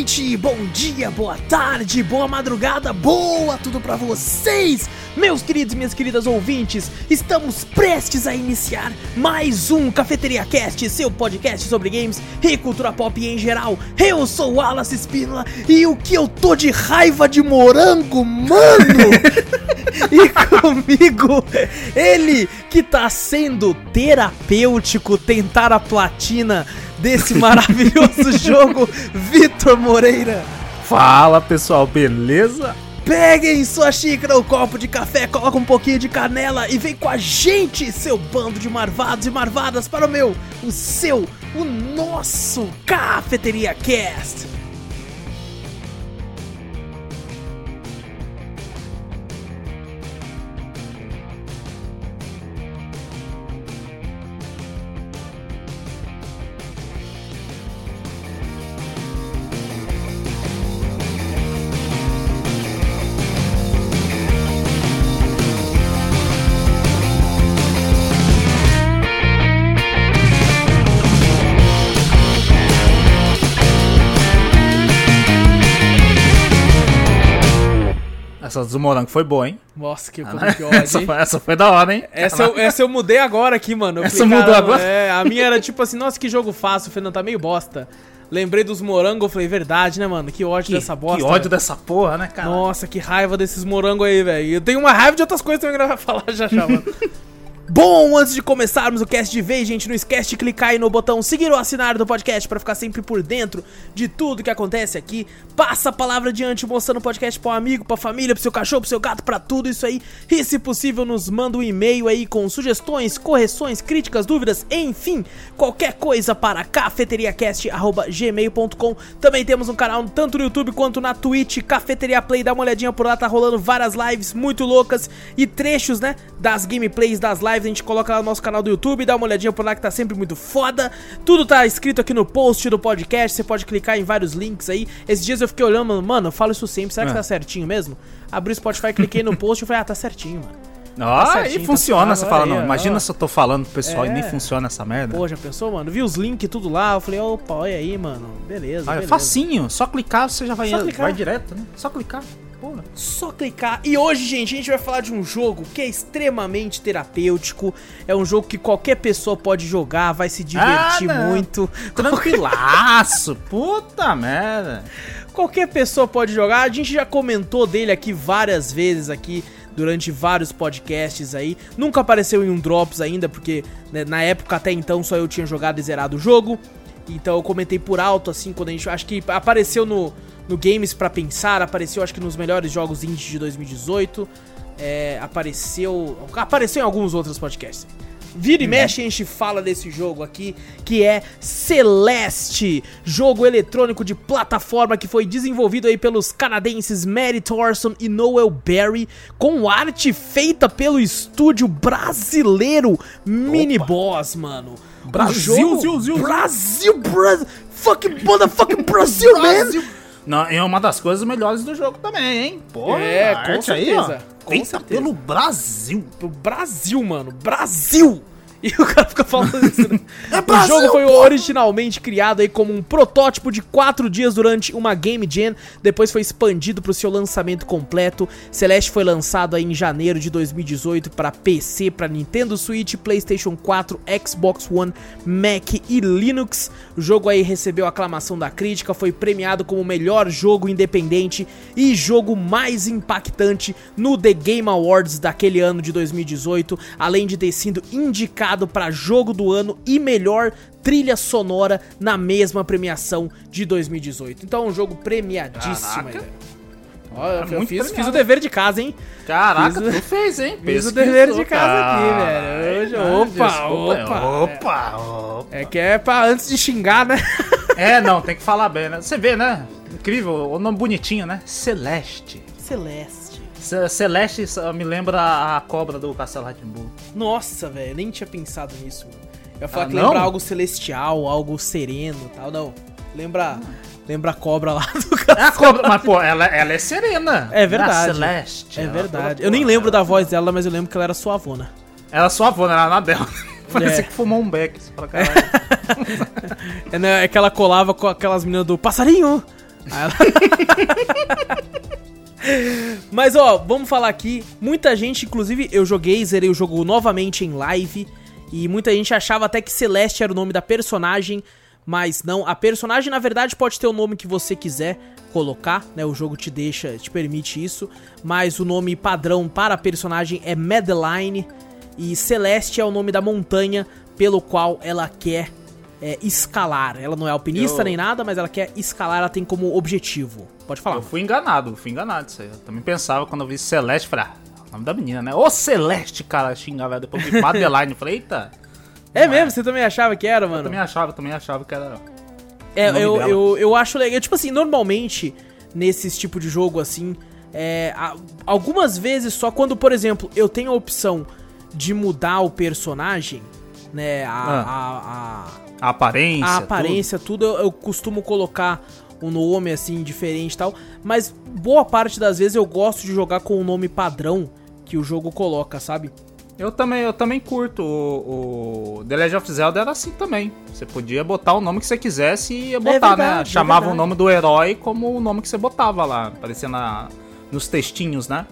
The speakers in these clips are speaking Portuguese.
noite, bom dia, boa tarde, boa madrugada, boa tudo pra vocês, meus queridos e minhas queridas ouvintes. Estamos prestes a iniciar mais um Cafeteria Cast, seu podcast sobre games e cultura pop em geral. Eu sou o Wallace Espínola e o que eu tô de raiva de morango, mano! e comigo, ele que tá sendo terapêutico tentar a platina desse maravilhoso jogo, Vitor Moreira. Fala pessoal, beleza? Peguem sua xícara ou copo de café, coloca um pouquinho de canela e vem com a gente, seu bando de marvados e marvadas, para o meu, o seu, o nosso Cafeteria Cast. Essa do morango foi boa, hein? Nossa, que, Ah, né? que ódio. essa, foi, essa foi da hora, hein? Essa eu, essa eu mudei agora aqui, mano. Eu Essa mudou caramba, agora? É, a minha era tipo assim, nossa, que jogo fácil, o Fernando tá meio bosta. Lembrei dos morangos, eu falei, verdade, né, mano? Que ódio que, dessa bosta. que ódio velho. dessa porra, né, cara? Nossa, que raiva desses morangos aí, velho. Eu tenho uma raiva de outras coisas também que eu vai falar já já, mano. Bom, antes de começarmos o cast de vez, gente, não esquece de clicar aí no botão seguir ou assinar do podcast pra ficar sempre por dentro de tudo que acontece aqui. Passa a palavra adiante, mostrando o podcast pra um amigo, pra família, pro seu cachorro, pro seu gato, pra tudo isso aí. E se possível, nos manda um e-mail aí com sugestões, correções, críticas, dúvidas, enfim, qualquer coisa para cafeteriacast.gmail.com. Também temos um canal tanto no YouTube quanto na Twitch, Cafeteria Play, dá uma olhadinha por lá, tá rolando várias lives muito loucas e trechos, né, das gameplays das lives, a gente coloca lá no nosso canal do YouTube, dá uma olhadinha por lá que tá sempre muito foda. Tudo tá escrito aqui no post do podcast, você pode clicar em vários links aí. Esses dias eu fiquei olhando, mano, eu falo isso sempre, será que É. tá certinho mesmo? Abri o Spotify, cliquei no post e falei, ah, tá certinho, mano. Ah, certinho, aí tá funciona, suave, você fala, aí, não, ó. imagina se eu tô falando pro pessoal e É. nem funciona essa merda. Pô, já pensou, mano? Vi os links tudo lá, eu falei, opa, olha aí, mano. Beleza, Ah, é beleza. facinho, só clicar você já vai, Só clicar. vai direto, né? Só clicar, porra. Só clicar. E hoje, gente, a gente vai falar de um jogo que é extremamente terapêutico. É um jogo que qualquer pessoa pode jogar, vai se divertir Ah, muito. Tranquilaço, puta merda. Qualquer pessoa pode jogar. A gente já comentou dele aqui várias vezes aqui durante vários podcasts aí. Nunca apareceu em um Drops ainda, porque né, na época até então só eu tinha jogado e zerado o jogo. Então eu comentei por alto assim quando a gente acho que apareceu no no Games pra pensar, apareceu acho que nos melhores jogos indie de 2018. É, apareceu apareceu em alguns outros podcasts. Vira e mexe, a gente fala desse jogo aqui, que é Celeste, jogo eletrônico de plataforma que foi desenvolvido aí pelos canadenses Mary Thorson e Noel Berry, com arte feita pelo estúdio brasileiro Mini Boss, mano. Brasil, ziu, ziu. Brasil, Brasil, fucking motherfucking Brasil, man. Não, é uma das coisas melhores do jogo também, hein? Porra, É, com arte aí, certeza, ó, com feita certeza. pelo Brasil. pro Brasil, mano. Brasil! E o cara fica falando isso, né? É o jogo foi originalmente criado aí como um protótipo de 4 dias durante uma Game Jam, depois foi expandido para o seu lançamento completo. Celeste foi lançado aí em janeiro de 2018 para PC, para Nintendo Switch, PlayStation 4, Xbox One, Mac e Linux. O jogo aí recebeu aclamação da crítica, foi premiado como o melhor jogo independente e jogo mais impactante no The Game Awards daquele ano de 2018, além de ter sido indicado para jogo do ano e melhor trilha sonora na mesma premiação de 2018. Então é um jogo premiadíssimo. Ó, eu, eu muito fiz, fiz o dever de casa, hein? Caraca, Fiz- tu fez, hein? Fiz o Pesquisou, dever de casa cara. aqui, velho. Hoje- opa, opa. Opa, opa. É que é pra antes de xingar, né? É, não, tem que falar bem, né? Você vê, né? Incrível, o nome bonitinho, né? Celeste. Celeste. Ce- Celeste me lembra a cobra do Castelo Ratimbu. Nossa, velho, nem tinha pensado nisso, mano. Eu ia falar Ah, que não? lembra algo celestial, algo sereno e tal. Não. Lembra. Lembra a cobra lá do É a cobra, mas pô, ela, ela é serena. É verdade. Celeste. É ela- verdade. Eu nem lembro ela- da voz dela, mas eu lembro que ela era suavona. Ela é sua avó? Ela era na dela. Parecia que fumou um beck. Fala, caralho. É, né, é que ela colava com aquelas meninas do passarinho. Aí ela- Mas ó, vamos falar aqui. Muita gente, inclusive eu joguei, zerei o jogo novamente em live. E muita gente achava até que Celeste era o nome da personagem. Mas não, a personagem na verdade pode ter o nome que você quiser colocar, né? O jogo te deixa, te permite isso. Mas o nome padrão para a personagem é Madeline. E Celeste é o nome da montanha pelo qual ela quer é, escalar. Ela não é alpinista Eu- nem nada, mas ela quer escalar, ela tem como objetivo. Pode falar. Eu fui enganado, fui enganado isso aí. Eu também pensava quando eu vi Celeste, falei, ah, o nome da menina, né? Ô Celeste, cara, xingava. Depois eu vi Madeline, falei, eita. É mesmo? Você também achava que era, Eu mano? também achava, também achava que era. É, eu, dela. eu, eu acho legal. Tipo assim, normalmente, nesses tipo de jogo assim, é, algumas vezes só quando, por exemplo, eu tenho a opção de mudar o personagem, né? A, Ah. a, A aparência. a, a aparência, tudo, eu, eu costumo colocar um nome assim, diferente e tal. Mas boa parte das vezes eu gosto de jogar com o nome padrão que o jogo coloca, sabe? tudo. Eu também, eu também curto. O, o The Legend of Zelda era assim também. Você podia botar o nome que você quisesse e ia botar, né? verdade, é Chamava verdade. o nome do herói como o nome que você botava lá, aparecia na, nos textinhos, né?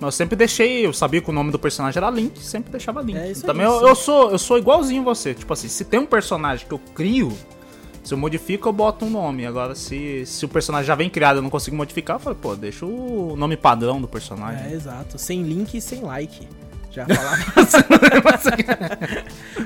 Mas eu sempre deixei, eu sabia que o nome do personagem era Link, sempre deixava Link. É isso também aí, eu, eu sou eu sou igualzinho você. Tipo assim, se tem um personagem que eu crio, se eu modifico, eu boto um nome. Agora, se, se o personagem já vem criado e eu não consigo modificar, eu falo, pô, deixa o nome padrão do personagem. É, exato. Sem link e sem like. Já falava.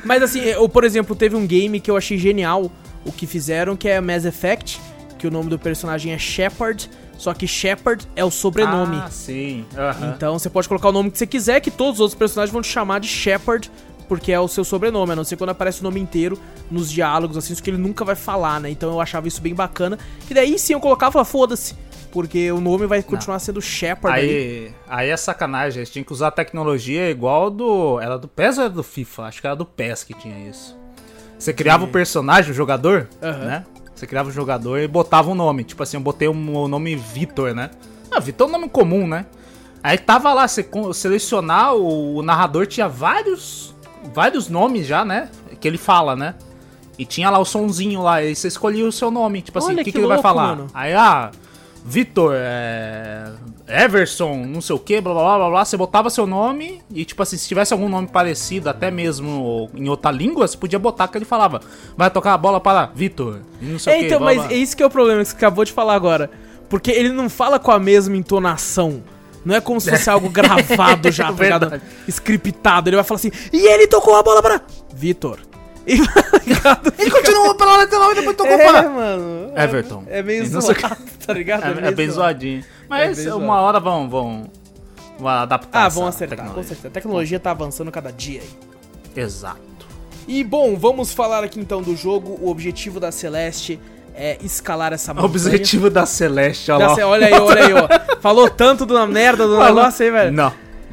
Mas assim, eu, por exemplo, teve um game que eu achei genial o que fizeram, que é Mass Effect, que o nome do personagem é Shepard, só que Shepard é o sobrenome. Ah, sim. Então você pode colocar o nome que você quiser, que todos os outros personagens vão te chamar de Shepard, porque é o seu sobrenome, a não ser quando aparece o nome inteiro nos diálogos, assim, isso que ele nunca vai falar, né? Então eu achava isso bem bacana. Que daí sim eu colocava e falava, foda-se, porque o nome vai continuar sendo Shepard aí. Aí, aí é sacanagem, eles tinham que usar a tecnologia igual do. Era do PES ou era do FIFA? Acho que era do PES que tinha isso. Você criava o personagem, o jogador, Aham. né? Você criava o jogador e botava um nome. Tipo assim, eu botei o o nome Vitor, né? Ah, Vitor é um nome comum, né? Aí tava lá, você selecionar, o, o narrador tinha vários. Vários nomes já, né? Que ele fala, né? E tinha lá o sonzinho lá, aí você escolhia o seu nome. Tipo assim, o que, que que ele vai falar? mano. Aí, ah, Vitor, é. Everson, não sei o que, blá blá blá blá blá. Você botava seu nome e, tipo assim, se tivesse algum nome parecido, até mesmo em outra língua, você podia botar que ele falava. Vai tocar a bola para Vitor. Não sei É, o quê, então, blá, mas blá. é isso que é o problema que você acabou de falar agora. Porque ele não fala com a mesma entonação. Não é como se fosse algo gravado já, tá ligado? Scriptado. Ele vai falar assim, e ele tocou a bola para Vitor. E, ligado? Ele continuou pela lateral e depois tocou É, para. mano. Everton. É meio zoado, tá ligado? É, é meio bem zoadinho. Mas bem uma zoado. hora vão, vão, vão adaptar. Ah, vão acertar, com tecnologia. certeza. A tecnologia tá avançando cada dia aí. Exato. E bom, vamos falar aqui então do jogo. O objetivo da Celeste é escalar essa O montanha. objetivo da Celeste, olha Da lá. Ce- Olha aí, olha aí, ó. Falou tanto da merda do Falou- negócio aí, velho. Não.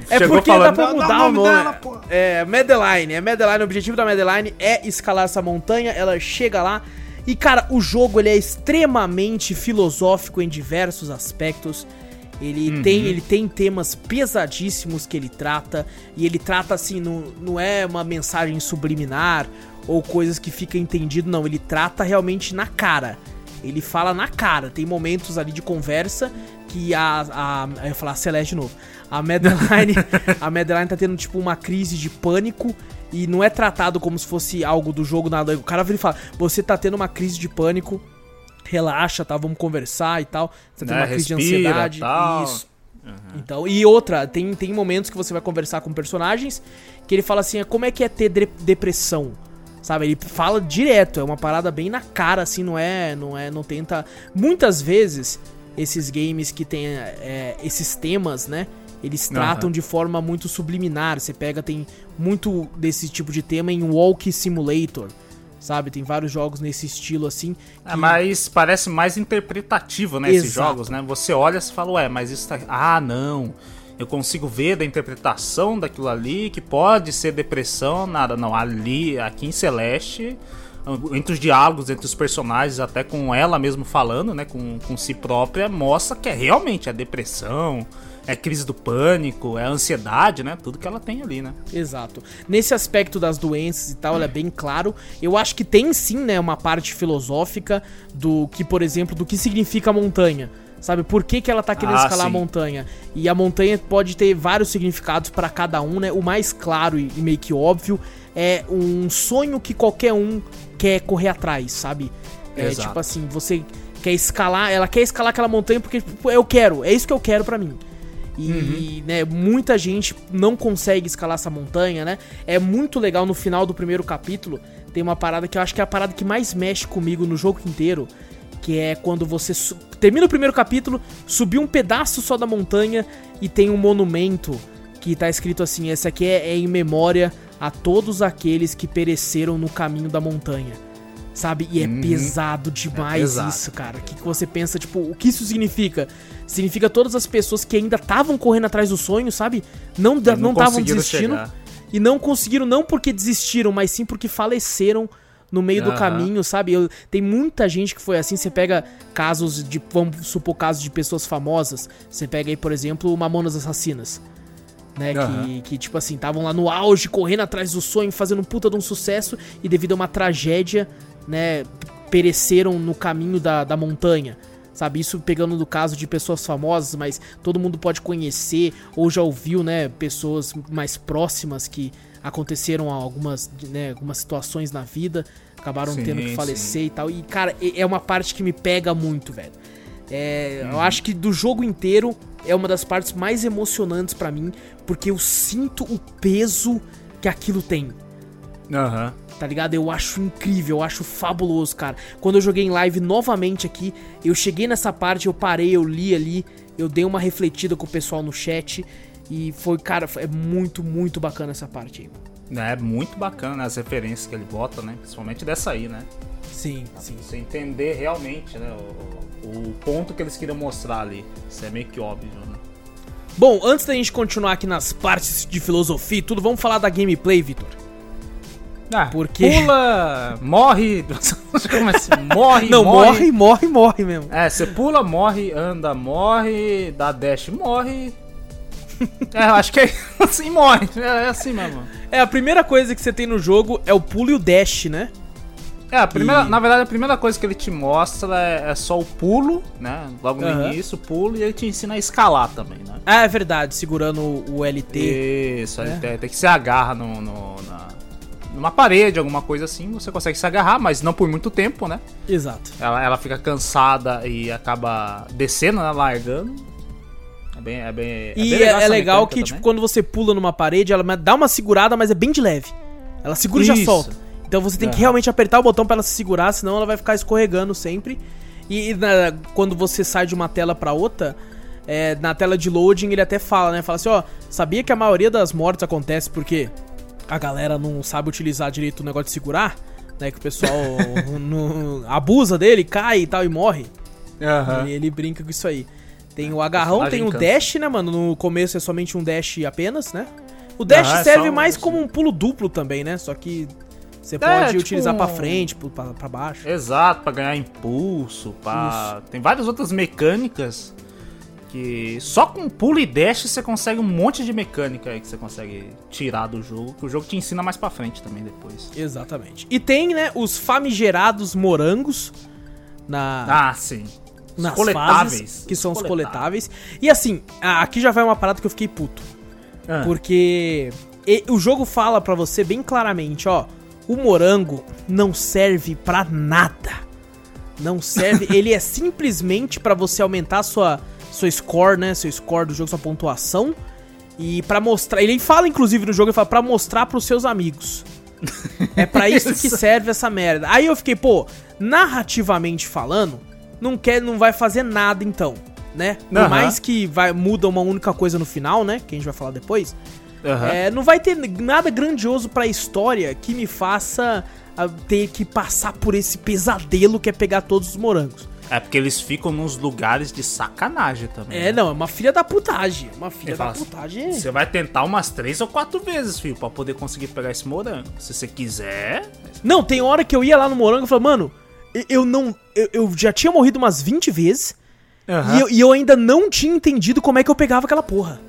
É Chegou porque falando, dá pra "Não, mudar o nome. dela, pô." é, Madeline. É Madeline. O objetivo da Madeline é escalar essa montanha. Ela chega lá. E, cara, o jogo ele é extremamente filosófico em diversos aspectos. Ele, Uhum. tem, ele tem temas pesadíssimos que ele trata. E ele trata assim, não, não é uma mensagem subliminar ou coisas que fica entendido, não. Ele trata realmente na cara. Ele fala na cara. Tem momentos ali de conversa que a. a eu ia falar a Celeste de novo. A Madeline. a Madeline tá tendo, tipo, uma crise de pânico. E não é tratado como se fosse algo do jogo, nada. O cara vira e fala: Você tá tendo uma crise de pânico. Relaxa, tá? Vamos conversar e tal. Você tá tendo Né, uma crise de respira, ansiedade. tal. Isso. Então, e outra, tem, tem momentos que você vai conversar com personagens que ele fala assim, como é que é ter de- depressão? Sabe, ele fala direto, é uma parada bem na cara, assim, não é, não é, não tenta... Muitas vezes, esses games que tem é, esses temas, né, eles tratam Aham. de forma muito subliminar, você pega, tem muito desse tipo de tema em Walk Simulator, sabe, tem vários jogos nesse estilo, assim, É, mas parece mais interpretativo, né, esses Exato. jogos, né? Você olha e fala, ué, mas isso tá... Ah, não. Eu consigo ver da interpretação daquilo ali que pode ser depressão, nada. Não, ali, aqui em Celeste, entre os diálogos, entre os personagens, até com ela mesmo falando, né, com, com si própria, mostra que é realmente a depressão, é crise do pânico, é ansiedade, né? Tudo que ela tem ali, né? Exato. Nesse aspecto das doenças e tal, ela é bem claro. Eu acho que tem sim, né, uma parte filosófica do que, por exemplo, do que significa montanha. Sabe, por que, que ela tá querendo Ah, escalar a sim. montanha? E a montanha pode ter vários significados pra cada um, né? O mais claro e e meio que óbvio é um sonho que qualquer um quer correr atrás, sabe? É Exato. tipo assim, você quer escalar, ela quer escalar aquela montanha porque tipo, eu quero, é isso que eu quero pra mim. E, né, muita gente não consegue escalar essa montanha, né? É muito legal no final do primeiro capítulo. Tem uma parada que eu acho que é a parada que mais mexe comigo no jogo inteiro. Que é quando você termina o primeiro capítulo, subiu um pedaço só da montanha e tem um monumento que tá escrito assim: esse aqui é, é em memória a todos aqueles que pereceram no caminho da montanha. Sabe? E é Uhum. pesado demais pesado. isso, cara. O que, que você pensa, tipo, o que isso significa? Significa todas as pessoas que ainda estavam correndo atrás do sonho, sabe? Não da- E não estavam conseguiram desistindo. chegar. E não conseguiram, não porque desistiram, mas sim porque faleceram no meio do Aham. caminho, sabe? Eu- tem muita gente que foi assim. Você pega casos de. Vamos supor casos de pessoas famosas. Você pega aí, por exemplo, Mamonas Assassinas. Né, que, Aham. que, tipo assim, estavam lá no auge, correndo atrás do sonho, fazendo um puta de um sucesso, e devido a uma tragédia, né, pereceram no caminho da, da montanha. Sabe, isso pegando no caso de pessoas famosas, mas todo mundo pode conhecer ou já ouviu, né, pessoas mais próximas que aconteceram algumas, né, algumas situações na vida, acabaram Sim, tendo que sim. falecer e tal. E, cara, é uma parte que me pega muito, velho. É, Uhum. Eu acho que do jogo inteiro é uma das partes mais emocionantes pra mim, porque eu sinto o peso que aquilo tem. Aham. Tá ligado? Eu acho incrível, eu acho fabuloso, cara. Quando eu joguei em live novamente aqui, eu cheguei nessa parte, eu parei, eu li ali, eu dei uma refletida com o pessoal no chat. E foi, cara, é muito, muito bacana essa parte aí. É muito bacana né, as referências que ele bota, né? Principalmente dessa aí, né? Sim, sim. Você entender realmente, né? O, o ponto que eles queriam mostrar ali. Isso é meio que óbvio, né? Bom, antes da gente continuar aqui nas partes de filosofia e tudo, vamos falar da gameplay, Vitor. Ah, Porque- pula, morre. Como assim? Morre, Não, morre, morre, morre mesmo. É, você pula, morre, anda, morre, dá dash, morre. É, eu acho que é assim, morre. É, é assim mesmo. É, a primeira coisa que você tem no jogo é o pulo e o dash, né? É, a primeira, E- na verdade, a primeira coisa que ele te mostra é, é só o pulo, né? Logo no Aham. início, o pulo, e ele te ensina a escalar também, né? Ah, é verdade, segurando o LT. Isso, É. tem que se agarra no, no- na, numa parede, alguma coisa assim, você consegue se agarrar, mas não por muito tempo, né? Exato. Ela, ela fica cansada e acaba descendo, né? Largando. É bem, é bem, é E bem é, é essa legal que, tipo, também. quando você pula numa parede, ela dá uma segurada, mas é bem de leve. Ela segura e já Isso. solta. Então você tem que realmente apertar o botão pra ela se segurar, senão ela vai ficar escorregando sempre. E, e na- quando você sai de uma tela pra outra, é, na tela de loading ele até fala, né? Fala assim, ó, sabia que a maioria das mortes acontece porque a galera não sabe utilizar direito o negócio de segurar? Né, que o pessoal não- abusa dele, cai e tal e morre. Aham. Ele, ele brinca com isso aí. Tem o agarrão, tem o dash, né, mano? No começo é somente um dash apenas, né? O dash Ah, é serve só um- mais como um pulo duplo também, né? Só que você É, pode tipo utilizar pra um- frente, pro- pra, pra baixo. Exato, pra ganhar impulso, pra... Tem várias outras mecânicas que só com pulo e dash você consegue um monte de mecânica aí que você consegue tirar do jogo, que o jogo te ensina mais pra frente também depois. Exatamente. E tem, né, os famigerados morangos na, Ah, sim. Os nas coletáveis. fases, que são os coletáveis. E assim, aqui já vai uma parada que eu fiquei puto. Ah. Porque e- o jogo fala pra você bem claramente, ó, o morango não serve pra nada. Não serve, ele é simplesmente pra você aumentar sua sua score, né, seu score do jogo, sua pontuação e pra mostrar, ele fala inclusive no jogo, ele fala pra mostrar pros seus amigos. É pra isso que serve essa merda. Aí eu fiquei, pô, narrativamente falando, não quer, não vai fazer nada então, né? Por Aham. mais que vai muda uma única coisa no final, né? Que a gente vai falar depois. Aham. É, não vai ter nada grandioso pra história que me faça ah, ter que passar por esse pesadelo que é pegar todos os morangos. É porque eles ficam nos lugares de sacanagem também. É, né? não, é uma filha da putagem. Uma filha Ele da fala assim, putagem. Você vai tentar umas três ou quatro vezes, filho, pra poder conseguir pegar esse morango. Se você quiser. Não, tem hora que eu ia lá no morango e falava, mano, eu- não. Eu, eu já tinha morrido umas 20 vezes. Aham. E, eu, e eu ainda não tinha entendido como é que eu pegava aquela porra.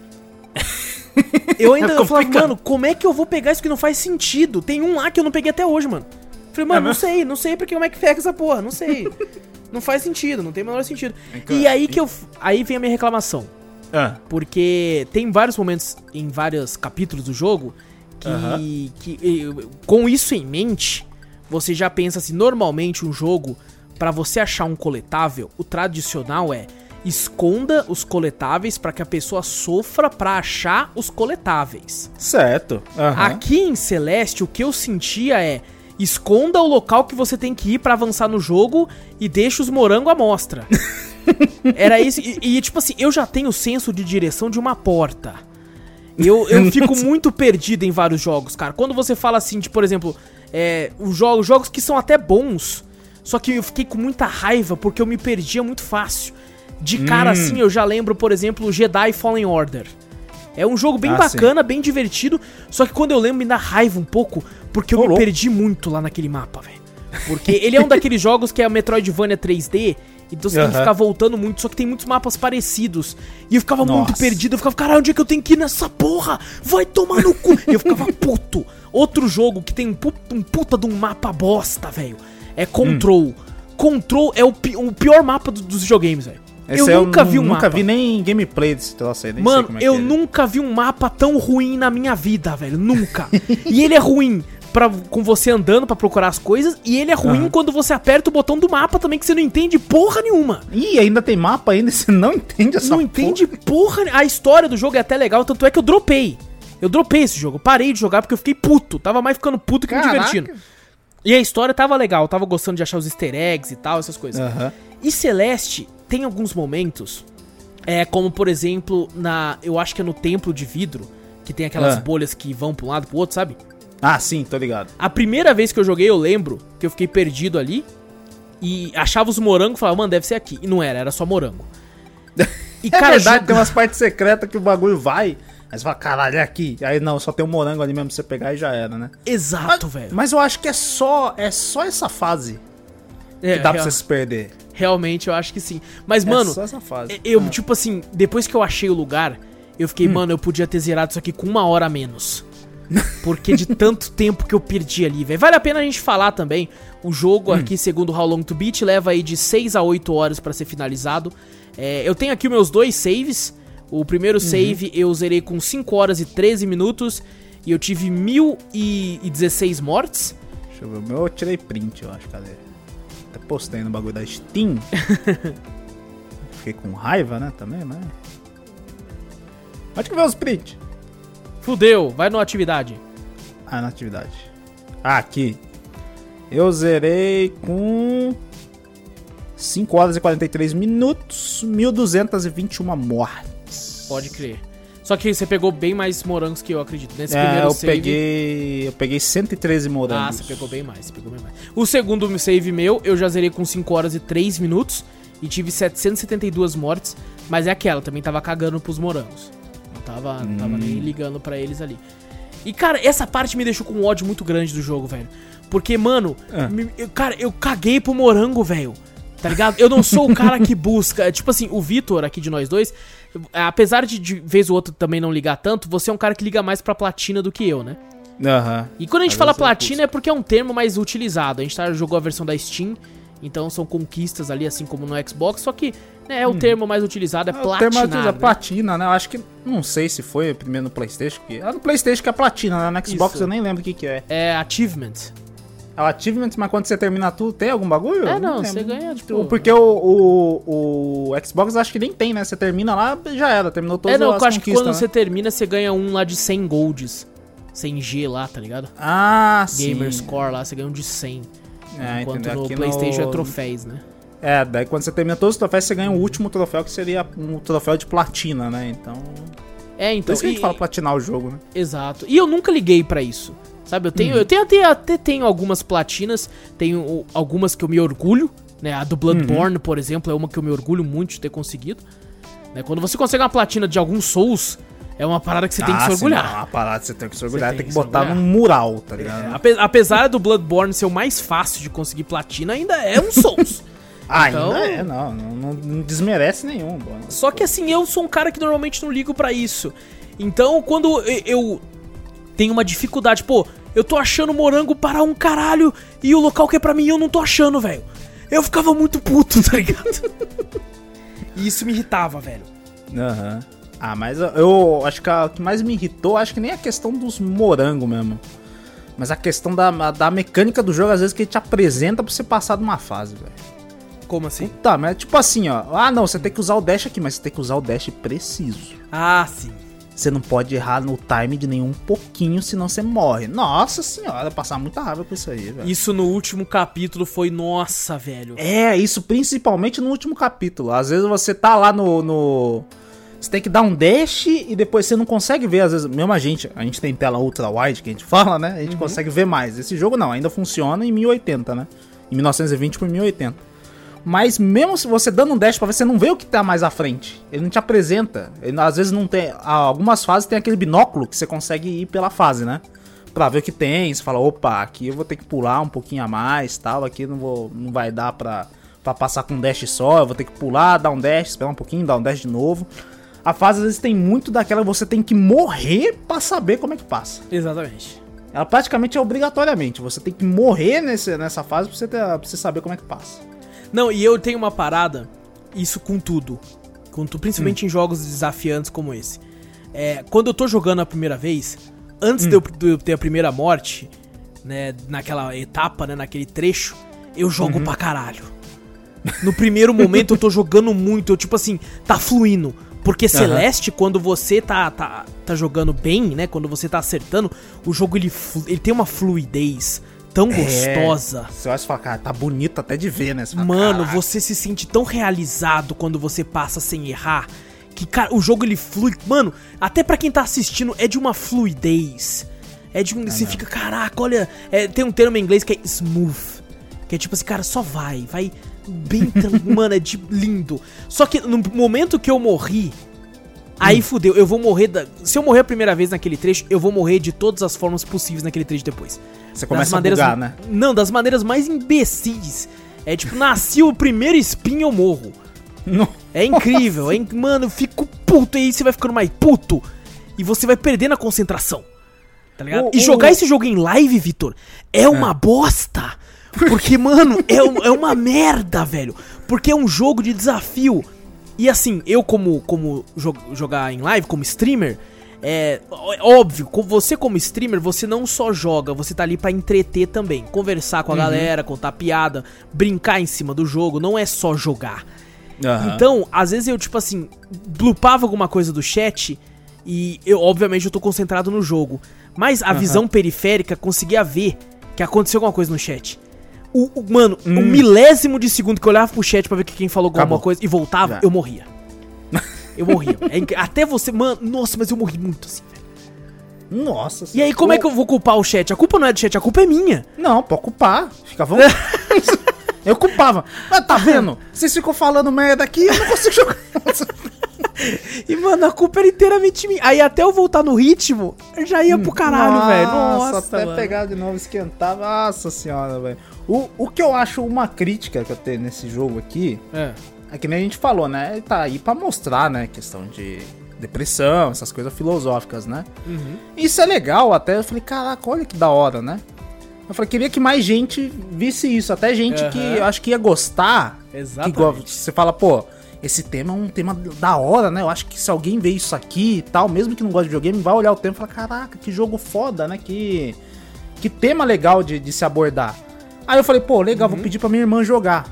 Eu ainda É eu falava, mano, como é que eu vou pegar isso que não faz sentido? Tem um lá que eu não peguei até hoje, mano. Falei, mano, É não sei, não sei porque como é que pega essa porra, não sei. não faz sentido, não tem o menor sentido. E aí que eu. Aí vem a minha reclamação. Ah, Porque tem vários momentos em vários capítulos do jogo que, que com isso em mente, você já pensa assim, normalmente um jogo pra você achar um coletável, o tradicional é esconda os coletáveis pra que a pessoa sofra pra achar os coletáveis. certo. Aham. Aqui em Celeste, o que eu sentia é esconda o local que você tem que ir pra avançar no jogo e deixa os morangos à mostra. Era isso. E, e, tipo assim, eu já tenho o senso de direção de uma porta. Eu, eu fico muito perdido em vários jogos, cara. Quando você fala assim, de, por exemplo, é, os jogos, jogos que são até bons, só que eu fiquei com muita raiva porque eu me perdia muito fácil. De cara Hum. assim, eu já lembro, por exemplo, o Jedi Fallen Order. É um jogo bem Ah, bacana, bem divertido, só que quando eu lembro me dá raiva um pouco, porque eu me louco. perdi muito lá naquele mapa, velho. Porque ele é um daqueles jogos que é a Metroidvania 3D, então você tem que ficar voltando muito, só que tem muitos mapas parecidos. E eu ficava muito Nossa. perdido, eu ficava, caralho, onde é que eu tenho que ir nessa porra? Vai tomar no cu! e eu ficava puto. Outro jogo que tem um, pu- um puta de um mapa bosta, velho, é Control. Control é o, pi- o pior mapa do- dos videogames, velho. Eu aí nunca vi um nunca mapa. vi nem gameplay desse troço aí, nem Mano, é eu é. nunca vi um mapa tão ruim na minha vida, velho. Nunca. e ele é ruim pra, com você andando pra procurar as coisas. E ele é ruim Aham. quando você aperta o botão do mapa também, que você não entende porra nenhuma. Ih, ainda tem mapa ainda, você não entende essa não entende porra. A história do jogo é até legal, tanto é que eu dropei. Eu dropei esse jogo. Parei de jogar porque eu fiquei puto. Tava mais ficando puto que me Caraca. divertindo. E a história tava legal. Tava gostando de achar os easter eggs e tal, essas coisas. Aham. E Celeste tem alguns momentos, é como por exemplo, na, eu acho que é no templo de vidro, que tem aquelas Ah. bolhas que vão pra um lado pro outro, sabe? Ah, sim, tô ligado. A primeira vez que eu joguei, eu lembro que eu fiquei perdido ali e achava os morangos e falava, mano, deve ser aqui. E não era, era só morango. E É verdade, joga- tem umas partes secretas que o bagulho vai, aí você fala, caralho, é aqui. Aí não, só tem um morango ali mesmo pra você pegar e já era, né? Exato, velho. Mas eu acho que é só, é só essa fase É, que dá pra real- você se perder. Realmente, eu acho que sim. Mas, mano, é só essa fase. Eu, tipo assim, depois que eu achei o lugar, eu fiquei, mano, eu podia ter zerado isso aqui com uma hora a menos. Porque de tanto tempo que eu perdi ali, velho. Vale a pena a gente falar também. O jogo aqui, segundo How Long to Beat, leva aí de 6 a 8 horas pra ser finalizado. É, eu tenho aqui meus dois saves. O primeiro save eu zerei com 5 horas e 13 minutos. E eu tive 1016 mortes. Deixa eu ver, o meu eu tirei print, eu acho, cadê? Até postei no bagulho da Steam. Fiquei com raiva, né, também, mas... Onde que vê os print? Fudeu, vai numa atividade. Ah, na atividade. Ah, aqui. Eu zerei com 5 horas e 43 minutos, 1221 mortes. Pode crer. Só que você pegou bem mais morangos que eu acredito. Nesse É, primeiro eu save. peguei, eu peguei 113 morangos. Ah, você pegou bem mais, você pegou bem mais. O segundo save meu, eu já zerei com 5 horas e 3 minutos e tive 772 mortes, mas é aquela, também tava cagando pros morangos. Não tava, não tava nem ligando pra eles ali. E cara, essa parte me deixou com um ódio muito grande do jogo, velho. Porque, mano, Ah. me- eu- cara, eu caguei pro morango, velho. Tá ligado? Eu não sou o cara que busca. Tipo assim, o Vitor aqui de nós dois, apesar de de vez ou outra também não ligar tanto, você é um cara que liga mais pra platina do que eu, né? Aham. E quando a gente Às fala platina é porque é um termo mais utilizado. A gente tá, jogou a versão da Steam, então são conquistas ali, assim como no Xbox, só que né, é o termo mais utilizado, é É, o termo é né? platina, né? Eu acho que. Não sei se foi primeiro no PlayStation. Que, ah, no PlayStation que é platina, né? No Xbox Isso. eu nem lembro o que, que é. É achievement. É o achievement, mas quando você termina tudo, tem algum bagulho? É, não, lembro. você ganha, tipo... Porque o, o, o Xbox acho que nem tem, né? Você termina lá, já era, terminou todas É, não, as eu acho que quando né? você termina, você ganha um lá de 100 golds. 100 G lá, tá ligado? Ah, sim. Gamer Score lá, você ganha um de 100. É, enquanto entendeu? no Aqui Playstation no- é troféus, né? É, daí quando você termina todos os troféus, você ganha o último troféu, que seria um troféu de platina, né? Então. É, Por então... isso que a gente e- fala platinar o jogo, né? Exato. E eu nunca liguei pra isso. Sabe, eu Hum. tenho, eu tenho até, até tenho algumas platinas, tenho algumas que eu me orgulho, né? A do Bloodborne, Uhum. por exemplo, é uma que eu me orgulho muito de ter conseguido. Né? Quando você consegue uma platina de algum Souls, é uma parada que você tem que se sim, orgulhar. é uma parada que você tem que se orgulhar, tem tem que que se botar num mural, tá ligado? É, ape- apesar do Bloodborne ser o mais fácil de conseguir platina, ainda é um Souls. Ah, então... ainda é, não, não, não desmerece nenhum. Mano. Só que assim, eu sou um cara que normalmente não ligo para isso. Então, quando eu tenho uma dificuldade, pô, eu tô achando morango para um caralho e o local que é pra mim eu não tô achando, velho. Eu ficava muito puto, tá ligado? e isso me irritava, velho. Aham. Uhum. Ah, mas eu acho que o que mais me irritou, acho que nem a questão dos morangos mesmo. Mas a questão da, da mecânica do jogo, às vezes, que ele te apresenta pra você passar de uma fase, velho. Como assim? Tá, mas tipo assim, ó. Ah, não, você tem que usar o dash aqui, mas você tem que usar o dash preciso. Ah, sim. Você não pode errar no time de nenhum pouquinho, senão você morre. Nossa senhora, passar muita raiva com isso aí, velho. Isso no último capítulo foi, nossa, velho. É, isso principalmente no último capítulo. Às vezes você tá lá no, no você tem que dar um dash e depois você não consegue ver, às vezes, mesmo a gente, a gente tem tela ultra wide que a gente fala, né? A gente uhum. consegue ver mais. Esse jogo não, ainda funciona em 1080, né? Em 1920 por 1080. Mas mesmo se você dando um dash pra ver, você não vê o que tá mais à frente. Ele não te apresenta. Ele, às vezes não tem. Algumas fases tem aquele binóculo que você consegue ir pela fase, né? Pra ver o que tem. Você fala, opa, aqui eu vou ter que pular um pouquinho a mais tal. Aqui não, vou, não vai dar pra, pra passar com um dash só. Eu vou ter que pular, dar um dash, esperar um pouquinho, dar um dash de novo. A fase às vezes tem muito daquela que você tem que morrer para saber como é que passa. Exatamente. Ela praticamente é obrigatoriamente. Você tem que morrer nesse, nessa fase pra você, ter, pra você saber como é que passa. Não, e eu tenho uma parada, isso com tudo. Com tu, principalmente hum. em jogos desafiantes como esse. É, quando eu tô jogando a primeira vez, antes hum. de, eu, de, eu, ter a primeira morte, né, naquela etapa, né, naquele trecho, eu jogo uhum. pra caralho. No primeiro momento eu tô jogando muito, eu tipo assim, tá fluindo. Porque Celeste, uhum. quando você tá, tá, tá jogando bem, né? Quando você tá acertando, o jogo ele, ele tem uma fluidez tão é, gostosa. Você vai falar, cara, tá bonito até de ver, né? Você fala, Mano, Caraca. você se sente tão realizado quando você passa sem errar. Que, cara, o jogo ele flui. Mano, até para quem tá assistindo, é de uma fluidez. É de um. É você fica, caraca, olha. É, tem um termo em inglês que é smooth. Que é tipo assim, cara, só vai, vai bem mano, é de lindo. Só que no momento que eu morri, aí fudeu, eu vou morrer da, se eu morrer a primeira vez naquele trecho, eu vou morrer de todas as formas possíveis naquele trecho depois. Você começa a bugar, né? Não, das maneiras mais imbecis. É tipo, nasci o primeiro espinho, eu morro. É incrível, é, mano, eu fico puto e aí você vai ficando mais puto e você vai perdendo a concentração. Tá ligado? E jogar esse jogo em live, Vitor, é, é uma bosta. Porque, mano, é, é uma merda, velho. Porque é um jogo de desafio. E assim, eu como, como jo jogar em live, como streamer, é óbvio, você como streamer, você não só joga, você tá ali para entreter também, conversar com a uhum. galera, contar piada, brincar em cima do jogo, não é só jogar. Uhum. Então, às vezes eu tipo assim, blupava alguma coisa do chat e eu obviamente eu tô concentrado no jogo, mas a uhum. visão periférica conseguia ver que aconteceu alguma coisa no chat. O, o mano, hum. o milésimo de segundo que eu olhava pro chat pra ver que quem falou alguma Acabou. coisa e voltava, Já. eu morria. Eu morria. É, até você, mano, nossa, mas eu morri muito assim, velho. Nossa E aí, como é que eu vou culpar o chat? A culpa não é do chat, a culpa é minha. Não, pode culpar. Fica bom. eu culpava. Mas tá vendo? Vocês ficam falando merda aqui eu não consigo jogar. E, mano, a culpa era inteiramente minha. Aí até eu voltar no ritmo, eu já ia pro caralho, velho. Nossa, até mano. pegar de novo, esquentar. Nossa senhora, velho. O, o que eu acho uma crítica que eu tenho nesse jogo aqui é, é que nem a gente falou, né? Ele tá aí pra mostrar, né? Questão de depressão, essas coisas filosóficas, né? Uhum. Isso é legal, até eu falei, caraca, olha que da hora, né? Eu falei, queria que mais gente visse isso, até gente uhum. que eu acho que ia gostar. Exatamente. Que você fala, pô, esse tema é um tema da hora, né? Eu acho que se alguém vê isso aqui e tal, mesmo que não goste de videogame, vai olhar o tema e falar, caraca, que jogo foda, né? Que, que tema legal de, de se abordar. Aí eu falei, pô, legal, uhum. vou pedir pra minha irmã jogar.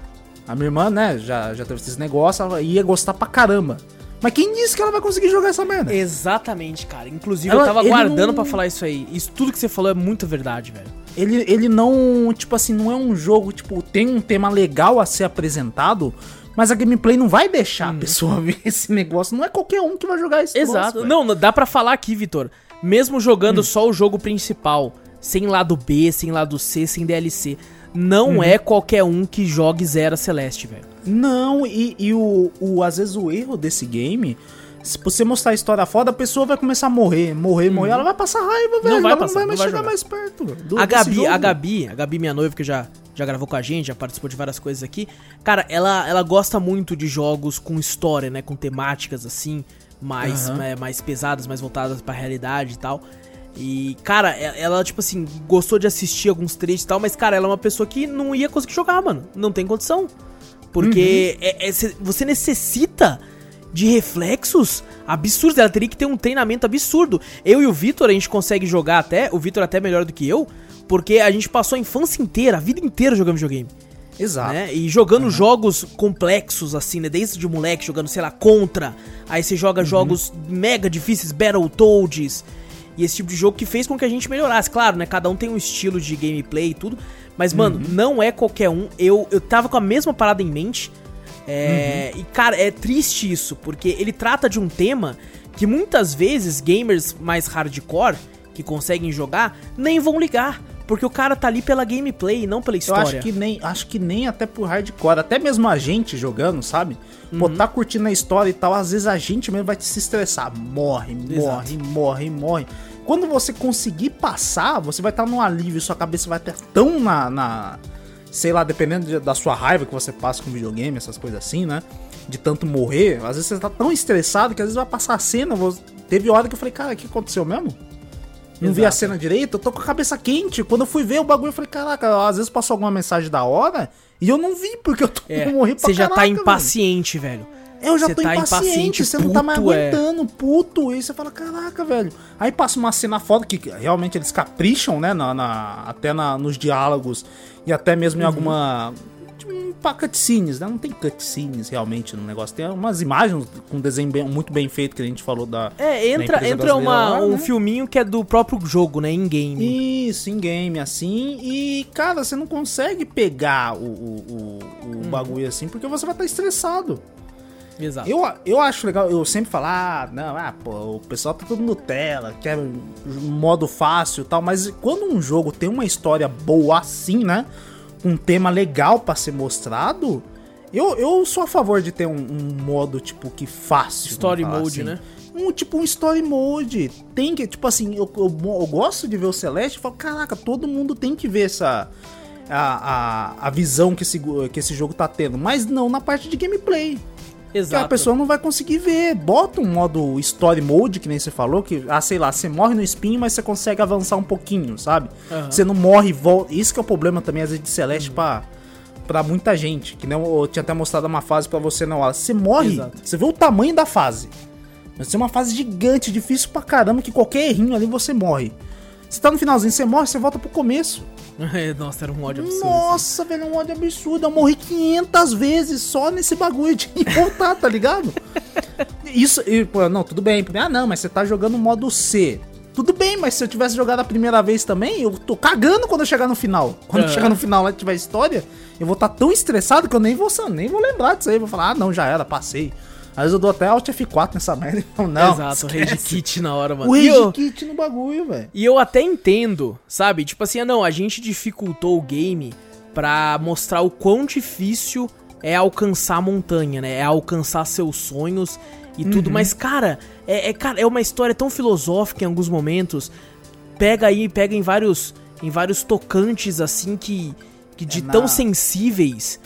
A minha irmã, né, já, já teve esse negócio, ela ia gostar pra caramba. Mas quem disse que ela vai conseguir jogar essa merda? Exatamente, cara. Inclusive, ela, eu tava aguardando não... para falar isso aí. Isso tudo que você falou é muito verdade, velho. Ele, ele não, tipo assim, não é um jogo, tipo, tem um tema legal a ser apresentado, mas a gameplay não vai deixar hum. a pessoa ver esse negócio. Não é qualquer um que vai jogar esse Exato. Troço, não, dá para falar aqui, Vitor. Mesmo jogando hum. só o jogo principal, sem lado B, sem lado C, sem DLC, não hum. é qualquer um que jogue Zero Celeste, velho. Não, e, e o, o, às vezes o erro desse game Se você mostrar a história foda, a pessoa vai começar a morrer, morrer, morrer. Ela vai passar raiva, velho. Uhum. vai ela passar, não vai não mais vai chegar jogar. mais perto. do- A Gabi, a Gabi, a Gabi, minha noiva, que já, já gravou com a gente, já participou de várias coisas aqui. Cara, ela, ela gosta muito de jogos com história, né? Com temáticas assim, mais, Aham. é, mais pesadas, mais voltadas pra realidade e tal. E, cara, ela, tipo assim, gostou de assistir alguns trechos e tal, mas, cara, ela é uma pessoa que não ia conseguir jogar, mano. Não tem condição. Porque é- é- cê- você necessita de reflexos absurdos. Ela teria que ter um treinamento absurdo. Eu e o Vitor, a gente consegue jogar até, o Vitor até melhor do que eu, porque a gente passou a infância inteira, a vida inteira jogando videogame. Exato. Né? E jogando jogos complexos, assim, né? Desde de moleque, jogando, sei lá, contra. Aí você joga jogos mega difíceis, Battletoads. E esse tipo de jogo que fez com que a gente melhorasse. Claro, né? Cada um tem um estilo de gameplay e tudo. Mas, mano, não é qualquer um. Eu, eu tava com a mesma parada em mente. É, E, cara, é triste isso, porque ele trata de um tema que muitas vezes gamers mais hardcore, que conseguem jogar, nem vão ligar. Porque o cara tá ali pela gameplay, não pela Eu história. acho que nem, acho que nem até por hardcore, até mesmo a gente jogando, sabe? Uhum. Pô, tá curtindo a história e tal, às vezes a gente mesmo vai se estressar. Morre, Exato. morre, morre, morre. Quando você conseguir passar, você vai estar num alívio, sua cabeça vai estar tão na, na- sei lá, dependendo de- da sua raiva que você passa com videogame, essas coisas assim, né? De tanto morrer, às vezes você tá tão estressado que às vezes vai passar a cena, você- teve hora que eu falei, cara, o que aconteceu mesmo? Não vi a Exato. cena direito, eu tô com a cabeça quente. Quando eu fui ver o bagulho, eu falei, caraca, às vezes passou alguma mensagem da hora e eu não vi, porque eu tô É, morri pra você já tá impaciente, velho. Eu já tô tá impaciente, você não tá mais é. aguentando, puto. E você fala, caraca, velho. Aí passa uma cena foda que realmente eles capricham, né? Na, na- até na- nos diálogos e até mesmo em Uhum. alguma. Tipo, pra cutscenes, né? Não tem cutscenes realmente no negócio. Tem umas imagens com desenho bem- muito bem feito que a gente falou da. É, entra, entra uma, lá, um né? filminho que é do próprio jogo, né? In-game. Isso, em game, assim. E, cara, você não consegue pegar o, o, o- o Uhum. bagulho assim, porque você vai estar estressado. Exato. Eu, eu acho legal, eu sempre falo, ah, não, ah, pô, o pessoal tá tudo Nutella, quer modo fácil e tal, mas quando um jogo tem uma história boa assim, né? Um tema legal pra ser mostrado, eu, eu sou a favor de ter um, um modo, tipo, que fácil. Story mode, assim. né? Um, tipo, um story mode. Tem que, tipo assim, eu, eu, eu gosto de ver o Celeste e falo, caraca, todo mundo tem que ver essa. A, a, a visão que esse, que esse jogo tá tendo, mas não na parte de gameplay. Que Exato. a pessoa não vai conseguir ver. Bota um modo story mode, que nem você falou, que, ah, sei lá, você morre no espinho, mas você consegue avançar um pouquinho, sabe? Aham. Você não morre e volta. Isso que é o problema também, às vezes, de Celeste pra, pra muita gente. Que nem eu, eu tinha até mostrado uma fase pra você na hora. Você morre, Exato. você vê o tamanho da fase. Vai ser uma fase gigante, difícil pra caramba, que qualquer errinho ali você morre. Você tá no finalzinho, você morre, você volta pro começo. Nossa, era um ódio absurdo. Nossa, velho, um ódio absurdo. Eu morri 500 vezes só nesse bagulho de voltar, tá ligado? Isso, e, pô, não, tudo bem. Ah, não, mas você tá jogando modo C. Tudo bem, mas se eu tivesse jogado a primeira vez também, eu tô cagando quando eu chegar no final. Quando eu É. chegar no final lá e tiver história, eu vou estar tão estressado que eu nem vou, nem vou lembrar disso aí. Vou falar, ah, não, já era, passei. Às vezes eu dou até Alt F4 nessa merda. e falo, Não, Exato, esquece. Rage Kit na hora, mano. O E eu- Rage Kit no bagulho, velho. E eu até entendo, sabe? Tipo assim, ah, não, a gente dificultou o game pra mostrar o quão difícil é alcançar a montanha, né? É alcançar seus sonhos e Uhum. tudo. Mas, cara, é, é, cara, é uma história tão filosófica em alguns momentos. Pega aí, pega em vários, em vários tocantes, assim, que, que de É na- tão sensíveis.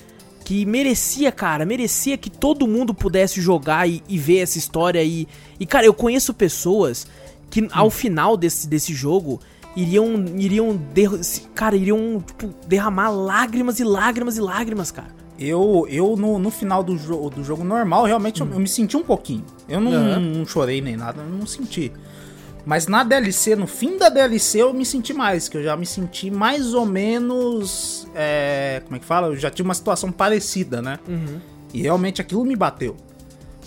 Que merecia, cara, merecia que todo mundo pudesse jogar e, e ver essa história e, e, cara, eu conheço pessoas que ao final desse, desse jogo iriam, iriam, cara, iriam, tipo, derramar lágrimas e lágrimas e lágrimas, cara. Eu, eu no, no final do, jo do jogo normal, realmente eu, eu me senti um pouquinho. Eu não, Aham. não chorei nem nada, eu não senti. Mas na DLC, no fim da DLC, eu me senti mais, que eu já me senti mais ou menos. é, como é que fala? Eu já tinha uma situação parecida, né? E realmente aquilo me bateu.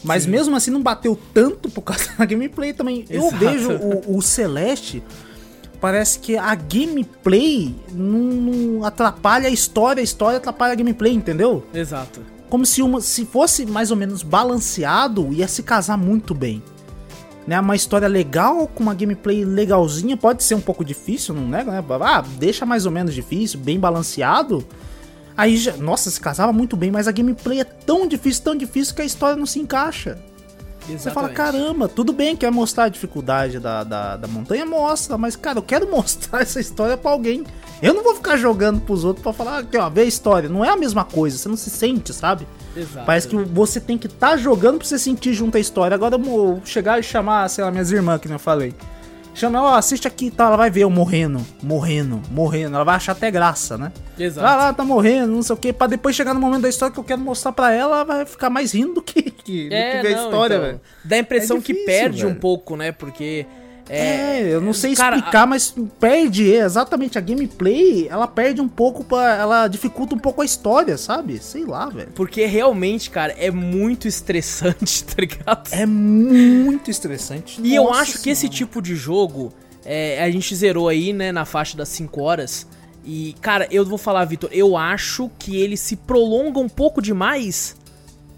Mas Sim. mesmo assim não bateu tanto por causa da gameplay também. Eu Exato. vejo o, o Celeste, parece que a gameplay não, não atrapalha a história, a história atrapalha a gameplay, entendeu? Exato. Como se uma, se fosse mais ou menos balanceado, ia se casar muito bem. Né, uma história legal com uma gameplay legalzinha, pode ser um pouco difícil, não nego, né? Ah, deixa mais ou menos difícil, bem balanceado. Aí já, nossa, se casava muito bem, mas a gameplay é tão difícil, tão difícil que a história não se encaixa. Você fala, Exatamente. caramba, tudo bem que é mostrar a dificuldade da, da, da montanha, mostra, mas cara, eu quero mostrar essa história pra alguém. Eu não vou ficar jogando pros outros pra falar, aqui ó, vê a história. Não é a mesma coisa, você não se sente, sabe? Exato. Parece que você tem que estar jogando pra você sentir junto a história. Agora eu chegar e chamar, sei lá, minhas irmãs, que nem eu falei. Chama, ó, assiste aqui e tal, ela vai ver eu morrendo, morrendo, morrendo. Ela vai achar até graça, né? Exato. Ah lá, tá morrendo, não sei o que, pra depois chegar no momento da história que eu quero mostrar pra ela, ela vai ficar mais rindo do que, que, do que ver a história, então, velho. Dá a impressão É que difícil, perde um velho. pouco, né? Porque. É, eu não sei cara, explicar, mas perde, é, exatamente, a gameplay, ela perde um pouco, pra, ela dificulta um pouco a história, sabe? Sei lá, velho. Porque realmente, cara, é muito estressante, tá ligado? É muito estressante. E eu Nossa acho que esse Senhora. tipo de jogo, é, a gente zerou aí, né, na faixa das 5 horas. E, cara, eu vou falar, Vitor, eu acho que ele se prolonga um pouco demais,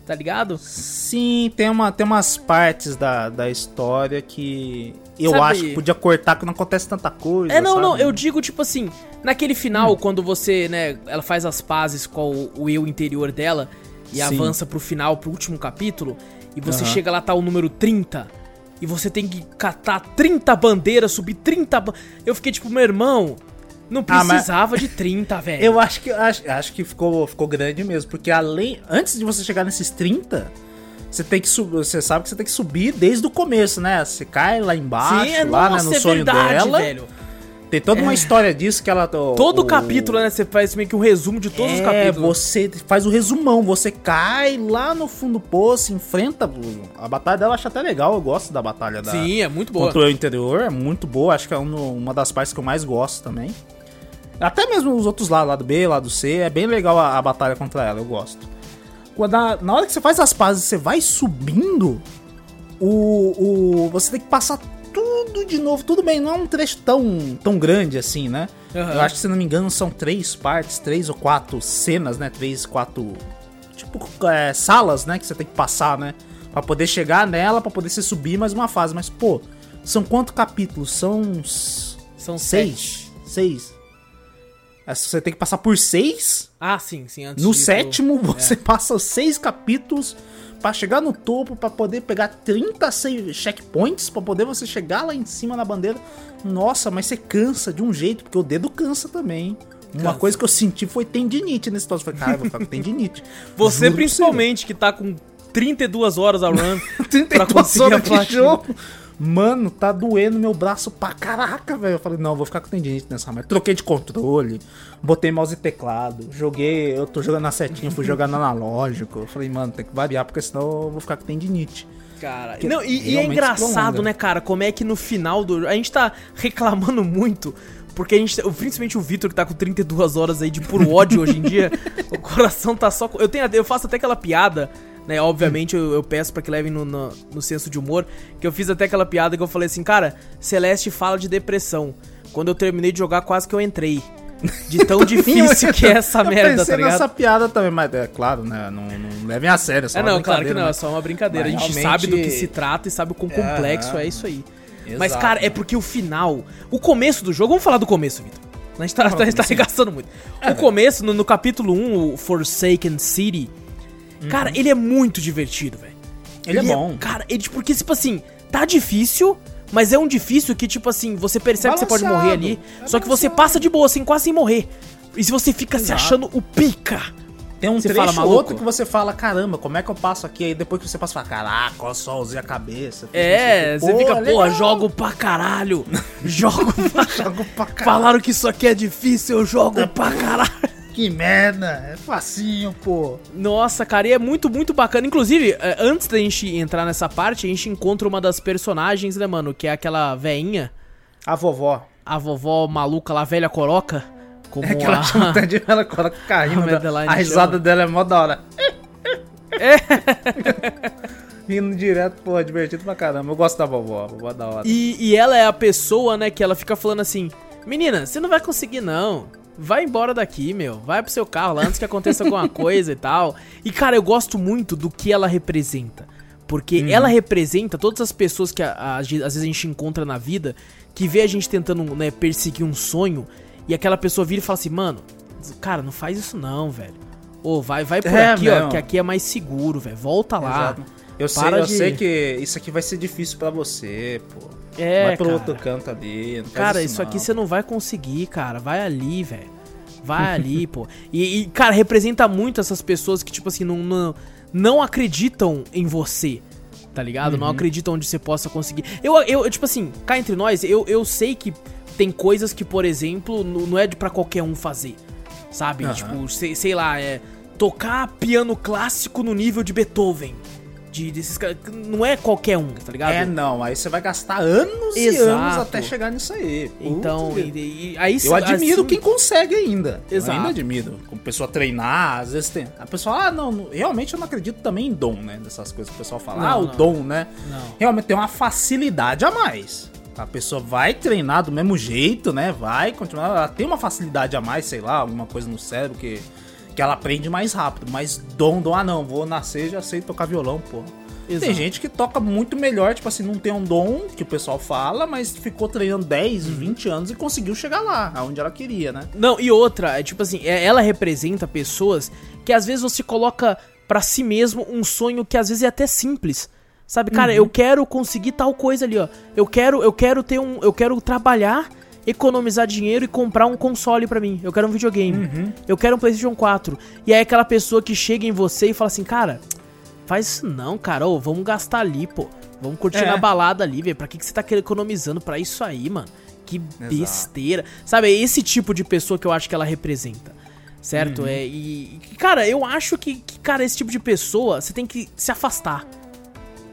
tá ligado? Sim, tem, uma, tem umas partes da, da história que eu Sabe- acho que podia cortar, que não acontece tanta coisa. É, não, não, sabe? eu digo, tipo assim, naquele final, Hum. quando você, né, ela faz as pazes com o, o eu interior dela e Sim. avança pro final, pro último capítulo, e você Aham. chega lá, tá o número 30, e você tem que catar 30 bandeiras, subir 30 ba- Eu fiquei tipo, meu irmão, não Ah, mas- precisava de 30, velho. Eu acho que acho, acho que ficou, ficou grande mesmo, porque além antes de você chegar nesses 30, você tem que subir, você sabe que você tem que subir desde o começo, né? Você cai lá embaixo, é, lá né, nossa, no é sonho verdade, dela. velho. Tem toda uma história disso que ela Todo o- capítulo, né, você faz meio que um resumo de todos os é, capítulos. você faz o resumão, você cai lá no fundo do poço, enfrenta a batalha dela, acho até legal, eu gosto da batalha da Sim, é muito boa. contra o interior, é muito boa, acho que é um- uma das partes que eu mais gosto também. Até mesmo os outros lá, lado B, lado C, é bem legal a, a batalha contra ela, eu gosto. Quando a- na hora que você faz as pazes você vai subindo, o, o você tem que passar tudo de novo. Tudo bem, não é um trecho tão, tão grande assim, né? Aham. Eu acho que, se não me engano, são três partes, três ou quatro cenas, né? Três, quatro. Tipo, é, salas, né? Que você tem que passar, né? Pra poder chegar nela, pra poder se subir mais uma fase. Mas, pô, são quantos capítulos? São. São seis. Seis. É, Você tem que passar por seis. Ah, sim, sim, antes No de ir pro- sétimo, você passa os seis capítulos pra chegar no topo, pra poder pegar 30 save- checkpoints, pra poder você chegar lá em cima na bandeira. Nossa, mas você cansa de um jeito, porque o dedo cansa também. hein? Uma Cansa. coisa que eu senti foi tendinite nesse troço. Eu Falei, cara, eu vou ficar com tendinite. Você Juro pra principalmente, que tá com 32 horas a run pra 32 conseguir a horas de platina. jogo. Mano, tá doendo meu braço pra caraca, velho. Eu falei, não, vou ficar com tendinite nessa merda. Troquei de controle, botei mouse e teclado, joguei, eu tô jogando na setinha, fui jogar no analógico. Eu falei, mano, tem que variar, porque senão eu vou ficar com tendinite. Cara, não, e, e é engraçado, né, cara, como é que no final do. A gente tá reclamando muito, porque a gente. Principalmente o Vitor, que tá com 32 horas aí de puro ódio hoje em dia, o coração tá só. Eu, tenho, eu faço até aquela piada, né? Obviamente eu, eu peço pra que levem no, no, no senso de humor, que eu fiz até aquela piada que eu falei assim, cara, Celeste fala de depressão. Quando eu terminei de jogar, quase que eu entrei. De tão difícil que é essa Eu merda, pensei tá ligado? nessa piada também, mas é claro, né? Não, não levem a sério, é só É, não, claro que não, é né? só uma brincadeira. Mas a gente realmente- sabe do que se trata e sabe o quão complexo é, isso aí. Mas, Exato. cara, é porque o final. O começo do jogo. Vamos falar do começo, Vitor. A gente tá, a gente tá arregaçando muito. o começo, no, no capítulo 1, o Forsaken City. Cara, ele é muito divertido, velho. Uhum. Ele é bom. Cara, ele, porque, tipo assim, tá difícil. Mas é um difícil que, tipo assim, você percebe que você pode morrer ali. É só que você passa de boa, sem quase sem morrer. E se você fica se Exato. achando o pica. Tem um Você trecho fala, ou outro que você fala, caramba, como é que eu passo aqui? Aí depois que você passa, fala, caraca, ó só, usei a cabeça. É, você fica, Pô, porra, legal. jogo pra caralho. Jogo pra Jogo pra caralho. Falaram que isso aqui é difícil, eu jogo pra caralho. Que merda, é facinho, pô. Nossa, cara, e é muito, muito bacana. Inclusive, é, antes da gente entrar nessa parte, a gente encontra uma das personagens, né, mano? Que é aquela veinha, A vovó. a vovó maluca lá, velha coroca. Como É que ela a... chama de ela coloca caindo. A da- Madeline A risada chama. dela é mó da hora. É. Rindo direto, pô, é divertido pra caramba. Eu gosto da vovó, a vovó é da hora. E, e ela é a pessoa, né, que ela fica falando assim: Menina, você não vai conseguir não. Vai embora daqui, meu. Vai pro seu carro lá antes que aconteça alguma coisa e tal. E, cara, eu gosto muito do que ela representa. Porque ela representa todas as pessoas que a- a- às vezes a gente encontra na vida, que vê a gente tentando né, perseguir um sonho, e aquela pessoa vira e fala assim, mano, cara, não faz isso não, velho. Ô, vai, vai por É aqui, ó, que aqui é mais seguro, velho. Volta lá. Exato. Eu sei, Para eu de- sei que isso aqui vai ser difícil pra você, pô. É, vai pro cara. outro canto ali. Cara, isso aqui não. você não vai conseguir, cara. Vai ali, velho. Vai ali, pô. E, e, cara, representa muito essas pessoas que, tipo assim, não, não, não acreditam em você. Tá ligado? Uhum. Não acreditam onde você possa conseguir. Eu, eu, tipo assim, cá entre nós, eu, eu sei que tem coisas que, por exemplo, não é de pra qualquer um fazer. Sabe? Aham. Tipo, sei, sei lá, é. Tocar piano clássico no nível de Beethoven. De, desses caras. Não é qualquer um, tá ligado? É, não. Aí você vai gastar anos e Exato. anos até chegar nisso aí. Então, vida. e, e- aí Eu admiro assim- quem consegue ainda. Exato. Eu ainda admiro. Como pessoa treinar, às vezes tem. A pessoa, ah, não, realmente eu não acredito também em dom, né? Dessas coisas que o pessoal fala. Não, ah, o não. dom, né? Não. Realmente tem uma facilidade a mais. A pessoa vai treinar do mesmo jeito, né? Vai continuar. Ela tem uma facilidade a mais, sei lá, alguma coisa no cérebro que, que ela aprende mais rápido. Mas dom, dom, ah, não, vou nascer já sei tocar violão, pô. Exato. Tem gente que toca muito melhor, tipo assim, não tem um dom que o pessoal fala, mas ficou treinando 10, Uhum. 20 anos e conseguiu chegar lá, aonde ela queria, né? Não, e outra, é tipo assim, é- ela representa pessoas que às vezes você coloca pra si mesmo um sonho que às vezes é até simples. Sabe, cara, Uhum. eu quero conseguir tal coisa ali, ó. Eu quero, eu quero ter um, eu quero trabalhar, economizar dinheiro e comprar um console pra mim. Eu quero um videogame. Uhum. Eu quero um PlayStation 4. E aí aquela pessoa que chega em você e fala assim, cara, faz isso não, cara. Ô, vamos gastar ali, pô. Vamos curtir É. na balada ali, velho. Pra que, que você tá querendo economizando pra isso aí, mano? Que besteira. Sabe, é esse tipo de pessoa que eu acho que ela representa. Certo? Uhum. É, e, e, cara, eu acho que, que, cara, esse tipo de pessoa, você tem que se afastar,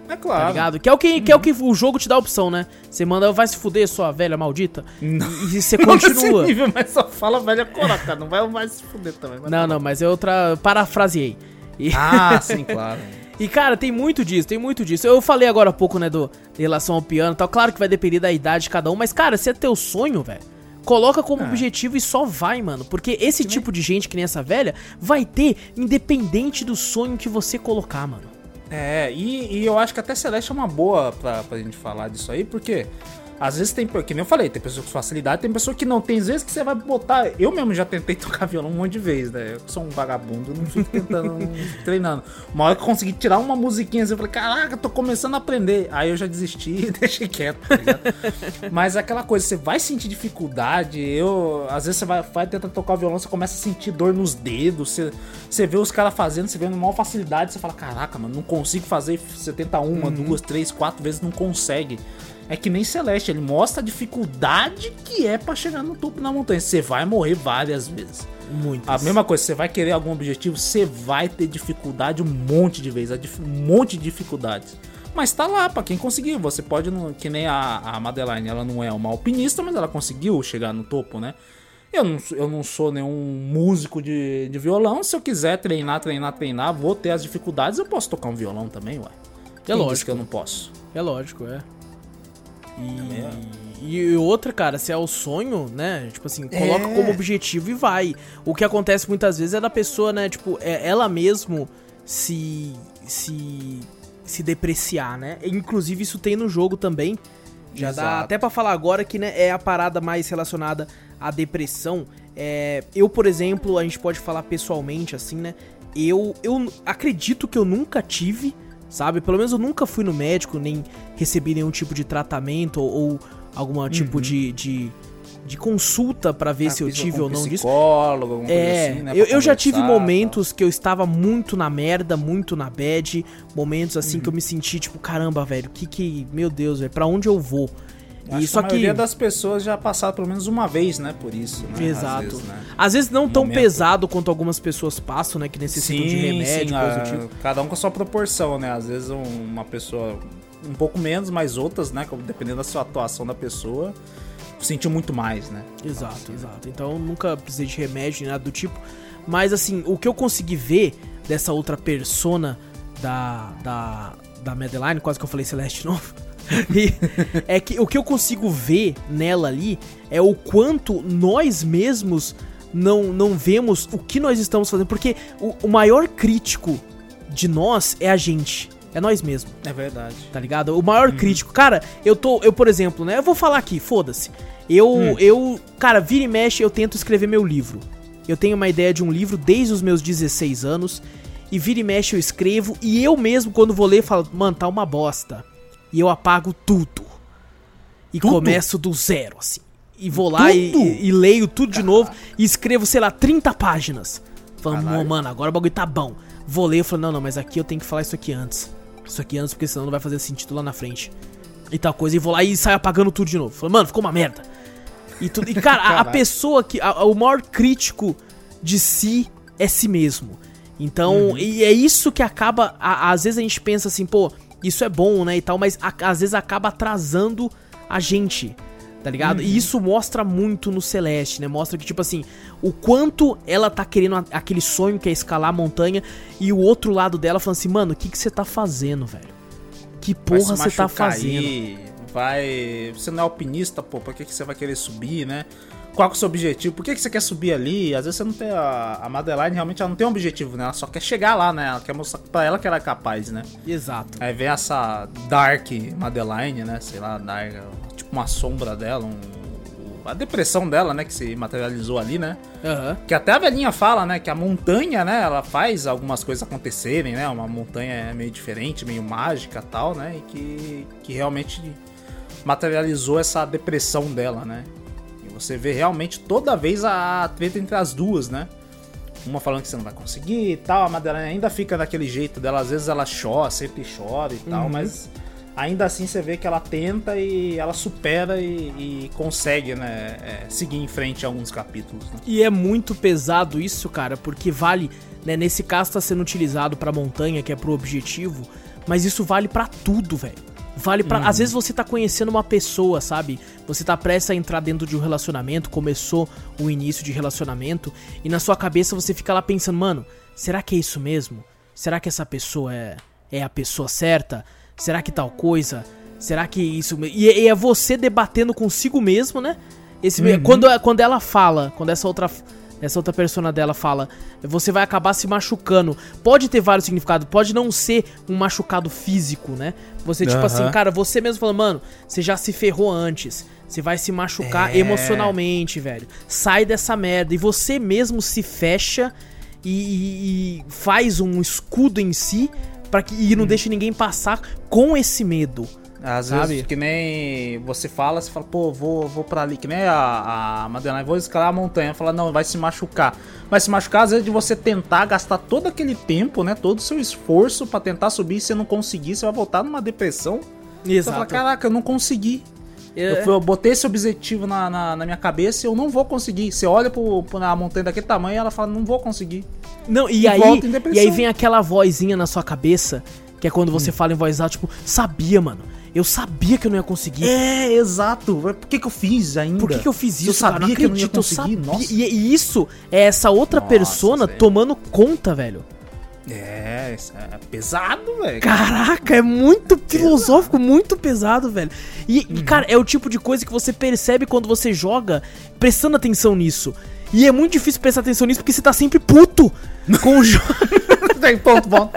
É tá claro. ligado? Que é, o que, que é o que o jogo te dá a opção, né? Você manda, vai se fuder, sua velha maldita. Não. E, você Não continua. nível, mas só fala velha cora, cara. Não vai mais se fuder também. Não, tá não, bom. mas é outra. Parafraseei. E, Ah, sim, claro. e, cara, tem muito disso, tem muito disso. Eu falei agora há pouco, né, do, em relação ao piano e tal. Claro que vai depender da idade de cada um, mas, cara, se é teu sonho, velho. Coloca como É. objetivo e só vai, mano. Porque esse tipo de gente que nem essa velha vai ter, independente do sonho que você colocar, mano. É, e, e eu acho que até Celeste é uma boa pra, pra gente falar disso aí, porque às vezes tem, que nem eu falei, tem pessoa com facilidade, tem pessoa que não. Tem vezes que você vai botar. Eu mesmo já tentei tocar violão um monte de vezes, né? Eu sou um vagabundo, não fico tentando, não fico treinando. Uma hora que eu consegui tirar uma musiquinha, assim, eu falei, caraca, tô começando a aprender. Aí eu já desisti e deixei quieto, tá ligado? Mas é aquela coisa, você vai sentir dificuldade. Eu, às vezes você vai, vai tentar tocar o violão, você começa a sentir dor nos dedos. Você, você vê os caras fazendo, você vê uma maior facilidade, você fala, caraca, mano, não consigo fazer. Você tenta uma, duas, três, quatro vezes, não consegue. É que nem Celeste, ele mostra a dificuldade que é pra chegar no topo da montanha. Você vai morrer várias vezes. Muito. A mesma coisa, você vai querer algum objetivo, você vai ter dificuldade um monte de vezes, um monte de dificuldades. Mas tá lá, pra quem conseguiu. Você pode, que nem a, a Madeline, ela não é uma alpinista, mas ela conseguiu chegar no topo, né? Eu não, eu não sou nenhum músico de, de violão. Se eu quiser treinar, treinar, treinar, vou ter as dificuldades, eu posso tocar um violão também, ué. Quem disse lógico. que eu não posso. É lógico, é. E, e outra, cara, se é o sonho, né? Tipo assim, coloca É. como objetivo e vai. O que acontece muitas vezes é da pessoa, né? Tipo, é ela mesmo se. se. se depreciar, né? Inclusive, isso tem no jogo também. Já dá Exato. até pra falar agora que né, é a parada mais relacionada à depressão. É, eu, por exemplo, a gente pode falar pessoalmente assim, né? Eu, eu acredito que eu nunca tive, sabe? Pelo menos eu nunca fui no médico, nem recebi nenhum tipo de tratamento ou, ou algum tipo de, de, de consulta pra ver se eu Uhum. Ah, tive ou não disso. psicólogo, coisa É, assim, né, eu, eu já tive momentos que eu estava muito na merda, muito na bad, momentos assim Uhum. que eu me senti tipo, caramba, velho, que que, meu Deus, velho, pra onde eu vou? Acho que a que maioria das pessoas já passaram pelo menos uma vez, né, por isso. né, às Exato. vezes, né. Às vezes não tão momento. pesado quanto algumas pessoas passam, né, que necessitam de remédio, sim, coisa a- do tipo. cada um com a sua proporção, né? Às vezes um- uma pessoa um pouco menos, mas outras, né? Dependendo da sua atuação da pessoa, sentiu muito mais, né? Exato, exato. Então nunca precisei de remédio nem nada do tipo. Mas assim, o que eu consegui ver dessa outra persona da, da, da Madeline, quase que eu falei Celeste novo. É que o que eu consigo ver nela ali é o quanto nós mesmos não, não vemos o que nós estamos fazendo. Porque o, o maior crítico de nós é a gente. É nós mesmos É verdade. tá ligado? O maior crítico. Cara, eu tô, eu por exemplo, né? Eu vou falar aqui, foda-se. Eu, eu, cara, vira e mexe, eu tento escrever meu livro. Eu tenho uma ideia de um livro desde os meus 16 anos e vira e mexe eu escrevo, e eu mesmo, quando vou ler, falo, mano, tá uma bosta. E eu apago tudo. E Tudo? começo do zero, assim. E vou lá e, e- e leio tudo de novo e escrevo, sei lá, 30 páginas. Falando, mano, agora o bagulho tá bom. Vou ler, eu falo, não, não, mas aqui eu tenho que falar isso aqui antes. Isso aqui antes, porque senão não vai fazer sentido lá na frente. E tal coisa. E vou lá e saio apagando tudo de novo. Falo, mano, ficou uma merda. E, tudo, e cara, a- a, pessoa que. a- o maior crítico de si é si mesmo. Então, e é isso que acaba. a- às vezes a gente pensa assim, pô, isso é bom, né? E tal, mas a- às vezes acaba atrasando a gente. Tá ligado? E isso mostra muito no Celeste, né? Mostra que, tipo assim, o quanto ela tá querendo a- aquele sonho que é escalar a montanha e o outro lado dela falando assim, mano, o que que você tá fazendo, velho? Que porra você tá fazendo? aí, vai. Você não é alpinista, pô, por que, que você vai querer subir, né? Qual que é o seu objetivo? Por que, que você quer subir ali? Às vezes você não tem. A, a Madeline realmente ela não tem um objetivo, né? Ela só quer chegar lá, né? Ela quer mostrar pra ela que ela é capaz, né? Exato. Aí vem essa Dark Madeline, né? Sei lá, Dark, tipo uma sombra dela, um- a depressão dela, né? Que se materializou ali, né? Aham. Que até a velhinha fala, né? Que a montanha, né? Ela faz algumas coisas acontecerem, né? Uma montanha meio diferente, meio mágica tal, né? E que, que realmente materializou essa depressão dela, né? Você vê realmente toda vez a treta entre as duas, né? Uma falando que você não vai conseguir e tal, a Madeleine ainda fica daquele jeito dela, às vezes ela chora, sempre chora e tal, mas ainda assim você vê que ela tenta e ela supera e, e consegue, né, é, seguir em frente a alguns capítulos, né? E é muito pesado isso, cara, porque vale, né, nesse caso tá sendo utilizado pra montanha, que é pro objetivo, mas isso vale pra tudo, velho. Vale pra. Às vezes você tá conhecendo uma pessoa, sabe? Você tá prestes a entrar dentro de um relacionamento, começou o início de relacionamento, e na sua cabeça você fica lá pensando, mano, será que é isso mesmo? Será que essa pessoa é, é a pessoa certa? Será que tal coisa? Será que isso. E, e é você debatendo consigo mesmo, né? Esse, me- quando, quando ela fala, quando essa outra, essa outra persona dela fala, você vai acabar se machucando. Pode ter vários significados, pode não ser um machucado físico, né? Você, tipo assim, cara, você mesmo falando, mano, você já se ferrou antes. Você vai se machucar É. emocionalmente, velho. Sai dessa merda. E você mesmo se fecha e, e- e faz um escudo em si para que e não deixe ninguém passar com esse medo. Às Sabe? vezes, que nem você fala, você fala, pô, vou, vou pra ali, que nem a, a Madeleine, vou escalar a montanha. Fala, não, vai se machucar. Vai se machucar, às vezes, de você tentar gastar todo aquele tempo, né? Todo o seu esforço pra tentar subir, e você não conseguir, você vai voltar numa depressão. Você fala, caraca, eu não consegui. Eu, É. fui- eu botei esse objetivo na, na, na minha cabeça e eu não vou conseguir. Você olha pro, pro, na montanha daquele tamanho e ela fala, não vou conseguir. Não, e, E aí, e aí vem aquela vozinha na sua cabeça, que é quando você fala em voz alta, tipo, sabia, mano. Eu sabia que eu não ia conseguir. É, exato. Por que, que eu fiz ainda? Por que, que eu fiz Se eu isso, cara? sabia que eu não ia acredito, conseguir, sabia. nossa. E, e isso é essa outra Nossa, persona velho. tomando conta, velho. É, isso é pesado, velho. Caraca, é muito filosófico, muito pesado, velho. E, Uhum. e, cara, é o tipo de coisa que você percebe quando você joga prestando atenção nisso. E é muito difícil prestar atenção nisso porque você tá sempre puto com o jogo. Tem ponto bom.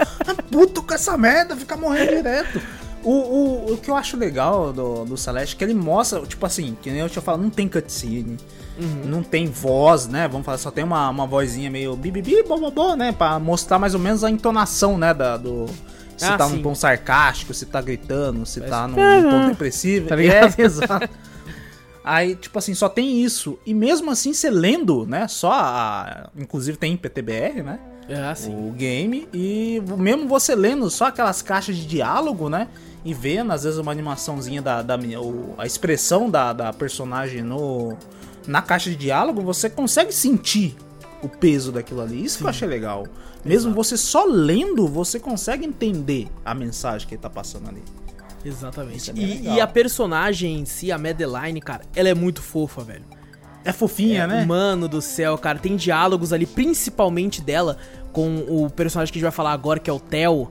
Puto com essa merda, fica morrendo direto. O, o, o que eu acho legal do, do Celeste é que ele mostra, tipo assim, que nem eu tinha falado, não tem cutscene, Uhum. não tem voz, né? Vamos falar, só tem uma, uma vozinha meio bibibi, bobobó, né? Pra mostrar mais ou menos a entonação, né? Da, do. Se Ah, tá sim. num tom sarcástico, se tá gritando, se tá num, num tom depressivo. tá ligado? É, exato. Aí, tipo assim, só tem isso. E mesmo assim, você lendo, né? Só a. Inclusive tem em PTBR, né? É assim. o game e mesmo você lendo só aquelas caixas de diálogo, né? E vendo às vezes uma animaçãozinha da, da a expressão da, da personagem no na caixa de diálogo, você consegue sentir o peso daquilo ali. Isso que eu achei legal. Mesmo você só lendo, você consegue entender a mensagem que ele tá passando ali. Exatamente. É E, e a personagem em si, a Madeline, cara, ela é muito fofa, velho. É fofinha, né? Mano do céu, cara, tem diálogos ali, principalmente dela, com o personagem que a gente vai falar agora, que é o Theo.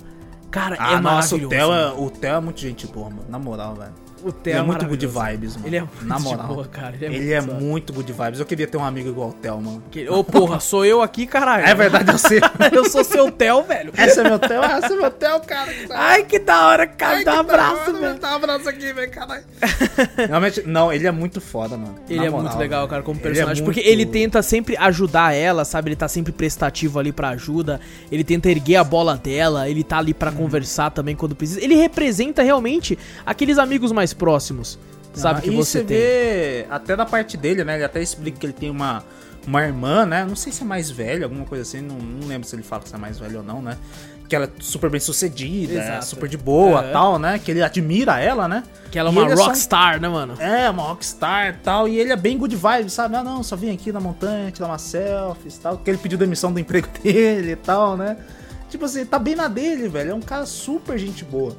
Cara, Ah, é nossa, maravilhoso. o Theo é, o Theo é muito gente boa, mano. Na moral, velho. O Theo Ele é muito good vibes, mano. Ele é muito Na moral. boa, cara. Ele é Ele muito é muito good vibes. Eu queria ter um amigo igual o Theo, mano. Que- Ô, porra, sou eu aqui, caralho. É verdade, eu sei. eu sou seu Theo, velho. Esse é meu Theo, esse é meu Theo, cara. Ai, que da hora, cara. Ai, Dá um abraço, hora, velho. Dá um abraço aqui, velho, caralho. Realmente, não, ele é muito foda, mano. Ele Na é moral, muito legal, velho. cara, como Ele é personagem. Porque muito- ele tenta sempre ajudar ela, sabe? Ele tá sempre prestativo ali pra ajuda. Ele tenta erguer a bola dela. Ele tá ali pra Uhum. conversar também quando precisa. Ele representa realmente aqueles amigos mais próximos, sabe? Ah, que e você tem. vê até da parte dele, né? Ele até explica que ele tem uma, uma irmã, né? Não sei se é mais velha, alguma coisa assim. Não, não lembro se ele fala se é mais velha ou não, né? Que ela é super bem sucedida, é super de boa É. tal, né? Que ele admira ela, né? Que ela é uma ele é só rockstar, né, mano? É, uma rockstar e tal. E ele é bem good vibes, sabe? Ah, não, só vim aqui na montanha, tirar uma selfie e tal. Que ele pediu demissão do emprego dele e tal, né? Tipo assim, tá bem na dele, velho. É um cara super gente boa.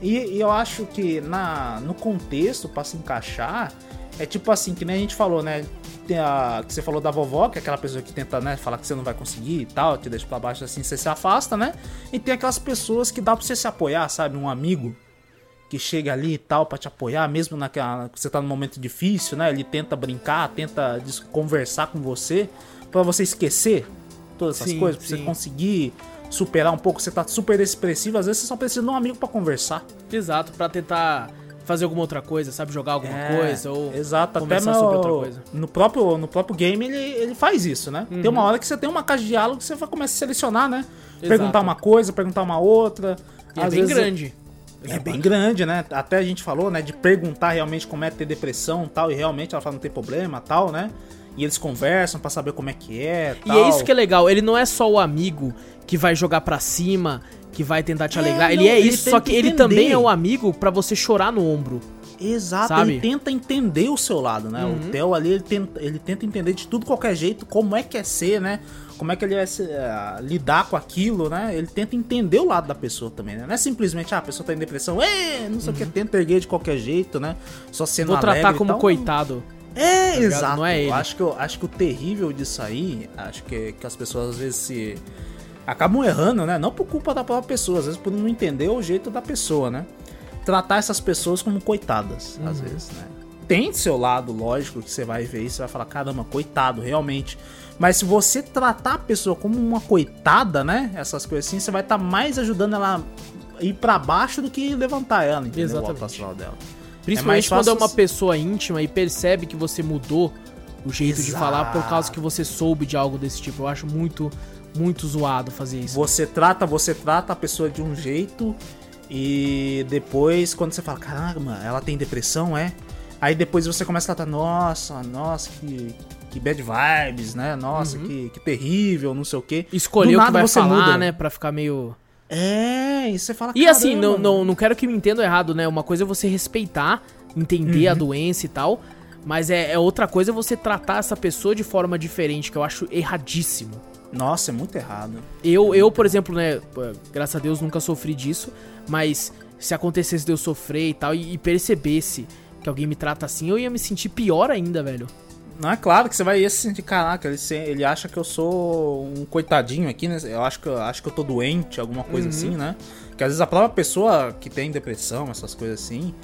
E, e eu acho que na, no contexto, pra se encaixar, é tipo assim, que nem a gente falou, né? Tem a, que você falou da vovó, que é aquela pessoa que tenta, né, falar que você não vai conseguir e tal, te deixa pra baixo assim, você se afasta, né? E tem aquelas pessoas que dá pra você se apoiar, sabe? Um amigo que chega ali e tal pra te apoiar, mesmo naquela que você tá num momento difícil, né? Ele tenta brincar, tenta conversar com você pra você esquecer todas essas Sim, coisas, pra você sim. conseguir superar um pouco, você tá super expressivo, às vezes você só precisa de um amigo pra conversar. Exato, pra tentar fazer alguma outra coisa, sabe? Jogar alguma É, coisa ou exato, até conversar no, sobre outra coisa. no próprio no próprio game ele, ele faz isso, né? Tem Uhum. uma hora que você tem uma caixa de diálogo que você vai começar a selecionar, né? Exato. Perguntar uma coisa, perguntar uma outra. E é bem vezes- grande. É bem grande, né? Até a gente falou, né? De perguntar realmente como é ter depressão e tal. E realmente ela fala não tem problema tal, né? E eles conversam pra saber como é que é E tal. é isso que é legal, ele não é só o amigo que vai jogar pra cima, que vai tentar te É, alegrar. ele não, é ele isso, só que ele também é o amigo pra você chorar no ombro. Exato, sabe? ele tenta entender o seu lado, né? Uhum. O Theo ali, ele tenta, ele tenta entender de tudo qualquer jeito como é que é ser, né? Como é que ele vai se- eh, lidar com aquilo, né? Ele tenta entender o lado da pessoa também, né? Não é simplesmente, ah, a pessoa tá em depressão, Ê, não sei o que, tenta erguer de qualquer jeito, né? Só sendo Uhum. Vou tratar como coitado. É, ligado? exato. Não é ele. Eu acho que, eu, acho que o terrível disso aí, acho que, que as pessoas às vezes se. Acabam errando, né? Não por culpa da própria pessoa, às vezes por não entender o jeito da pessoa, né? Tratar essas pessoas como coitadas, Uhum. às vezes, né? Tem seu lado, lógico, que você vai ver e você vai falar, caramba, coitado, realmente. Mas se você tratar a pessoa como uma coitada, né? Essas coisas assim, você vai estar mais ajudando ela a ir pra baixo do que levantar ela, entendeu? O Exatamente. astral dela. Principalmente mais quando é uma pessoa íntima e percebe que você mudou o jeito de Exato. falar por causa que você soube de algo desse tipo. Eu acho muito, muito zoado fazer isso. Você trata, você trata a pessoa de um jeito e depois quando você fala, caramba, ela tem depressão, é? Aí depois você começa a tratar, nossa, nossa, que, que bad vibes, né? Nossa, que, que terrível, não sei o quê. Escolher Do o que vai você falar, muda. né? Pra ficar meio. É, e você fala, E assim, não, "Caramba, não, não quero que me entendam errado, né? Uma coisa é você respeitar, entender Uhum. a doença e tal. Mas é, é outra coisa você tratar essa pessoa de forma diferente, que eu acho erradíssimo. Nossa, é muito errado. Eu, eu, por exemplo, né, graças a Deus nunca sofri disso, mas se acontecesse de eu sofrer e tal, e, e percebesse que alguém me trata assim, eu ia me sentir pior ainda, velho. Não é claro que você vai se sentir, caraca, ele, se- ele acha que eu sou um coitadinho aqui, né? Eu acho que, eu acho que eu tô doente, alguma coisa Uhum. assim, né? Que às vezes a própria pessoa que tem depressão, essas coisas assim,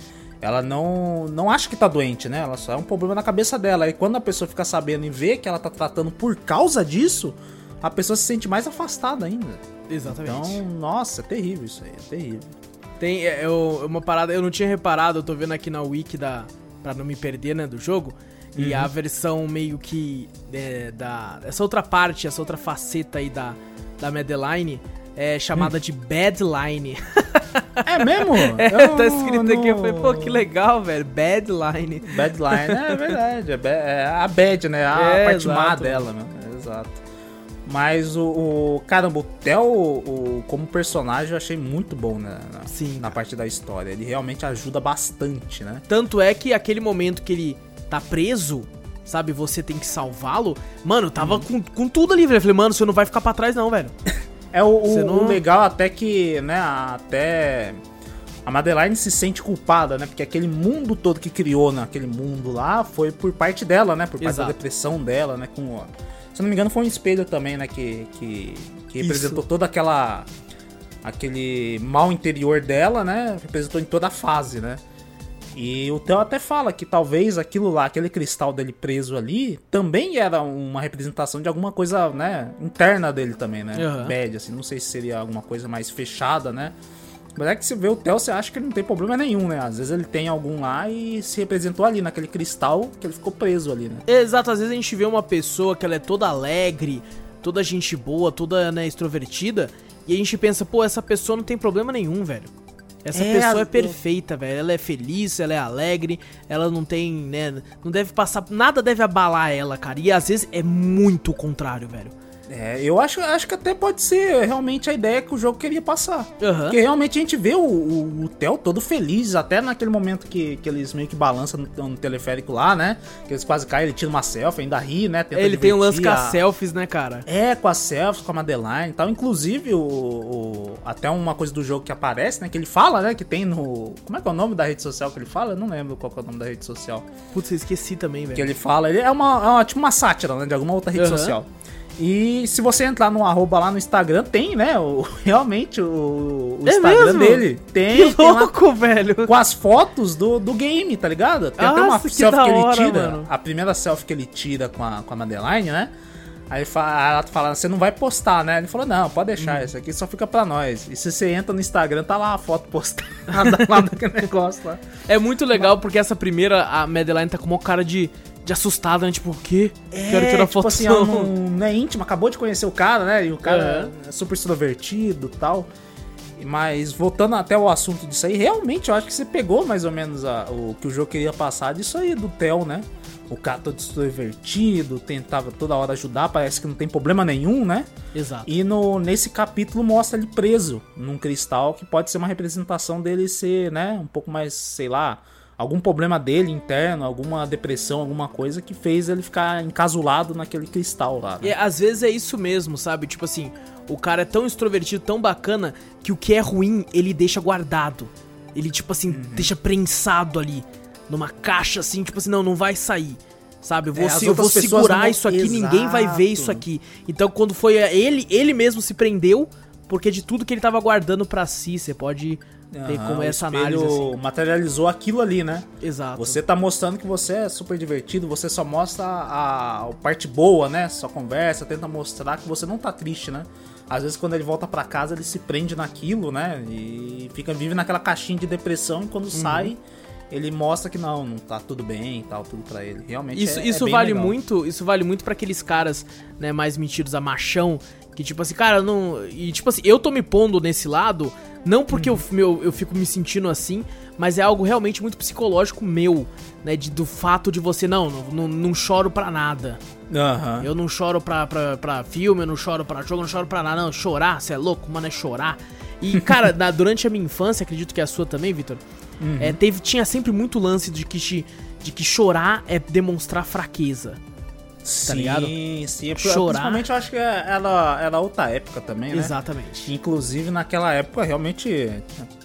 ela não, não acha que tá doente, né? Ela só é um problema na cabeça dela. E quando a pessoa fica sabendo e vê que ela tá tratando por causa disso, a pessoa se sente mais afastada ainda. Exatamente. Então, nossa, é terrível isso aí, é terrível. Tem é, eu, uma parada, eu não tinha reparado, eu tô vendo aqui na wiki da. pra não me perder, né, do jogo. E Uhum. a versão meio que. é, da. Essa outra parte, essa outra faceta aí da, da Madeline é chamada de Badline. É mesmo? Eu tá escrito aqui, eu falei, pô, não- que legal, velho. Badline. Badline, é verdade. É, é a bad, né? A É, parte má exato. dela, né? Exato. Mas o, o. Caramba, o Theo, o, como personagem, eu achei muito bom né, na, Sim. na parte da história. Ele realmente ajuda bastante, né? Tanto é que aquele momento que ele tá preso, sabe, você tem que salvá-lo. Mano, tava com, com tudo ali, velho. Eu falei, mano, você não vai ficar pra trás, não, velho. É o, o- não- o legal até que, né, até. A Madeline se sente culpada, né? Porque aquele mundo todo que criou naquele mundo lá foi por parte dela, né? Por parte Exato. da depressão dela, né? Com, se não me engano, foi um espelho também, né? Que, que, que Isso. representou toda aquela. aquele mal interior dela, né? Representou em toda a fase, né? E o Theo até fala que talvez aquilo lá, aquele cristal dele preso ali, também era uma representação de alguma coisa, né, interna dele também, né? Aham. Bad, assim, não sei se seria alguma coisa mais fechada, né? Mas é que você vê o Theo, você acha que ele não tem problema nenhum, né? Às vezes ele tem algum lá e se representou ali, naquele cristal que ele ficou preso ali, né? Exato, às vezes a gente vê uma pessoa que ela é toda alegre, toda gente boa, toda né, extrovertida, e a gente pensa, pô, essa pessoa não tem problema nenhum, velho. Essa É, pessoa é as- perfeita, velho. Ela é feliz, ela é alegre, ela não tem, né, não deve passar, nada deve abalar ela, cara. E às vezes é muito o contrário, velho. É, eu acho, acho que até pode ser realmente a ideia que o jogo queria passar. Aham. Porque realmente a gente vê o, o, o Theo todo feliz, até naquele momento que, que eles meio que balançam no, no teleférico lá, né? Que eles quase caem, ele tira uma selfie, ainda ri, né? Tenta Ele tem um lance com as selfies, né, cara? É, com as selfies, com a Madeline e tal. Inclusive, o, o- até uma coisa do jogo que aparece, né? Que ele fala, né? Que tem no. Como é que é o nome da rede social que ele fala? Eu não lembro qual que é o nome da rede social. Putz, eu esqueci também, Que velho. ele fala, ele é uma, é uma- tipo uma sátira, né? De alguma outra rede Aham. social. E se você entrar no arroba lá no Instagram, tem, né? O, realmente o, o É Instagram mesmo? dele. Tem, Que tem lá louco, velho. com as fotos do, do game, tá ligado? Tem até uma Nossa, que selfie que ele hora, tira. mano. A primeira selfie que ele tira com a, com a Madeline, né? Aí ela fala, você não vai postar, né? Ele falou, não, pode deixar, Hum. isso aqui só fica pra nós. E se você entra no Instagram, tá lá a foto postada lá daquele negócio lá. É muito legal porque essa primeira, a Madeline tá com uma cara de, de assustada, né? Tipo, o quê? Quero tirar tipo foto assim, ela não, não é íntima, acabou de conhecer o cara, né? E o cara Aham. é super extrovertido e tal. Mas voltando até o assunto disso aí, realmente eu acho que você pegou mais ou menos a- o que o jogo queria passar disso aí, do Theo, né? O cara todo extrovertido, tentava toda hora ajudar, parece que não tem problema nenhum, né? Exato. E no, nesse capítulo mostra ele preso num cristal que pode ser uma representação dele ser, né, um pouco mais, sei lá, algum problema dele interno, alguma depressão, alguma coisa que fez ele ficar encasulado naquele cristal lá. E Né? às vezes é isso mesmo, sabe? Tipo assim, o cara é tão extrovertido, tão bacana, que o que é ruim, ele deixa guardado. Ele, tipo assim, Uhum. deixa prensado ali, numa caixa assim, tipo assim, não, não vai sair. Sabe, eu vou, É, se- eu vou segurar vão- isso aqui, ninguém vai ver isso Exato. aqui. Então, quando foi ele, ele mesmo se prendeu, porque de tudo que ele tava guardando pra si, você pode Aham, como o essa análise assim. materializou aquilo ali, né? Exato. Você tá mostrando que você é super divertido, você só mostra a, a parte boa, né? Só conversa, tenta mostrar que você não tá triste, né? Às vezes quando ele volta pra casa, ele se prende naquilo, né? E fica vive naquela caixinha de depressão e Uhum. quando sai, ele mostra que não, não tá tudo bem e tal, tudo pra ele. Realmente Isso, é, é isso bem vale legal. muito, isso vale muito para aqueles caras, né, mais metidos a machão, que tipo assim, cara, não, e tipo assim, eu tô me pondo nesse lado, não porque Uhum. eu, meu, eu fico me sentindo assim, mas é algo realmente muito psicológico meu, né, de, do fato de você, não, não, não, choro pra nada. Aham. Eu não choro pra, pra, pra filme, eu não choro pra jogo, eu não choro pra nada, não, chorar, você é louco, mano, é chorar. E, cara, na- durante a minha infância, acredito que é a sua também, Vitor, Uhum. é, teve, tinha sempre muito lance de que, de que chorar é demonstrar fraqueza. Sim, ligado? sim. É, Chorar. Principalmente eu acho que é- ela era outra época também, né? Exatamente. Inclusive, naquela época, realmente,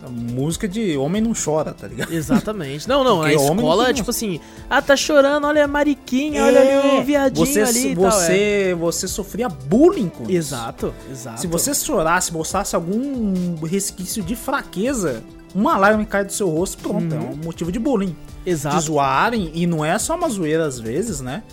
a música de homem não chora, tá ligado? Exatamente. Não, não, Porque homem escola não- é tipo assim, ah, tá chorando, olha a mariquinha, olha ali o viadinho você, ali e tal. você, é. você sofria bullying com isso. Exato, exato. Se você chorasse, mostrasse algum resquício de fraqueza, uma lágrima cai do seu rosto, pronto, é um motivo de bullying. De Exato. zoarem, e não é só uma zoeira às vezes, né?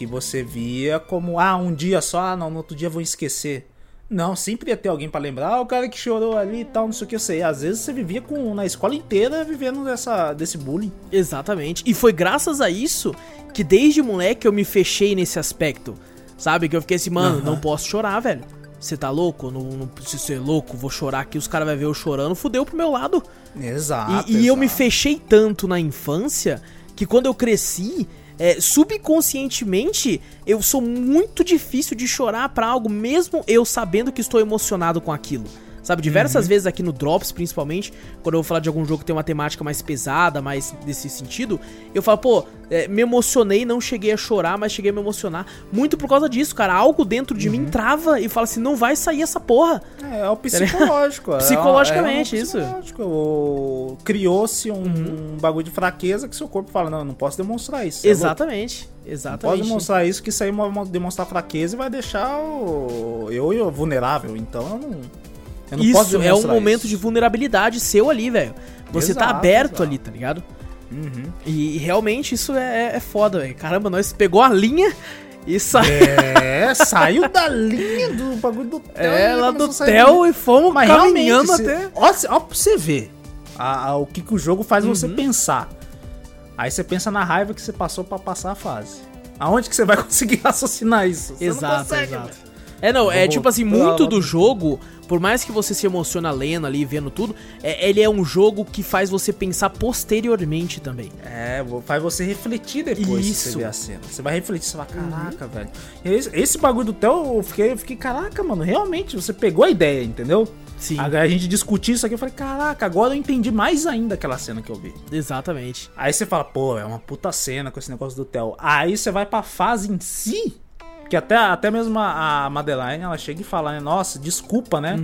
Que você via como, ah, um dia só, ah, não, no outro dia eu vou esquecer. Não, sempre ia ter alguém pra lembrar, ah, o cara que chorou ali e tal, não sei o que eu sei. Às vezes você vivia com, na escola inteira vivendo dessa, desse bullying. Exatamente. E foi graças a isso que desde moleque eu me fechei nesse aspecto. Sabe? Que eu fiquei assim, mano, Aham. não posso chorar, velho. Você tá louco? Não, não preciso ser louco, vou chorar aqui, os caras vão ver eu chorando, fudeu pro meu lado. Exato. E, e eu me exato. fechei tanto na infância que quando eu cresci, é, subconscientemente, eu sou muito difícil de chorar pra algo, mesmo eu sabendo que estou emocionado com aquilo. Sabe, diversas vezes aqui no Drops, principalmente, quando eu vou falar de algum jogo que tem uma temática mais pesada, mais desse sentido, eu falo, pô, é, me emocionei, não cheguei a chorar, mas cheguei a me emocionar. Muito por causa disso, cara. Algo dentro de mim trava e fala assim, não vai sair essa porra. É, é o psicológico. é- Psicologicamente, é um isso. psicológico. O- Criou-se um, bagulho de fraqueza que seu corpo fala, não, eu não posso demonstrar isso. é. Exatamente. Não pode Exatamente. demonstrar isso, que isso aí vai demonstrar fraqueza e vai deixar o, eu, eu vulnerável. Então eu não, Isso, é um momento isso. de vulnerabilidade seu ali, velho. Você tá Exato, aberto exato. ali, tá ligado? E, e realmente isso é, é foda, velho. Caramba, nós pegou a linha e saiu. É, saiu da linha do bagulho do Theo. É, lá do Theo e fomos Mas caminhando realmente, até. cê- ó, cê- ó pra você ver a- a- o que, que o jogo faz você Uhum. pensar. Aí você pensa na raiva que você passou pra passar a fase. Aonde que você vai conseguir raciocinar isso? Você Exato, consegue, exato. velho. É, não, é tipo assim, muito do jogo, por mais que você se emociona lendo ali, vendo tudo, é- ele é um jogo que faz você pensar posteriormente também. É, faz você refletir depois que Isso. Uhum. você vê a cena. Você vai refletir, você vai, caraca, velho. Esse, esse bagulho do Theo, eu fiquei, eu fiquei, caraca, mano, realmente, você pegou a ideia, entendeu? Sim, a gente discutir isso aqui, eu falei, caraca, agora eu entendi mais ainda aquela cena que eu vi. exatamente. Aí você fala, pô, é uma puta cena com esse negócio do Theo. Aí você vai pra fase em si, que até, até mesmo a, a Madeline, ela chega e fala, né, nossa, desculpa, né,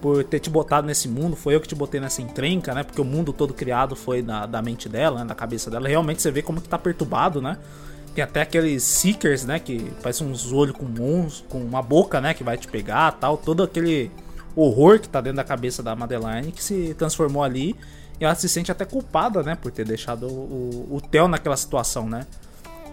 por ter te botado nesse mundo, foi eu que te botei nessa encrenca, né, porque o mundo todo criado foi da, da mente dela, né, da cabeça dela. Realmente você vê como que tá perturbado, né. Tem até aqueles Seekers, né, que parece uns olhos com mons, com uma boca, né, que vai te pegar tal, todo aquele horror que tá dentro da cabeça da Madeline, que se transformou ali e ela se sente até culpada, né, por ter deixado o, o, o Theo naquela situação, né.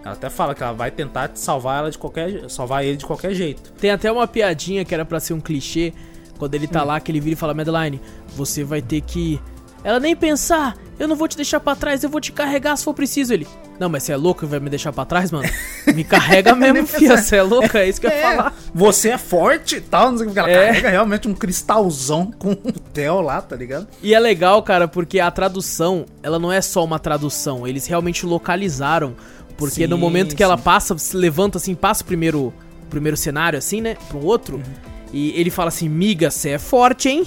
Ela até fala que ela vai tentar salvar ela de qualquer, salvar ele de qualquer jeito. Tem até uma piadinha que era pra ser um clichê, quando ele Hum. tá lá, que ele vira e fala, Madeline, você vai ter que... Ela nem pensar, eu não vou te deixar pra trás, eu vou te carregar se for preciso. Ele, não, mas você é louco e vai me deixar pra trás, mano? Me carrega mesmo, fia, você é louca, é isso que eu ia falar. Você é forte e tal, não sei o que. Ela É. carrega realmente um cristalzão com o Theo lá, tá ligado? E é legal, cara, porque a tradução, ela não é só uma tradução, eles realmente localizaram. Porque no Sim, momento que ela sim. passa, se levanta assim, passa o primeiro, o primeiro cenário, assim, né, pro outro, Uhum. e ele fala assim, miga, você é forte, hein?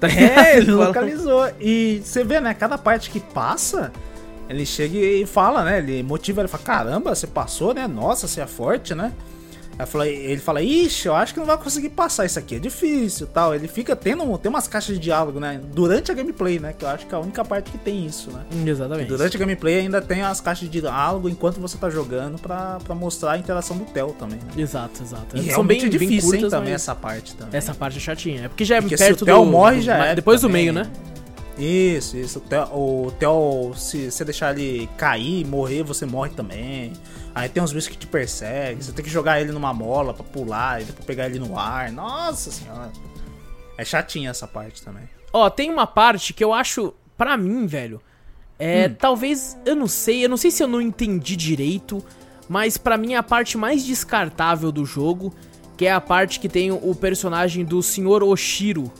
Tá É, ele localizou. E você vê, né? Cada parte que passa, ele chega e fala, né? Ele motiva, ele fala: Caramba, você passou, né? Nossa, você é forte, né? Ele fala: Ixi, eu acho que não vai conseguir passar isso aqui, é difícil tal. Ele fica tendo tem umas caixas de diálogo, né? Durante a gameplay, né? Que eu acho que é a única parte que tem isso, né? Exatamente. Durante a gameplay ainda tem as caixas de diálogo enquanto você tá jogando pra, pra mostrar a interação do Theo também. Né? Exato, exato. E São realmente bem, é difícil, bem hein, curtas, também essa parte também. essa parte é chatinha. É porque já é Porque se perto o Theo do... morre, do- já é. Depois do também. meio, né? Isso, isso. O Theo, o Theo, se você deixar ele cair, morrer, você morre também. Aí tem uns bichos que te perseguem. Você tem que jogar ele numa mola pra pular e depois pegar ele no ar. Nossa senhora. É chatinha essa parte também. Ó, tem uma parte que eu acho, pra mim, velho, é Hum. talvez, eu não sei, eu não sei se eu não entendi direito, mas pra mim é a parte mais descartável do jogo, que é a parte que tem o personagem do Sr. Oshiro,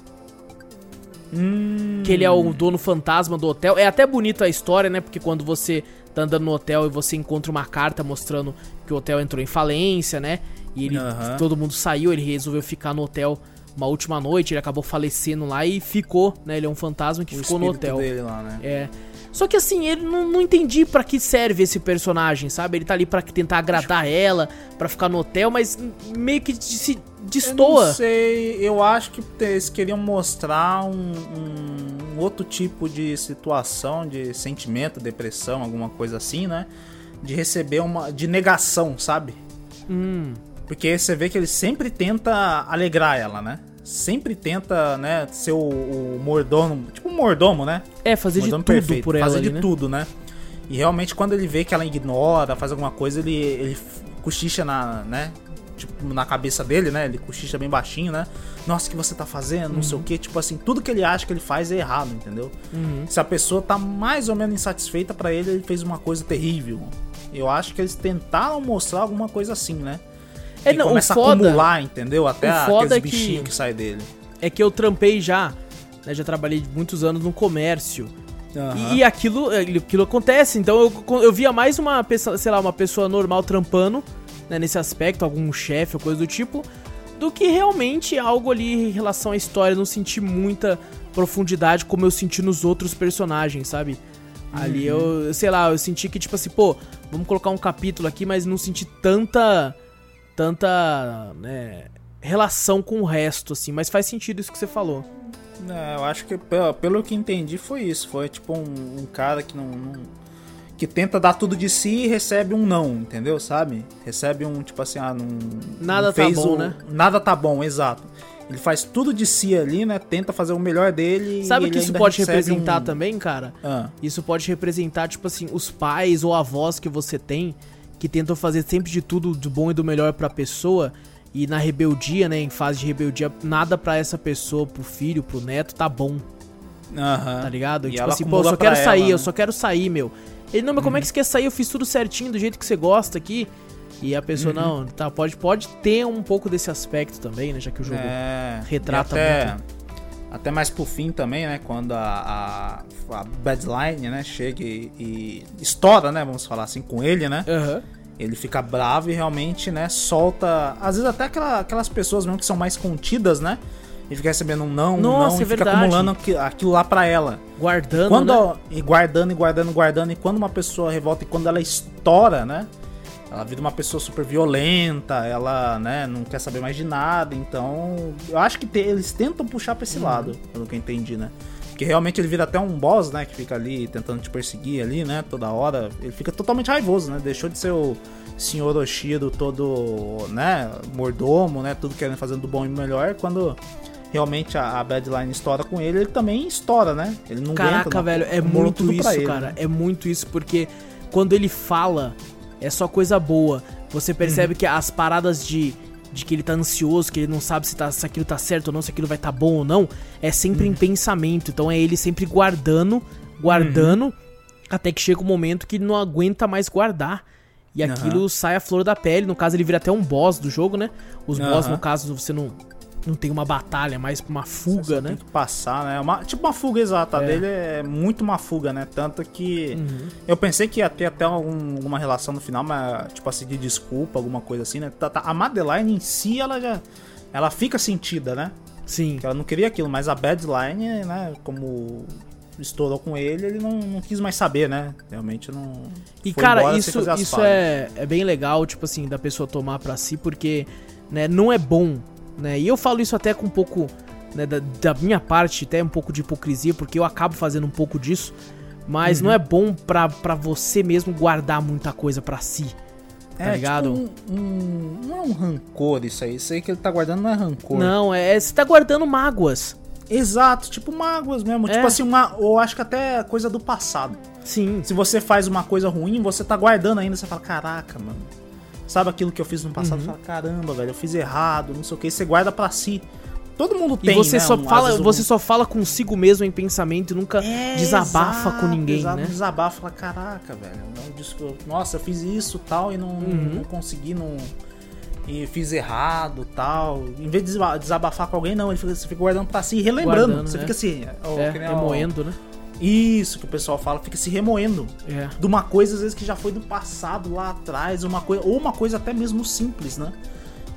Hum. que ele é o dono fantasma do hotel. É até bonito a história, né? Porque quando você tá andando no hotel e você encontra uma carta mostrando que o hotel entrou em falência, né? E ele, Aham. todo mundo saiu, ele resolveu ficar no hotel uma última noite, ele acabou falecendo lá e ficou, né? Ele é um fantasma que O ficou no hotel. dele lá, né? É. Só que assim, ele não, não entendi pra que serve esse personagem, sabe? Ele tá ali pra tentar agradar ela, pra ficar no hotel, mas meio que se Eu não destoa. sei, eu acho que eles queriam mostrar um, um outro tipo de situação, de sentimento, depressão, alguma coisa assim, né? De receber uma. de negação, sabe? Hum, Porque você vê que ele sempre tenta alegrar ela, né? Sempre tenta, né, ser o, o mordomo, tipo um mordomo, né? é, fazer de Mordomo tudo perfeito, por ela fazer ali, de né? tudo, né? E realmente quando ele vê que ela ignora, faz alguma coisa, ele, ele cochicha na, né? Tipo, na cabeça dele, né? Ele cochicha bem baixinho, né? Nossa, o que você tá fazendo? Não sei o que. Tipo assim, tudo que ele acha que ele faz é errado, entendeu? Uhum. Se a pessoa tá mais ou menos insatisfeita pra ele, ele fez uma coisa terrível. Eu acho que eles tentaram mostrar alguma coisa assim, né? É, que não, começa a foda- acumular, entendeu? Até aqueles é que- bichinhos que saem dele. É que eu trampei já, né? Já trabalhei muitos anos no comércio. Aham. E aquilo, aquilo acontece. Então eu, eu via mais uma pessoa, sei lá, uma pessoa normal trampando, né, nesse aspecto, algum chefe ou coisa do tipo, do que realmente algo ali em relação à história. Eu não senti muita profundidade como eu senti nos outros personagens, sabe? Ali eu, sei lá, eu senti que, tipo assim, pô, vamos colocar um capítulo aqui, mas não senti tanta. tanta. né, relação com o resto, assim. Mas faz sentido isso que você falou. É, eu acho que pelo, pelo que entendi foi isso. Foi tipo um, um cara que não, não- que tenta dar tudo de si e recebe um não, entendeu? Sabe? Recebe um tipo assim, ah, não. Nada não tá bom, o- né? Nada tá bom, exato. Ele faz tudo de si ali, né? Tenta fazer o melhor dele. Sabe o que isso pode representar um- também, cara? Ah, Isso pode representar, tipo assim, os pais ou avós que você tem que tentam fazer sempre de tudo do bom e do melhor pra pessoa e na rebeldia, né, em fase de rebeldia, nada pra essa pessoa, pro filho, pro neto, tá bom, aham. tá ligado? E tipo assim, pô, eu só quero sair, ela, eu né? só quero sair, meu. Ele, não, mas como é que você quer sair? Eu fiz tudo certinho, do jeito que você gosta aqui. E a pessoa, Uhum. não, tá, pode, pode ter um pouco desse aspecto também, né, já que o jogo... É, retrata até, Até mais pro fim também, né? Quando a, a, a Badline, né, chega e, e estoura, né? Vamos falar assim, com ele, né? Aham. Ele fica bravo e realmente, né, solta. Às vezes até aquela- aquelas pessoas mesmo que são mais contidas, né? E fica recebendo um não, um Nossa, não, é e fica verdade. acumulando aqui- aquilo lá pra ela. Guardando, quando, né? E guardando, e guardando, guardando. E quando uma pessoa revolta e quando ela estoura, né? Ela vira uma pessoa super violenta, ela, né, não quer saber mais de nada. Então, eu acho que te- eles tentam puxar pra esse Uhum. lado, pelo que eu entendi, né? Porque realmente ele vira até um boss, né, que fica ali tentando te perseguir ali, né, toda hora. Ele fica totalmente raivoso, né? Deixou de ser o senhor Oshiro todo, né, mordomo, né, tudo querendo fazer do bom e melhor, quando realmente a, a Badline estoura com ele, ele também estoura, né? Ele não aguenta, Caraca, não, velho, é muito isso, ele, cara. né? É muito isso, porque quando ele fala, é só coisa boa. Você Uhum. percebe que as paradas de, de que ele tá ansioso, que ele não sabe se, tá, se aquilo tá certo ou não, se aquilo vai tá bom ou não, é sempre Uhum. em pensamento. Então é ele sempre guardando, guardando, Uhum. até que chega um momento que ele não aguenta mais guardar. E Aham. aquilo sai a flor da pele. No caso, ele vira até um boss do jogo, né? Os boss, no caso, você não, não tem uma batalha, é mais uma fuga, né? Tem que passar, né? Uma, tipo uma fuga exata. A É. dele é muito uma fuga, né? Tanto que Uhum. eu pensei que ia ter até algum- alguma relação no final, mas tipo assim, de desculpa, alguma coisa assim, né? Tá- tá- A Madeline em si, ela já. Ela fica sentida, né? Sim. Que ela não queria aquilo, mas a Badline, né? Como estourou com ele, ele não, não quis mais saber, né? Realmente não. E cara, isso, isso é, é bem legal, tipo assim, da pessoa tomar pra si, porque, né, não é bom, né? E eu falo isso até com um pouco, né, da, da minha parte, até um pouco de hipocrisia, porque eu acabo fazendo um pouco disso, mas Uhum. não é bom pra, pra você mesmo guardar muita coisa pra si, tá É, ligado? tipo um- um- não é um rancor isso aí. Isso aí que ele tá guardando não é rancor. Não, é, você tá guardando mágoas. Exato, tipo mágoas mesmo. É. Tipo assim, uma, eu acho que até coisa do passado. Sim. Se você faz uma coisa ruim, você tá guardando ainda, você fala, caraca, mano. Sabe aquilo que eu fiz no passado? Uhum. Fala, caramba, velho, eu fiz errado, não sei o que. Você guarda pra si. Todo mundo E tem, você né, só um- fala, um- você só fala consigo mesmo em pensamento e nunca É, desabafa exato, com ninguém, exato, né? Desabafa, fala, caraca, velho. Não, nossa, eu fiz isso tal e não, Uhum. não consegui, não. E fiz errado tal. Em vez de desaba- desabafar com alguém, não, ele fica, você fica guardando pra si e relembrando. Guardando, você né? fica assim. ó, É, que nem, ó, remoendo, né? Isso que o pessoal fala, fica se remoendo É. de uma coisa às vezes que já foi do passado lá atrás, uma coisa ou uma coisa até mesmo simples, né?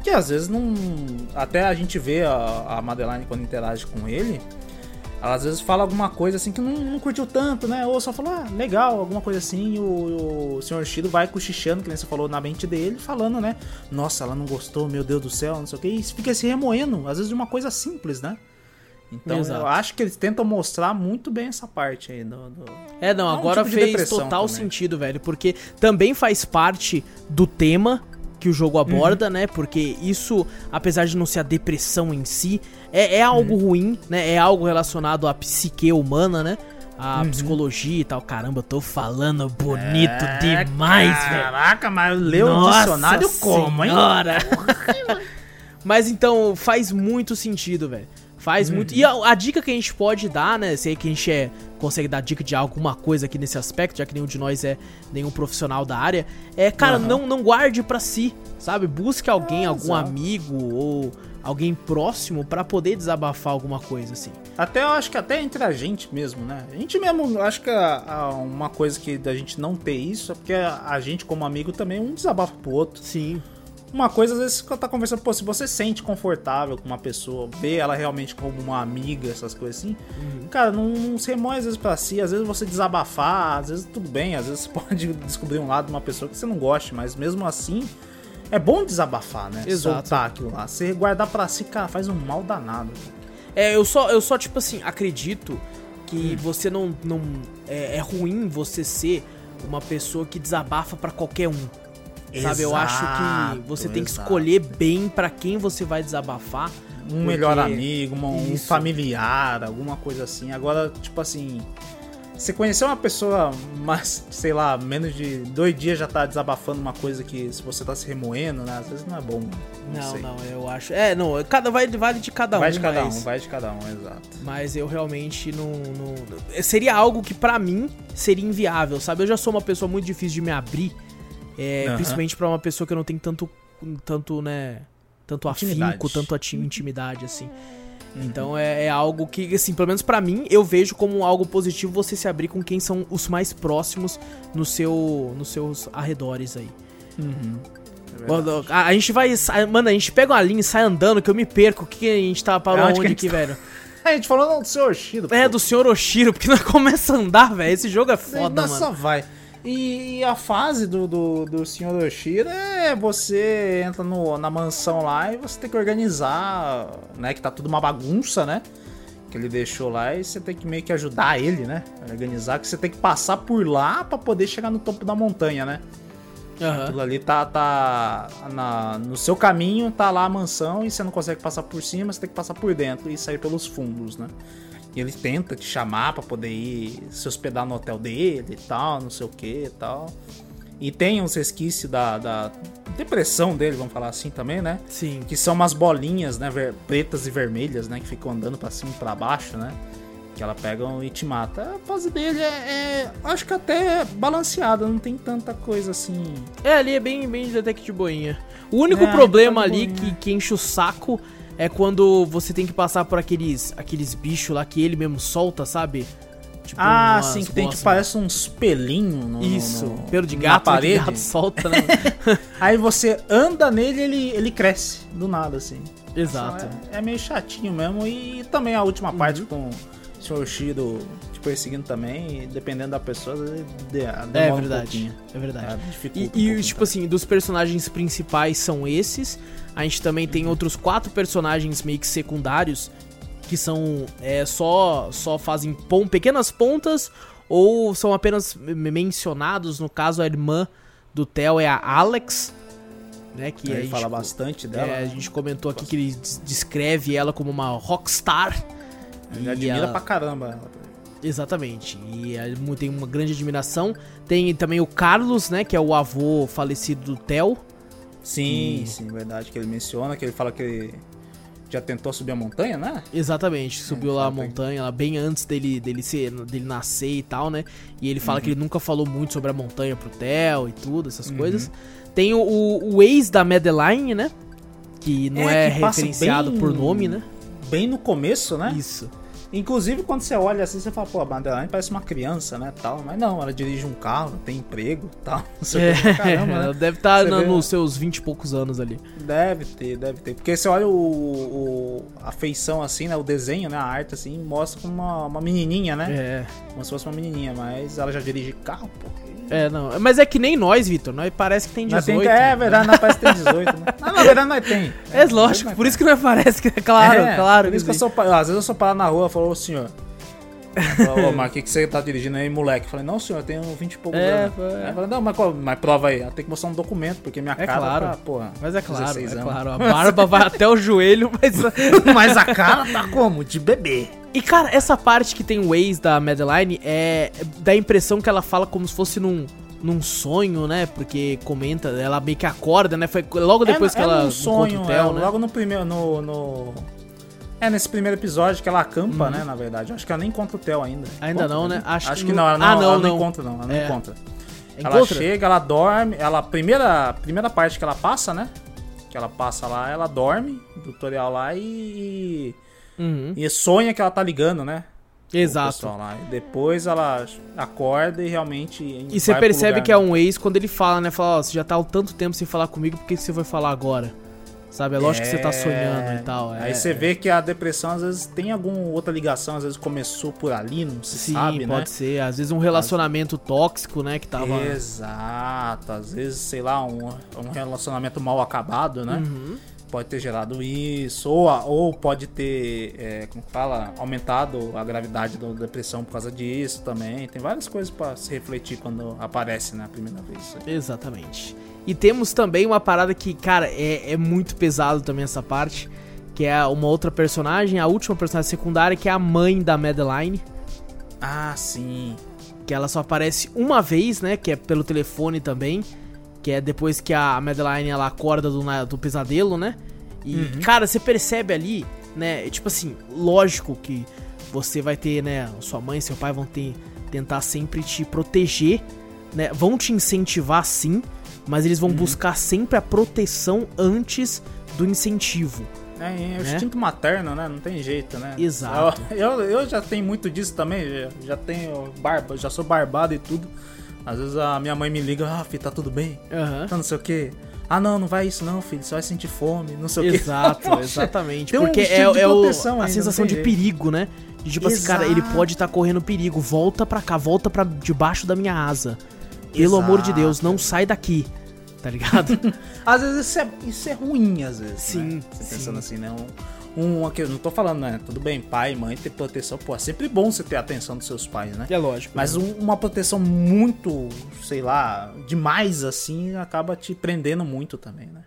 Que às vezes não, até a gente vê a, a Madeline quando interage com ele, ela às vezes fala alguma coisa assim que não, não curtiu tanto, né? Ou só fala, ah, legal, alguma coisa assim, e o, o Sr. Shido vai cochichando, que nem você falou na mente dele, falando, né? Nossa, ela não gostou, meu Deus do céu, não sei o que, e fica se remoendo, às vezes de uma coisa simples, né? Então Exato. eu acho que eles tentam mostrar muito bem essa parte aí do- do, É, não, É um agora tipo fez total também. sentido, velho, porque também faz parte do tema que o jogo aborda, né? Porque isso, apesar de não ser a depressão em si, é, é algo ruim, né? É algo relacionado à psique humana, né? A psicologia e tal. Caramba, eu tô falando bonito demais, velho. Caraca, mas leu o dicionário como, hein? senhora. Mas então faz muito sentido, velho. Faz muito. Uhum. E a, a dica que a gente pode dar, né? Sei que a gente é, consegue dar dica de alguma coisa aqui nesse aspecto, já que nenhum de nós é nenhum profissional da área. É, cara, Aham. não, não guarde pra si, sabe? Busque alguém, É, algum exato. amigo ou alguém próximo pra poder desabafar alguma coisa, assim. Até eu acho que até entre a gente mesmo, né? A gente mesmo, acho que a- a- uma coisa que da gente não ter isso é porque a, a gente, como amigo, também um desabafa pro outro. Sim. Uma coisa, às vezes, quando tá conversando, pô, se você sente confortável com uma pessoa, vê ela realmente como uma amiga, essas coisas assim, cara, não, não se remoe às vezes pra si, às vezes você desabafar, às vezes tudo bem, às vezes você pode descobrir um lado de uma pessoa que você não goste, mas mesmo assim, é bom desabafar, né? Exato. Soltar aquilo lá. Você guardar pra si, cara, faz um mal danado. É, eu só, eu só tipo assim, acredito que Hum. você não. não é, é ruim você ser uma pessoa que desabafa pra qualquer um. Sabe, eu acho que você tem que exato. escolher bem pra quem você vai desabafar, Um melhor Porque- amigo, uma- um familiar, alguma coisa assim. Agora, tipo assim. Você conhecer uma pessoa, mas, sei lá, menos de dois dias já tá desabafando uma coisa que se você tá se remoendo, né? Às vezes não é bom. Não, Não, sei. não, eu acho. É, não, cada vai vale de cada vai um, de cada mas, um, vai de cada um, exato. mas eu realmente não, não- seria algo que pra mim seria inviável, sabe? Eu já sou uma pessoa muito difícil de me abrir, é, principalmente pra uma pessoa que eu não tenho tanto tanto, né, tanto afinco, tanto intimidade assim. Uhum. Então é, é algo que, assim, pelo menos pra mim, eu vejo como algo positivo você se abrir com quem são os mais próximos no seu, nos seus arredores aí. Uhum. É a, a gente vai. Mano, a gente pega uma linha e sai andando que eu me perco. O que, a gente tá Aonde que onde gente aqui, velho? A gente falou não, do seu Oshiro. É do senhor Oshiro, porque nós começa a andar, velho. Esse jogo é foda, Nossa, mano. vai. E, a fase do, do, do Sr. Oshiro é você entra no, na mansão lá e você tem que organizar, né? Que tá tudo uma bagunça, né? Que ele deixou lá e você tem que meio que ajudar ele, né? Organizar, que você tem que passar por lá pra poder chegar no topo da montanha, né? Aham. Aquilo ali tá, tá na, no seu caminho, tá lá a mansão e você não consegue passar por cima, você tem que passar por dentro e sair pelos fundos, né? E ele tenta te chamar pra poder ir se hospedar no hotel dele e tal, não sei o que e tal. E tem uns resquícios da, da depressão dele, vamos falar assim também, né? Sim. Que são umas bolinhas, né? ver- pretas e vermelhas, né? Que ficam andando pra cima e pra baixo, né? Que ela pega e te mata. A fase dele é, é- Acho que até é balanceada, não tem tanta coisa assim. É, ali é bem, bem detective boinha. O único É, problema tá ali que, que enche o saco é quando você tem que passar por aqueles, aqueles bichos lá que ele mesmo solta, sabe? Tipo, Ah, sim, que tem que parece uns pelinhos no, no- Isso, no- pelo de na gato, parede. de gato solta, né? Aí você anda nele ele ele cresce do nada, assim. Exato. Uhum. É, é meio chatinho mesmo. E também a última parte com o Sr. Shiro te perseguindo também, dependendo da pessoa, de- demora É um verdade, pouquinho. é verdade. É, E, um e, tipo assim, dos personagens principais são esses. A gente também tem outros quatro personagens meio que secundários que são é, só só fazem pon- pequenas pontas ou são apenas me- mencionados. No caso, a irmã do Theo é a Alex, né? Que a Ele gente, fala bastante dela. é, a né? gente comentou aqui que ele des- descreve ela como uma rockstar. Ele admira ela- pra caramba ela. Exatamente. E tem uma grande admiração. Tem também o Carlos, né? Que é o avô falecido do Theo. Sim, E- sim, verdade. Que ele menciona, que ele fala que ele já tentou subir a montanha, né? Exatamente, subiu lá a montanha, lá bem antes dele, dele, ser, dele nascer e tal, né? E ele fala que ele nunca falou muito sobre a montanha pro Theo e tudo, essas coisas. Tem o, o, ex da Madeline, né? Que não é, É, que referenciado bem- por nome, né? Bem no começo, né? Isso. Inclusive, quando você olha assim, você fala, pô, a Madeline parece uma criança, né, tal. Mas não, ela dirige um carro, tem emprego, tal. Não sei É, o que, caramba, ela né? deve estar vê- nos seus 20 e poucos anos ali. Deve ter, deve ter. Porque você olha o, o- a feição assim, né, o desenho, né, a arte assim, mostra como uma, uma menininha, né? É. Como se fosse uma menininha, mas ela já dirige carro, pô. É, não. Mas é que nem nós, Vitor. Nós parece que tem Nós 18. tem, é verdade, nós parece que tem 18, né? Não, na verdade nós tem. É, lógico, por isso que não parece que é claro, É, claro. Por isso que eu sou, às vezes eu sou parado na rua e falo, ô senhor. Ô, mas o que, que você tá dirigindo aí, moleque? Eu falei, não, senhor, eu tenho 20 e poucos É, anos. é. Falei, não, mas, qual, mas prova aí. Ela tem que mostrar um documento, porque minha É cara claro. tá, porra. Mas é claro, 16 é anos. claro. A barba vai até o joelho, mas. Mas a cara tá como? De bebê. E cara, essa parte que tem o ex da Madeline é. dá a impressão que ela fala como se fosse num. Num sonho, né? Porque comenta, ela meio que acorda, né? Foi logo depois é, que ela é num sonho, encontra o Theo, é, né? logo no primeiro, no, no- É, nesse primeiro episódio que ela acampa, Uhum. né, na verdade. Acho que ela nem encontra o Theo ainda. Ainda Encontra, não, né? Acho Acho, que não- ela não, Ah, não, ela não, não. encontra, não. Ela não É. encontra. Ela Encontra? chega, ela dorme. Ela, primeira, primeira parte que ela passa, né? Que ela passa lá, ela dorme, tutorial lá e. Uhum. E sonha que ela tá ligando, né? Exato. depois ela acorda e realmente. E você percebe que é um ex quando ele fala, né? Fala, ó, você já tá há tanto tempo sem falar comigo, por que você vai falar agora? Sabe? É lógico que você tá sonhando e tal. é- Aí você vê que a depressão às vezes tem alguma outra ligação, às vezes começou por ali, não se Sim, sabe, pode né? ser. Às vezes um relacionamento tóxico, né? Que tava. Exato, às vezes, sei lá, um, um relacionamento mal acabado, né? Uhum. Pode ter gerado isso, ou, a- ou pode ter, é, como fala, aumentado a gravidade da depressão por causa disso também. Tem várias coisas pra se refletir quando aparece, né, a primeira vez. Exatamente. E temos também uma parada que, cara, é, é muito pesado também essa parte. que é uma outra personagem, a última personagem secundária, que é a mãe da Madeline, Ah, sim. que ela só aparece uma vez, né? Que é pelo telefone também. Que é depois que a Madeline ela acorda do, do pesadelo, né? E, cara, você percebe ali, né? Tipo assim, lógico que você vai ter, né? Sua mãe e seu pai vão ter, tentar sempre te proteger, né? Vão te incentivar sim, mas eles vão buscar sempre a proteção antes do incentivo. É, é o Né? instinto materno, né? Não tem jeito, né? Exato. Eu, eu, eu já tenho muito disso também, já, já tenho barba, já sou barbado e tudo. Às vezes a minha mãe me liga, ah, filho, tá tudo bem? Aham. Tá não sei o quê. Ah, não, não vai isso não, filho, você vai sentir fome, não sei o quê. Exato, exatamente. tem um Porque é, instinto de é o- a sensação de perigo, né? De tipo assim, cara, ele Exato. pode estar correndo perigo. Volta pra cá, volta pra debaixo da minha asa. Pelo amor de Exato. Deus, não sai daqui. Tá ligado? Às vezes isso é, isso é ruim, às vezes. Sim, né? Você sim. pensando assim, né? Um, aqui, eu não tô falando, né? Tudo bem, pai, mãe, ter proteção. Pô, é sempre bom você ter a atenção dos seus pais, né? é lógico. Mas um- uma proteção muito, sei lá, demais assim, acaba te prendendo muito também, né?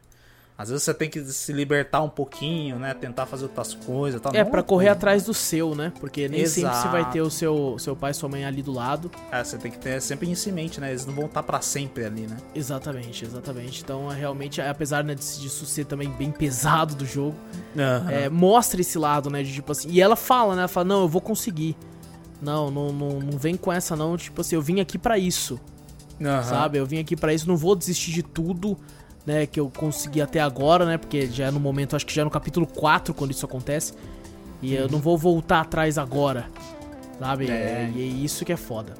Às vezes você tem que se libertar um pouquinho, né? Tentar fazer outras coisas. Tal. É, pra correr atrás do seu, né? Porque nem sempre você vai Exato. ter o seu, seu pai e sua mãe ali do lado. É, você tem que ter sempre isso em mente, né? Eles não vão estar pra sempre ali, né? Exatamente, exatamente. Então, é, realmente, apesar né, disso ser também bem pesado do jogo, Aham. é, mostra esse lado, né? De tipo assim. E ela fala, né? Ela fala, não, eu vou conseguir. Não, não, não, não vem com essa, não. Tipo assim, eu vim aqui pra isso. Aham. sabe? Eu vim aqui pra isso, não vou desistir de tudo, né, que eu consegui até agora, né? Porque já é no momento, acho que já é no capítulo 4 quando isso acontece. E eu não vou voltar atrás agora. Sabe? É. E é isso que é foda.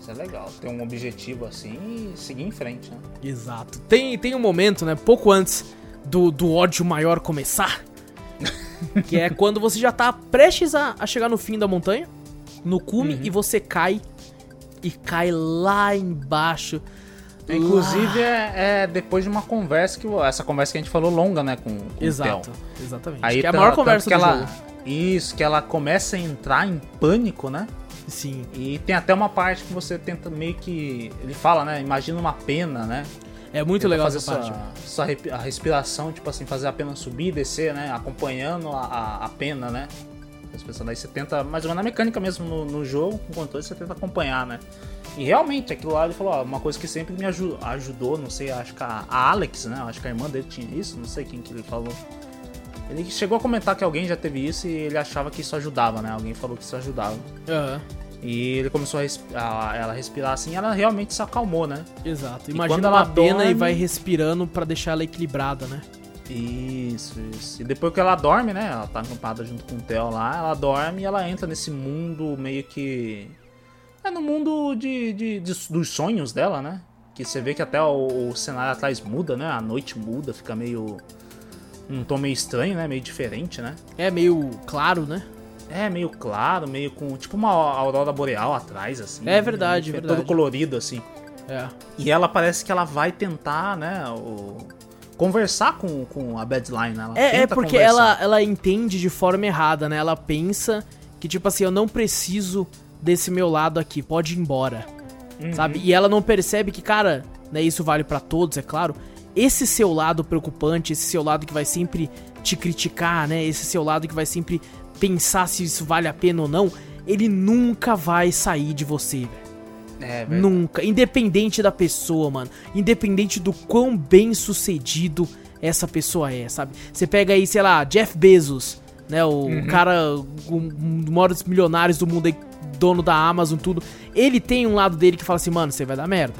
Isso é legal. Ter um objetivo assim e seguir em frente, né? Exato. Tem, tem um momento, né? Pouco antes do, do ódio maior começar. que é quando você já tá prestes a, a chegar no fim da montanha, no cume, e você cai. E cai lá embaixo. Inclusive é, é depois de uma conversa que essa conversa que a gente falou longa, né, com, com Exato, o Theo. exatamente. Aí que é a maior conversa que ela, jogo. Isso, que ela começa a entrar em pânico, né? Sim. E tem até uma parte que você tenta meio que. Ele fala, né? Imagina uma pena, né? É muito Tenta legal essa parte. Sua, a respiração, tipo assim, fazer a pena subir e descer, né? Acompanhando a, a, a pena, né? As pessoas daí você tenta, mais ou menos na mecânica mesmo no, no jogo, com controle, você tenta acompanhar, né? E realmente, aquilo lá ele falou, ó, uma coisa que sempre me aju- ajudou, não sei, acho que a, a Alex, né? Acho que a irmã dele tinha isso, não sei quem que ele falou. Ele chegou a comentar que alguém já teve isso e ele achava que isso ajudava, né? Alguém falou que isso ajudava. Aham, E ele começou a, respi- a- ela respirar assim, ela realmente se acalmou, né? exato. E Imagina quando uma ela pena e dorme- vai respirando pra deixar ela equilibrada, né? Isso, isso. E depois que ela dorme, né? Ela tá acampada junto com o Theo lá, ela dorme e ela entra nesse mundo meio que. É no mundo de, de- de- dos sonhos dela, né? Que você vê que até o, o cenário atrás muda, né? A noite muda, fica meio. Um tom meio estranho, né? Meio diferente, né? É meio claro, né? É meio claro, meio com. Tipo uma aurora boreal atrás, assim. É verdade, Meio verdade. Todo colorido, assim. É. E ela parece que ela vai tentar, né? O... Conversar com, com a Badline? Ela É, é porque conversar. ela, ela entende de forma errada, né? Ela pensa que, tipo assim, eu não preciso desse meu lado aqui, pode ir embora. Uhum. Sabe? E ela não percebe que, cara, né, isso vale pra todos, é claro. Esse seu lado preocupante, esse seu lado que vai sempre te criticar, né? Esse seu lado que vai sempre pensar se isso vale a pena ou não, ele nunca vai sair de você, velho. É, velho. Nunca. Independente da pessoa, mano. Independente do quão bem sucedido essa pessoa é, sabe? Você pega aí, sei lá, Jeff Bezos, né? O Uhum. cara, um um dos maiores milionários do mundo aí, dono da Amazon, tudo. Ele tem um lado dele que fala assim, mano, você vai dar merda.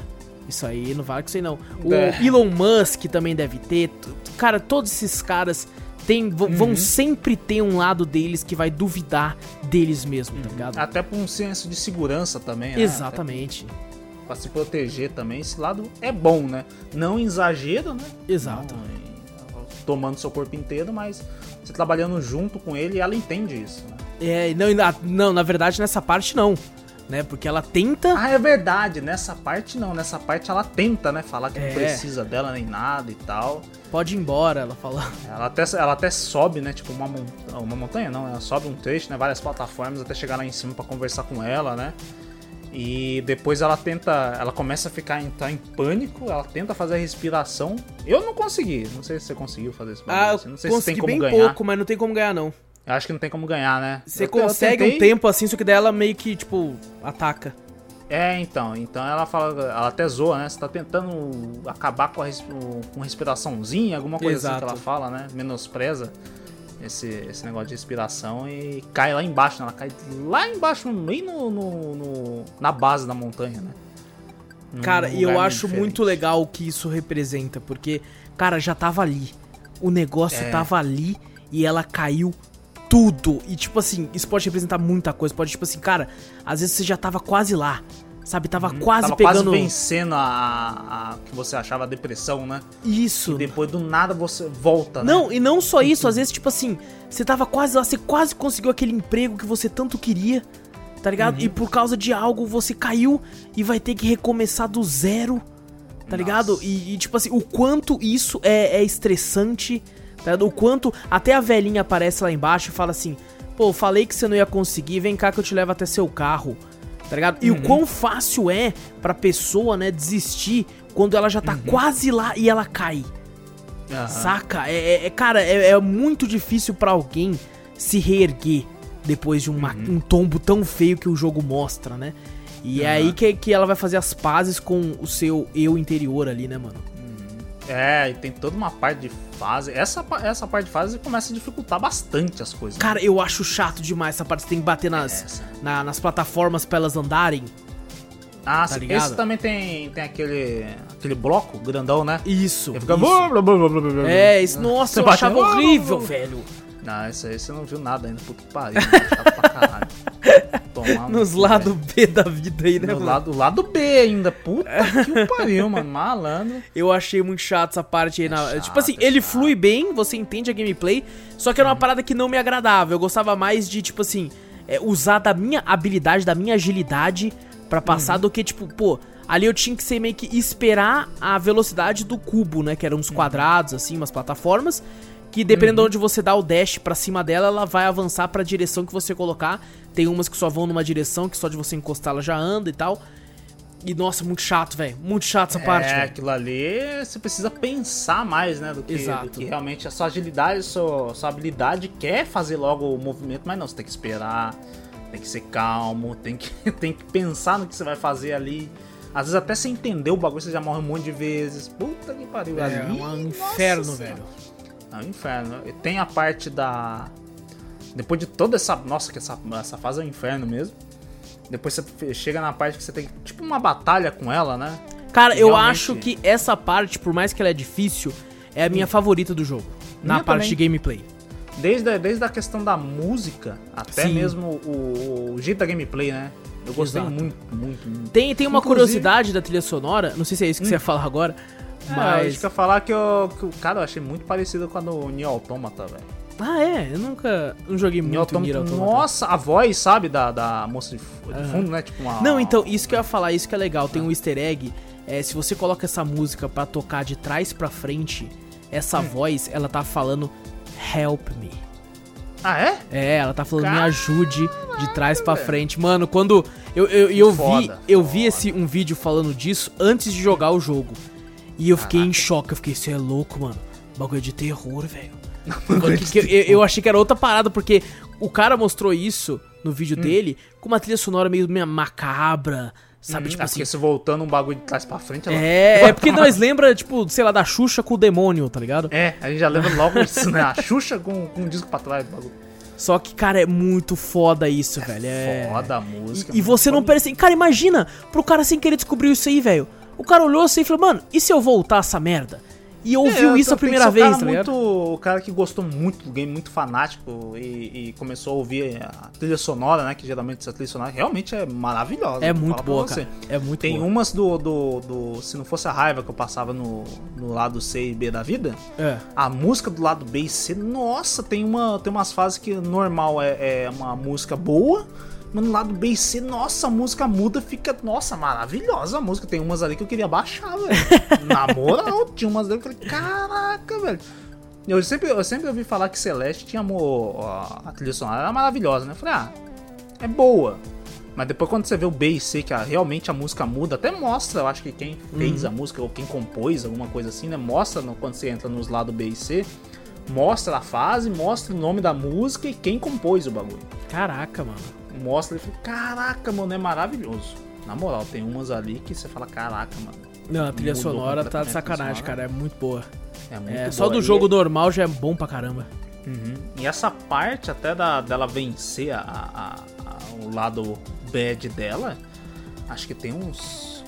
Isso aí não vale com isso aí, não. O É. Elon Musk também deve ter. Cara, todos esses caras tem, Uhum. vão sempre ter um lado deles que vai duvidar deles mesmo, tá ligado? Até por um senso de segurança também, né? Exatamente. Pra se proteger também. Esse lado é bom, né? Não exagero, né? Exato. Não, tomando seu corpo inteiro, mas você trabalhando junto com ele, ela entende isso, né? É, não, não, na verdade nessa parte não, né? Porque ela tenta. Ah, é verdade. Nessa parte não. Nessa parte ela tenta, né? Falar que É. não precisa dela nem nada e tal. Pode ir embora, ela fala. Ela até, ela até sobe, né? Tipo, uma, uma montanha, não. Ela sobe um trecho, né? Várias plataformas até chegar lá em cima pra conversar com ela, né? E depois ela tenta. Ela começa a ficar entrar em pânico, ela tenta fazer a respiração. Eu não consegui. Não sei se você conseguiu fazer esse Ah, bagulho. Não sei se consegui tem como bem ganhar. pouco, mas não tem como ganhar, não. Eu acho que não tem como ganhar, né? Você Eu- eu consegue um tentei- tempo assim, só que daí ela meio que, tipo, ataca. É, então. Então ela fala. Ela até zoa, né? Você tá tentando acabar com a com respiraçãozinha, alguma coisa assim Exato. que ela fala, né? Menospreza esse, esse negócio de respiração e cai lá embaixo, né? Ela cai lá embaixo, bem no, no- no- na base da montanha, né? Num Cara, e eu acho diferente. muito legal o que isso representa, porque, cara, já tava ali. O negócio É. tava ali e ela caiu tudo. E, tipo assim, isso pode representar muita coisa. Pode, tipo assim, cara, às vezes você já tava quase lá. Sabe? Tava quase Uhum. Tava pegando. quase vencendo a, a que você achava a depressão, né? Isso. E depois do nada você volta, né? Não, e não só isso, às vezes, tipo assim, você tava quase lá, você quase conseguiu aquele emprego que você tanto queria, tá ligado? E por causa de algo você caiu e vai ter que recomeçar do zero, tá ligado? E, e, tipo assim, o quanto isso é, é estressante, tá? O quanto até a velhinha aparece lá embaixo e fala assim: pô, falei que você não ia conseguir, vem cá que eu te levo até seu carro. Tá ligado? E o quão fácil é pra pessoa, né, desistir quando ela já tá quase lá e ela cai. Aham. Saca? É, é- é- cara, é, é muito difícil pra alguém se reerguer depois de uma- Uhum. um tombo tão feio que o jogo mostra, né? E é aí que, que ela vai fazer as pazes com o seu eu interior ali, né, mano? É, e tem toda uma parte de fase. Essa, essa parte de fase começa a dificultar bastante as coisas. Cara, eu acho chato demais essa parte. Você tem que bater nas, Essa. na- nas plataformas pra elas andarem. ah, tá ligado? esse também tem, tem aquele, aquele bloco grandão, né? Isso. Fica. isso. É, isso, nossa, Você eu achava horrível, velho. Não, esse aí você não viu nada ainda. Puta que pariu. né? Chato pra caralho. Tomar Nos cu, lados B da vida aí, né. No mano? lado, lado B ainda. Puta que pariu, mano. Malandro. Eu achei muito chato essa parte aí. na... chato, tipo assim, é ele chato. flui bem, você entende a gameplay, só que era uma parada que não me agradava. Eu gostava mais de, tipo assim, é, usar da minha habilidade, da minha agilidade pra passar do que, tipo, pô. Ali eu tinha que ser meio que esperar a velocidade do cubo, né? Que eram uns quadrados, assim, umas plataformas. Que dependendo de onde você dá o dash pra cima dela, ela vai avançar pra direção que você colocar. Tem umas que só vão numa direção, que só de você encostar ela já anda e tal. E nossa, muito chato, velho. Muito chato essa parte, é, aquilo ali você precisa pensar mais, né? Do que, Exato. do que realmente a sua agilidade, a sua, sua habilidade quer fazer logo o movimento, mas não, você tem que esperar, tem que ser calmo, tem que, tem que pensar no que você vai fazer ali. Às vezes até sem entender o bagulho, você já morre um monte de vezes. Puta que pariu. É ali, um nossa inferno, velho. É um inferno. Tem a parte da. Depois de toda essa. Nossa, que essa, essa fase é um inferno mesmo. Depois você chega na parte que você tem tipo uma batalha com ela, né? Cara, eu Realmente- acho que essa parte, por mais que ela é difícil, é a minha favorita do jogo. Na Minha parte também. de gameplay. Desde, a- desde a questão da música até Sim. mesmo o, o jeito da gameplay, né? Eu gostei muito, muito, muito. Tem, tem uma Inclusive- curiosidade da trilha sonora, não sei se é isso que você ia falar agora, Mas... mas. É, eu ia falar que, eu, que cara eu achei muito parecido com a do Nier Automata, velho. Ah, é? Eu nunca. Não joguei Nier muito Nier Automata, Automata. nossa, a voz, sabe, da, da moça de, fu- de fundo, né? Tipo uma. Não, então, isso que eu ia falar, isso que é legal. Tem um easter egg. É, se você coloca essa música pra tocar de trás pra frente, essa Hum. voz, ela tá falando Help me. Ah, é? É, ela tá falando me Caraca, ajude de trás pra velho. frente. Mano, quando eu, eu, eu vi, Foda, eu foda. vi esse um vídeo falando disso antes de jogar o jogo. E eu fiquei em choque, eu fiquei, você é louco, mano. Bagulho de terror, velho. Eu, eu- achei que era outra parada, porque o cara mostrou isso no Hum. vídeo dele com uma trilha sonora meio meio macabra, sabe? Hum, tipo é assim. se voltando um bagulho de trás pra frente, ela... É, é porque nós lembra, tipo, sei lá, da Xuxa com o demônio, tá ligado? É, a gente já lembra logo isso, né? A Xuxa com, com um disco pra trás do bagulho. Só que, cara, é muito foda isso, velho. É... Foda a música. E, e você não percebe. Cara, imagina pro cara sem querer descobrir isso aí, velho. O cara olhou assim e falou, mano, e se eu voltar essa merda? E ouviu É, isso a primeira vez, cara tá muito, O cara que gostou muito do game, muito fanático e, e começou a ouvir a trilha sonora, né? Que geralmente essa trilha sonora realmente é maravilhosa. É muito boa, cara. É muito Tem boa. umas do, do, do- Se não fosse a raiva que eu passava no, no lado C e B da vida, É. a música do lado B e C, nossa, tem, uma, tem umas fases que normal é, é uma música boa, mas no lado B e C, nossa, a música muda, fica, nossa, maravilhosa a música. Tem umas ali que eu queria baixar, velho. Na moral, tinha umas ali que eu falei, caraca, velho. Eu sempre, eu sempre ouvi falar que Celeste tinha amor, a, trilha sonora era maravilhosa, né? Eu falei, ah, é boa. Mas depois quando você vê o B e C, que a- realmente a música muda, até mostra, eu acho que quem fez a música ou quem compôs, alguma coisa assim, né? Mostra no- quando você entra nos lados B e C, mostra a fase, mostra o nome da música e quem compôs o bagulho. Caraca, mano. Mostra e fala, caraca, mano, é maravilhoso. Na moral, tem umas ali que você fala, caraca, mano. Não, a trilha sonora tá de sacanagem, sonora. cara. É muito boa. É muito É, só boa. do E- jogo normal já é bom pra caramba. Uhum. E essa parte até da, dela vencer a, a- a- o lado bad dela, acho que tem uns.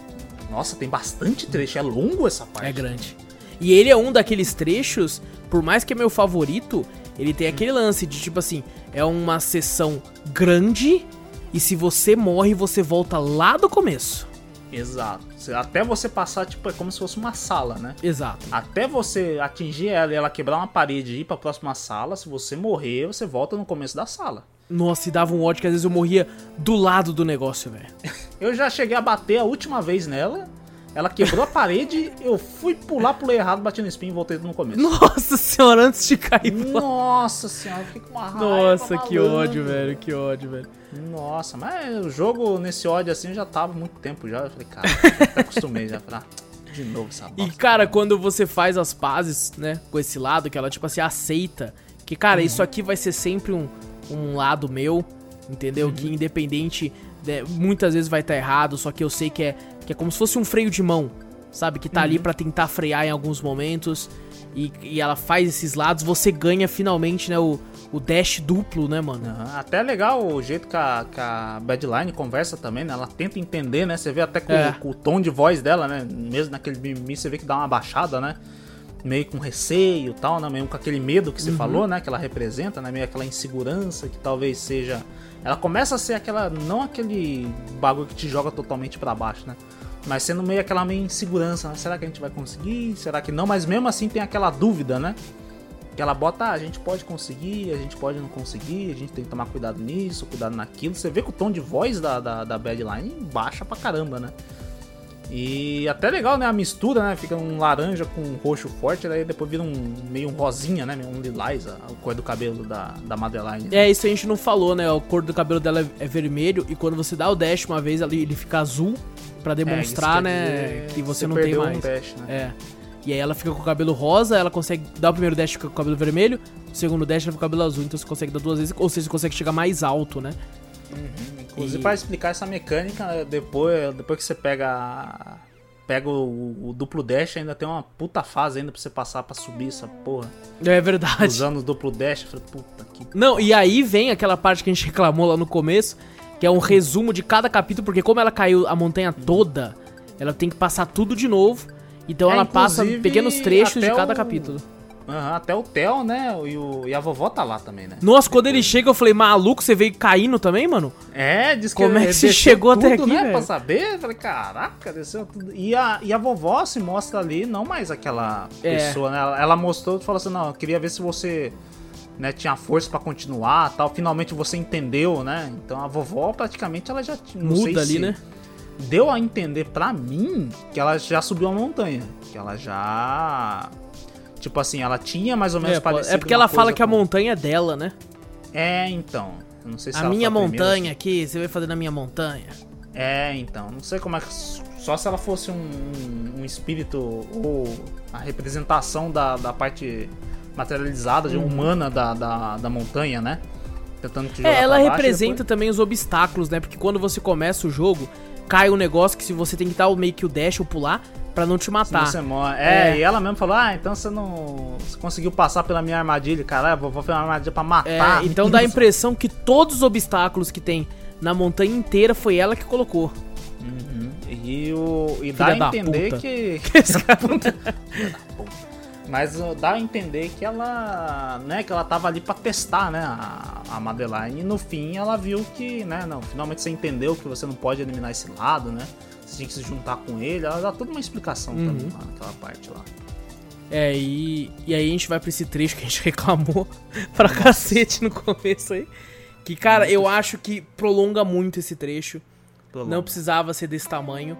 Nossa, tem bastante trecho. É longo essa parte. É grande. E ele é um daqueles trechos, por mais que é meu favorito, ele tem aquele lance de tipo assim, é uma sessão grande e se você morre, você volta lá do começo. Exato. Até você passar, tipo, é como se fosse uma sala, né? Exato. Até você atingir ela e ela quebrar uma parede e ir pra próxima sala, se você morrer, você volta no começo da sala. Nossa, e dava um ódio que às vezes eu morria do lado do negócio, velho. Eu já cheguei a bater a última vez nela, ela quebrou a parede, eu fui pular, pulei errado, bati no spin e voltei no começo. Nossa senhora, antes de cair. Nossa senhora, eu fiquei com uma raiva. Nossa, que malandro. ódio, velho. Que ódio, velho. Nossa, mas o jogo nesse ódio assim eu já tava há muito tempo já. Eu falei, cara, até acostumei já. Falei, ah, de novo essa E, bosta. cara, quando você faz as pazes, né, com esse lado, que ela, tipo assim, aceita que, cara, isso aqui vai ser sempre um, um lado meu, entendeu? Que independente, né, muitas vezes vai estar errado, só que eu sei que é, que é como se fosse um freio de mão, sabe? Que tá ali pra tentar frear em alguns momentos. E, e ela faz esses lados, você ganha finalmente, né, o, o dash duplo, né, mano? Aham, Até é legal o jeito que a, que a Badline conversa também, né? Ela tenta entender, né? Você vê até com, É. com o tom de voz dela, né? Mesmo naquele mimimi, você vê que dá uma baixada, né? Meio com receio e tal, né? Meio com aquele medo que você Uhum. falou, né? Que ela representa, né? Meio aquela insegurança que talvez seja... Ela começa a ser aquela... Não aquele bagulho que te joga totalmente pra baixo, né? Mas sendo meio aquela meio insegurança, né? Será que a gente vai conseguir? Será que não? Mas mesmo assim tem aquela dúvida, né? Que ela bota, ah, a gente pode conseguir, a gente pode não conseguir, a gente tem que tomar cuidado nisso, cuidado naquilo. Você vê que o tom de voz da, da, da Badline baixa pra caramba, né? E até legal, né? A mistura, né? Fica um laranja com um roxo forte, daí depois vira um meio um rosinha, né? Um lilás, a, cor do cabelo da, da Madeline. É, isso a gente não falou, né? A cor do cabelo dela é, é vermelho e quando você dá o dash uma vez ali, ele fica azul pra É, demonstrar, quer né, que você, não tem mais. Um dash, né? É. E aí ela fica com o cabelo rosa, ela consegue dar o primeiro dash com o cabelo vermelho, o segundo dash ela fica com o cabelo azul, então você consegue dar duas vezes, ou seja, você consegue chegar mais alto, né? Inclusive, E- para explicar essa mecânica, depois, depois que você pega pega o, o duplo dash, ainda tem uma puta fase ainda pra você passar pra subir essa porra. É verdade. Usando o duplo dash, eu falei, puta que. Não, e aí vem aquela parte que a gente reclamou lá no começo, que é um resumo de cada capítulo, porque como ela caiu a montanha toda, ela tem que passar tudo de novo. Então É, ela passa pequenos trechos de cada o- capítulo. Aham, até o Theo, né? E, o, e a vovó tá lá também, né? Nossa, quando ele chega, eu falei, maluco, você veio caindo também, mano? É, diz que Como é que ele você chegou até aqui, né, velho? Pra saber, eu falei, caraca, desceu tudo. E a, e a vovó se mostra ali, não mais aquela É. pessoa, né? Ela, ela mostrou e falou assim: não, eu queria ver se você né, tinha força pra continuar tal. Finalmente você entendeu, né? Então a vovó praticamente ela já Muda ali, né? Deu a entender pra mim que ela já subiu a montanha. Que ela já. Tipo assim, ela tinha mais ou menos É, parecido é porque ela fala que a montanha é dela, né? É, então. Eu não sei se A ela minha montanha aqui, você vai fazer na minha montanha. É, então, não sei como é que. Só se ela fosse um, um espírito ou a representação da, da parte materializada, de humana da, da, da montanha, né? Tentando te jogar Uhum. É, ela representa depois- também os obstáculos, né? Porque quando você começa o jogo, cai um negócio que se você tem que dar o meio que o dash ou pular pra não te matar. você morre. É, É. e ela mesmo falou: Ah, então você não. Você conseguiu passar pela minha armadilha. Caralho, vou fazer uma armadilha pra É, matar. então dá a impressão que todos os obstáculos que tem na montanha inteira foi ela que colocou. Uhum. E, o, e dá Filha a entender puta. que. Filha da puta. Mas dá a entender que ela, né, que ela tava ali pra testar, né, a, a Madeline. E no fim ela viu que, né, não, finalmente você entendeu que você não pode eliminar esse lado, né? Você tinha que se juntar com ele. Ela dá toda uma explicação Uhum. também lá naquela parte lá. É, e, e aí a gente vai pra esse trecho que a gente reclamou pra cacete no começo aí. Que, cara, eu acho que prolonga muito esse trecho. Não precisava ser desse tamanho,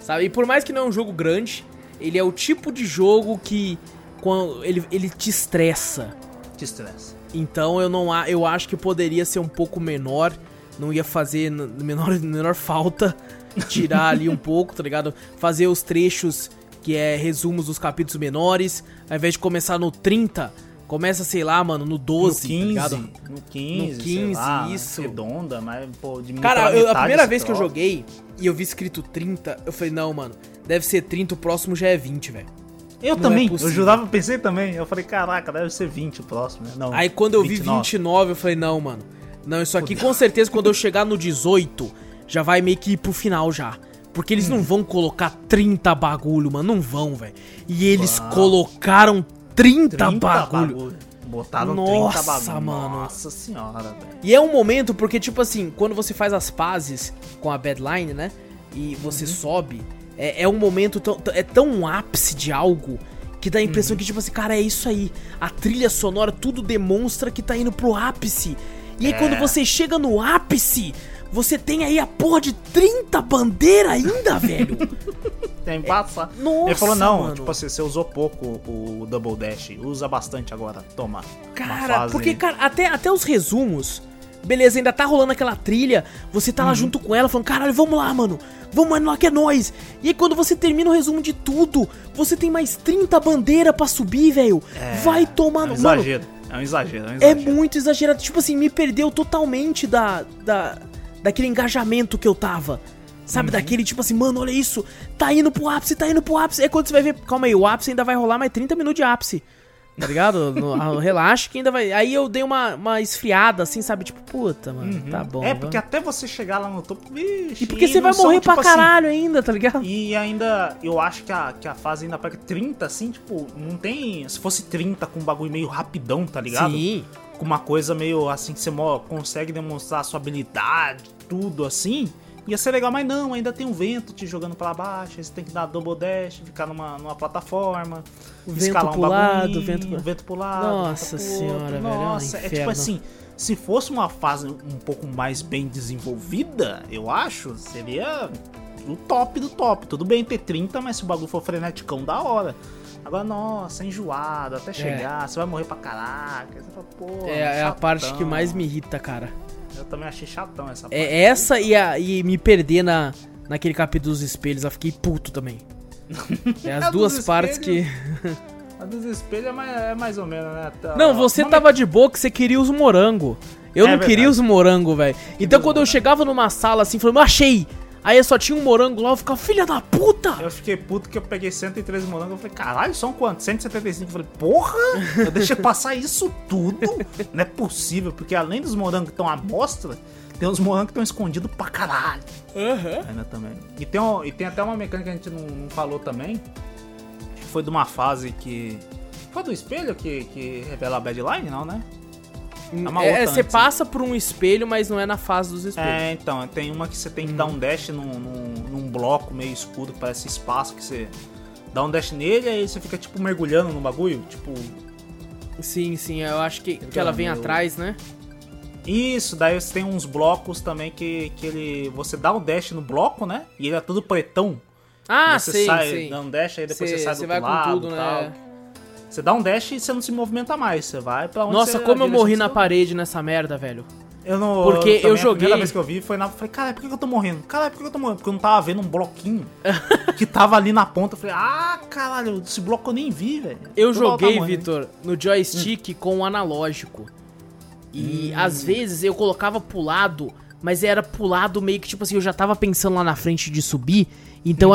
sabe? E por mais que não é um jogo grande, ele é o tipo de jogo que quando ele, ele te estressa. Te estressa. Então eu não eu acho que poderia ser um pouco menor, não ia fazer menor, menor falta tirar ali um pouco, tá ligado? Fazer os trechos que é resumos dos capítulos menores, ao invés de começar no 30, começa, sei lá, mano, no 12, no 15, tá ligado? no 15, No sei 15, lá, isso. redonda, mas, pô, diminui Cara, eu- a primeira vez que eu joguei e eu vi escrito 30, eu falei, não, mano, deve ser 30, o próximo já é 20, velho. Eu Não também, é eu jurava, pensei também. Eu falei, caraca, deve ser 20 o próximo, né? Não, Aí quando eu vi 29. 29, eu falei, não, mano. Não, isso aqui com certeza quando eu chegar no 18, já vai meio que ir pro final já. Porque eles Hum. não vão colocar 30 bagulho, mano. Não vão, velho. E eles Vão. colocaram 30, 30 bagulho. Botaram Nossa, 30 bagulho. mano. Nossa senhora, velho. E é um momento porque, tipo assim, quando você faz as pazes com a Badline, né? E você sobe, é, é um momento tão, é tão um ápice de algo que dá a impressão que, tipo assim, cara, é isso aí. A trilha sonora, tudo demonstra que tá indo pro ápice. E aí, quando você chega no ápice, você tem aí a porra de 30 bandeiras ainda, velho. Tem embaçado. Nossa, Ele falou, não, mano. tipo assim, você usou pouco o Double Dash. Usa bastante agora. Toma. Cara, fase- porque, cara, até, até os resumos. Beleza, ainda tá rolando aquela trilha. Você tá lá Uhum. junto com ela, falando, caralho, vamos lá, mano. Vamos lá que é nóis. E aí, quando você termina o resumo de tudo, você tem mais 30 bandeiras pra subir, velho. Vai tomar É um no. Mano, exagero. É um exagero, é um é exagero. muito exagerado. Tipo assim, me perdeu totalmente da. da daquele engajamento que eu tava. Sabe, Uhum. daquele tipo assim, mano, olha isso. Tá indo pro ápice, tá indo pro ápice. É quando você vai ver, calma aí, o ápice ainda vai rolar mais 30 minutos de ápice. Tá ligado? No- relaxa que ainda vai. Aí eu dei uma, uma esfriada, assim, sabe? Tipo, puta, mano, tá bom. É, porque até você chegar lá no topo, vixe, E porque você não vai são, morrer tipo pra assim, caralho ainda, tá ligado? E ainda, eu acho que a, que a fase ainda pega 30, assim, tipo, não tem. Se fosse 30 com um bagulho meio rapidão, tá ligado? Sim. Com uma coisa meio assim que você consegue demonstrar a sua habilidade, tudo assim. Ia ser legal, mas não, ainda tem um vento te jogando pra baixo, aí você tem que dar double dash, ficar numa, numa plataforma, O vento pro lado, o vento pro- vento pro lado, Nossa senhora, velho, é um Nossa, é tipo inferno. assim, se fosse uma fase um pouco mais bem desenvolvida, eu acho, seria o top do top. Tudo bem ter 30, mas se o bagulho for freneticão, da hora. Agora, nossa, enjoado, até chegar, você vai morrer pra caraca. Fala, É, é a parte que mais me irrita, cara. Eu também achei chatão essa parte. É essa e, a, e me perder na, naquele capítulo dos espelhos, eu fiquei puto também. É as É, duas partes que. A dos espelhos é mais, é mais ou menos, né? Tá- Não, você uma tava de boa que você queria os morango. Eu É não verdade. queria os morango, velho. Então quando eu morango. chegava numa sala assim, falando, achei! Aí só tinha um morango lá, eu ficava, filha da puta! Eu fiquei puto que eu peguei 103 morangos. Eu falei, caralho, são quantos? 175. Eu falei, porra, eu deixei passar isso tudo? Não é possível, porque além dos morangos que estão à mostra, tem uns morangos que estão escondidos pra caralho. Ainda também. E tem, um- e tem até uma mecânica que a gente não, não falou também. Que foi de uma fase que. Foi do espelho que, que revela a Badline, não, né? É, outra você antes, passa por um espelho, mas não é na fase dos espelhos. É, então, tem uma que você tem que dar um dash num, num, num bloco meio escuro parece espaço, que você dá um dash nele e aí você fica tipo mergulhando no bagulho, tipo. Sim, sim, eu acho que, que ela vem meu- atrás, né? Isso, daí você tem uns blocos também que, que ele. Você dá um dash no bloco, né? E ele é todo pretão. Ah, você sim, sai, sim. dá um dash, aí depois Cê- você sai do cê outro vai com lado tudo, e né? tal. Você dá um dash e você não se movimenta mais. Você vai pra onde Nossa, como a eu morri na parede nessa merda, velho. Eu não. Porque eu também, A joguei- primeira vez que eu vi foi na. Falei, cara, por que eu tô morrendo? Caralho, por que eu tô morrendo? Porque eu não tava vendo um bloquinho que tava ali na ponta. Eu falei, ah, caralho, esse bloco eu nem vi, velho. Eu eu tava joguei. Vitor, no joystick com o analógico. E às vezes eu colocava pro lado, mas era pro lado meio que tipo assim, eu já tava pensando lá na frente de subir, então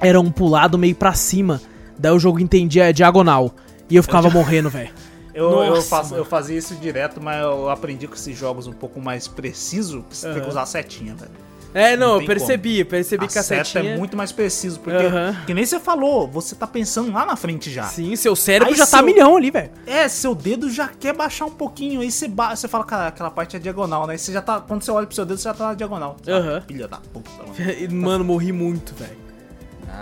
era um pulado meio pra cima. Daí o jogo entendia diagonal. E eu ficava morrendo, velho. Eu, eu, faço- eu fazia isso direto, mas eu aprendi com esses jogos um pouco mais preciso que você tem que usar a setinha, velho. É, não, Não eu percebi, percebi a que a seta setinha... é muito mais preciso, porque, Aham. que nem você falou, você tá pensando lá na frente já. Sim, seu cérebro Aí já tá seu- milhão ali, velho. É, seu dedo já quer baixar um pouquinho, aí você, ba você fala, cara, aquela parte é diagonal, né? Você já tá, quando você olha pro seu dedo, você já tá na diagonal. Aham. Filha da puta, mano. Mano, morri muito, velho.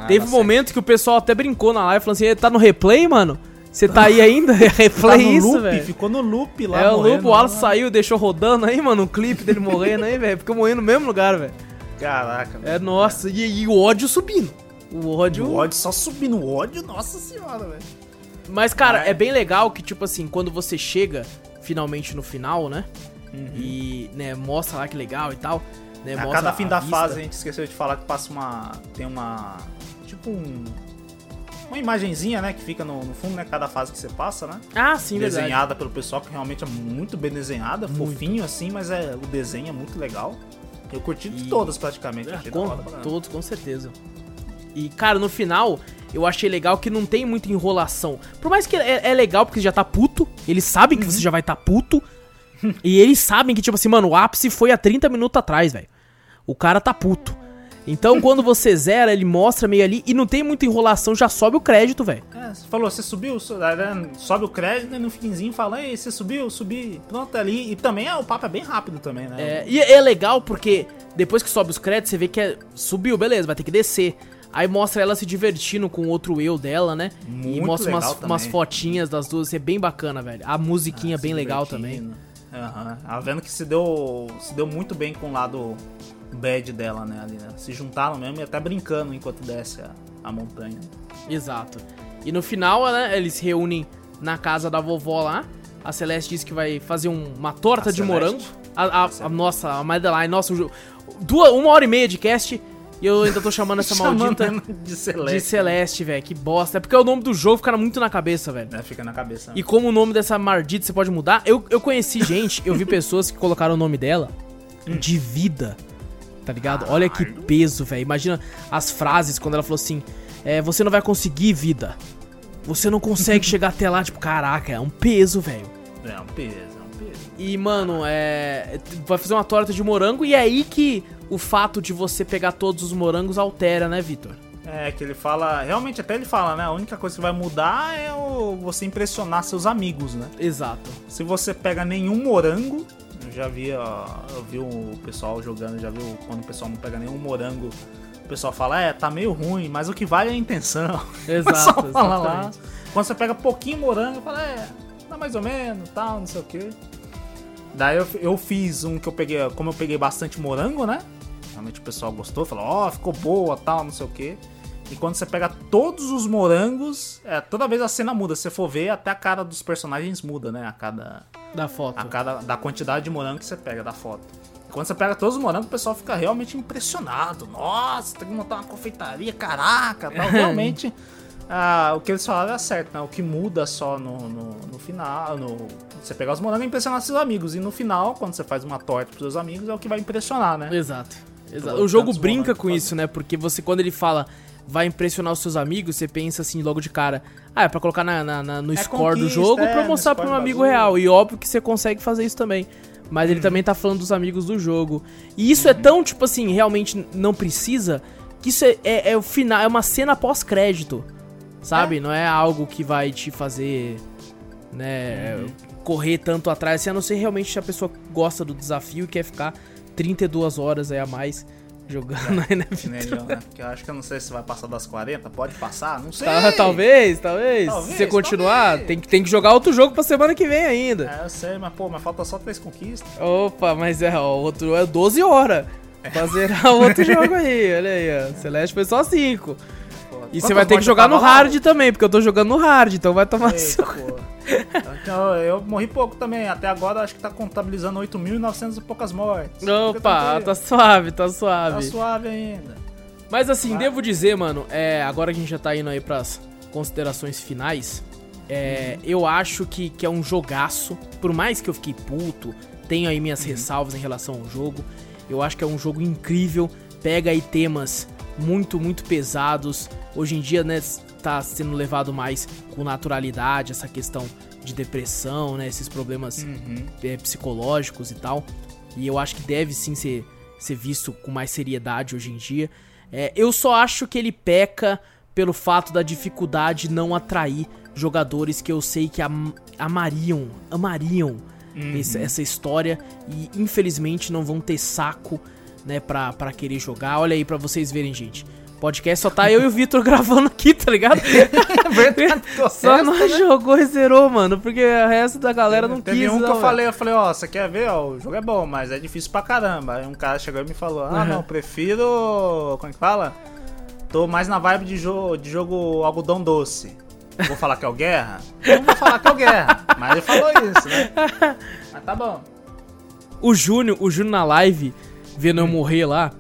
Ah, Teve um dá momento que o pessoal até brincou na live, falando assim, "Ei, tá no replay, mano? Você tá aí ainda? É certo. replay Tá no isso, loop, velho? ficou no loop lá. É, o Lobo, o Wallace lá. saiu, deixou rodando aí, mano, um clipe dele morrendo aí, velho. Ficou morrendo no mesmo lugar, velho. Caraca, É, nossa, e, e o ódio subindo. O ódio... O ódio só subindo, o ódio, nossa senhora, velho. Mas, cara, É. é bem legal que, tipo assim, quando você chega finalmente no final, né? E, né, mostra lá que legal e tal. Né, A mostra cada fim da vista. fase a gente esqueceu de falar que passa uma. Tem uma. Tipo um. Uma imagenzinha, né? Que fica no, no fundo, né? Cada fase que você passa, né? Ah, sim, verdade. desenhada pelo pessoal, que realmente é muito bem desenhada, Muito. fofinho assim, mas é, o desenho é muito legal. Eu curti de E- todas praticamente. Da com, todos, com certeza. E, cara, no final, eu achei legal que não tem muita enrolação. Por mais que é, é legal, porque você já tá puto, eles sabem Uhum. que você já vai tá puto. e eles sabem que, tipo assim, mano, o ápice foi há 30 minutos atrás, velho. O cara tá puto. Então, quando você zera, ele mostra meio ali e não tem muita enrolação, já sobe o crédito, velho. É, você falou, você subiu, aí, né, sobe o crédito e no finzinho fala, ei, você subiu, subi, pronto, ali. E também é, o papo é bem rápido também, né? É, e é legal porque depois que sobe os créditos, você vê que é, subiu, beleza, vai ter que descer. Aí mostra ela se divertindo com o outro eu dela, né? e Muito mostra umas, umas fotinhas das duas, é bem bacana, velho. A musiquinha Ah, bem se legal também. Aham. Ela vendo que se deu, se deu muito bem com o lado bad dela, né? Ali, né? Se juntaram mesmo e até brincando enquanto desce a, a montanha. Exato. E no final, né, eles se reúnem na casa da vovó lá. A Celeste disse que vai fazer um- uma torta A de Celeste? morango. A, a- a nossa, a Madeline, nossa, duas, uma hora e meia de cast. E eu ainda tô chamando essa maldita Chamando de Celeste. de Celeste, velho. Que bosta. É porque o nome do jogo fica muito na cabeça, velho. É, fica na cabeça. né? E como o nome dessa maldita você pode mudar, eu, eu conheci gente, eu vi pessoas que colocaram o nome dela de vida. Tá ligado? Olha que peso, velho. Imagina as frases quando ela falou assim: é, Você não vai conseguir vida. Você não consegue chegar até lá. Tipo, caraca, é um peso, velho. É um peso, é um peso. E, mano, é. Vai fazer uma torta de morango e é aí que o fato de você pegar todos os morangos altera, né, Vitor? É, que ele fala. Realmente, até ele fala, né? A única coisa que vai mudar é o, você impressionar seus amigos, né? Exato. Se você pega nenhum morango, já vi, ó, eu vi o pessoal jogando, já viu quando o pessoal não pega nenhum morango, o pessoal fala, é, tá meio ruim, mas o que vale é a intenção. Exato, fala lá. Quando você pega pouquinho morango, fala, é, tá mais ou menos, tal, não sei o que. Daí eu, eu fiz um que eu peguei, como eu peguei bastante morango, né? Realmente o pessoal gostou, falou, ó, ficou boa, tal, não sei o que. E quando você pega todos os morangos, é, toda vez a cena muda. Se você for ver, até a cara dos personagens muda, né? A cada, Da foto. a cada da quantidade de morango que você pega da foto. E quando você pega todos os morangos, o pessoal fica realmente impressionado. Nossa, tem que montar uma confeitaria, caraca, tal. Realmente, ah, o que eles falaram é certo, né? O que muda só no, no, no final, no, você pegar os morangos e impressionar seus amigos. E no final, quando você faz uma torta pros seus amigos, é o que vai impressionar, né? Exato. Exato. Colocando O jogo brinca com isso, né? Porque você, quando ele fala vai impressionar os seus amigos, você pensa assim logo de cara, ah, é pra colocar na, na- na- no É score do jogo é, pra mostrar pra um amigo real. E óbvio que você consegue fazer isso também. Mas Uhum. ele também tá falando dos amigos do jogo. E isso é tão, tipo assim, realmente não precisa, que isso é, é- é o final, é uma cena pós-crédito. Sabe? Não é algo que vai te fazer, né, Uhum. correr tanto atrás, assim, a não ser realmente se a pessoa gosta do desafio e quer ficar 32 horas aí a mais jogando né, Que nem Vitor? eu, né? Porque eu acho que eu não sei se vai passar das 40. Pode passar? Não sei. Tá, talvez, talvez. Talvez, Se você continuar, talvez. tem que, tem que jogar outro jogo pra semana que vem ainda. É, eu sei, mas pô, mas falta só três conquistas. Opa, mas é, ó, o outro é 12 horas. Pra zerar o outro jogo aí, olha aí, ó. Celeste foi só 5. Pô, E você vai ter que jogar no tava lá? hard também, porque eu tô jogando no hard, então vai tomar Eita, seu. Então, eu morri pouco também. Até agora acho que tá contabilizando 8.900 e poucas mortes. Opa, tranquilo. tá suave, tá Tá suave. suave ainda. Mas assim, devo dizer, mano, é, agora que a gente já tá indo aí pras considerações finais, é, eu acho que, que é um jogaço. Por mais que eu fiquei puto, tenho aí minhas ressalvas em relação ao jogo, eu acho que é um jogo incrível. Pega aí temas muito, muito pesados. Hoje em dia, né, tá sendo levado mais com naturalidade essa questão de depressão, né, esses problemas é, psicológicos e tal. E eu acho que deve sim ser, ser visto com mais seriedade hoje em dia. É, eu só acho que ele peca pelo fato da dificuldade não atrair jogadores que eu sei que am- amariam, amariam esse- essa história e infelizmente não vão ter saco, né, pra, pra querer jogar. Olha aí pra vocês verem, gente. Podcast só tá eu e o Vitor gravando aqui, tá ligado? Verdade, Só certo, nós né? jogou e zerou, mano, porque o resto da galera não Teve quis. um que não, eu velho. falei, eu falei, ó, você quer ver, ó, o jogo é bom, mas é difícil pra caramba. Aí um cara chegou e me falou, ah, Uhum. não, prefiro, como é que fala? Tô mais na vibe de, jo de jogo algodão doce. Vou falar que é o Guerra? Não vou falar que é o Guerra, mas ele falou isso, né? Mas tá bom. O Júnior, o Júnior na live, vendo Hum. eu morrer lá,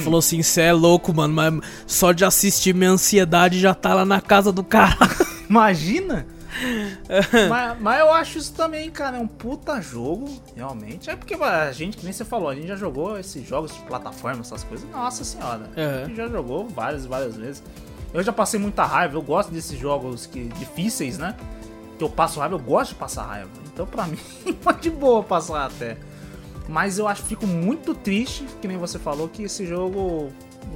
falou assim: cê é louco, mano, mas só de assistir minha ansiedade já tá lá na casa do cara. Imagina! mas, mas eu acho isso também, cara, é um puta jogo, realmente. É porque a gente, que nem você falou, a gente já jogou esses jogos de plataforma, essas coisas. Nossa senhora, a É. gente já jogou várias e várias vezes. Eu já passei muita raiva, eu gosto desses jogos que, difíceis, né? Que eu passo raiva, eu gosto de passar raiva. Então pra mim, é de boa passar até. Mas eu acho fico muito triste, que nem você falou, que esse jogo.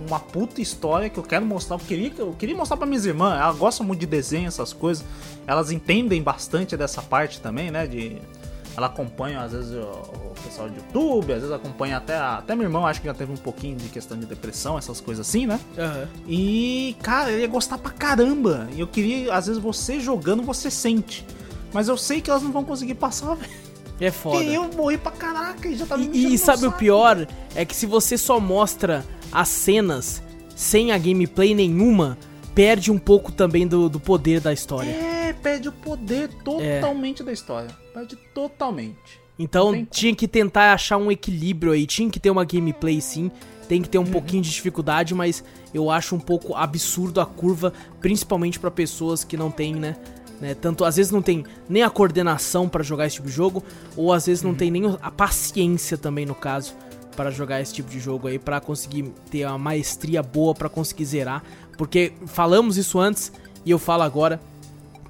Uma puta história que eu quero mostrar. Eu queria, eu queria mostrar pra minhas irmãs. Elas gostam muito de desenho, essas coisas. Elas entendem bastante dessa parte também, né? De. Ela acompanha, às vezes, o, o pessoal do YouTube, às vezes acompanha até. a- Até meu irmão, acho que já teve um pouquinho de questão de depressão, essas coisas assim, né? E, cara, ele ia gostar pra caramba. E eu queria, às vezes, você jogando, você sente. Mas eu sei que elas não vão conseguir passar, velho. É foda. Porque eu morri pra caraca e já tá me E, e sabe o pior? É que se você só mostra as cenas sem a gameplay nenhuma, perde um pouco também do, do poder da história. É, perde o poder totalmente da história. Perde totalmente. Então tinha que tentar achar um equilíbrio aí. Tinha que ter uma gameplay sim. Tem que ter um Uhum. pouquinho de dificuldade, mas eu acho um pouco absurdo a curva, principalmente pra pessoas que não têm, né? Né, tanto às vezes não tem nem a coordenação pra jogar esse tipo de jogo, ou às vezes não Uhum. tem nem a paciência também no caso pra jogar esse tipo de jogo aí, pra conseguir ter uma maestria boa pra conseguir zerar, porque falamos isso antes e eu falo agora,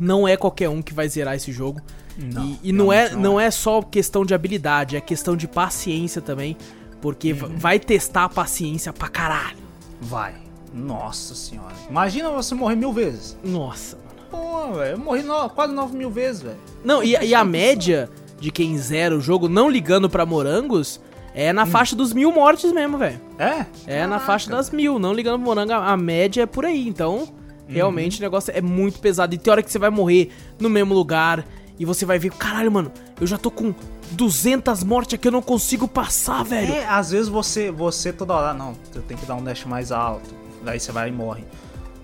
não é qualquer um que vai zerar esse jogo. Não, e e não, é, não não é só questão de habilidade, é questão de paciência também. Porque va- vai testar a paciência pra caralho. Vai. Nossa senhora. Imagina você morrer mil vezes. Nossa, Pô, velho. Eu morri no- quase nove mil vezes, velho. Não, e, e a média de quem zera o jogo não ligando pra morangos é na faixa dos mil mortes mesmo, velho. É? É na Caraca. faixa das mil, não ligando pro morango, a média é por aí. Então, realmente o negócio é muito pesado. E tem hora que você vai morrer no mesmo lugar e você vai ver, caralho, mano, eu já tô com 200 mortes aqui, eu não consigo passar, velho. É, às vezes você, você toda hora, não, eu tenho que dar um dash mais alto. Daí você vai e morre.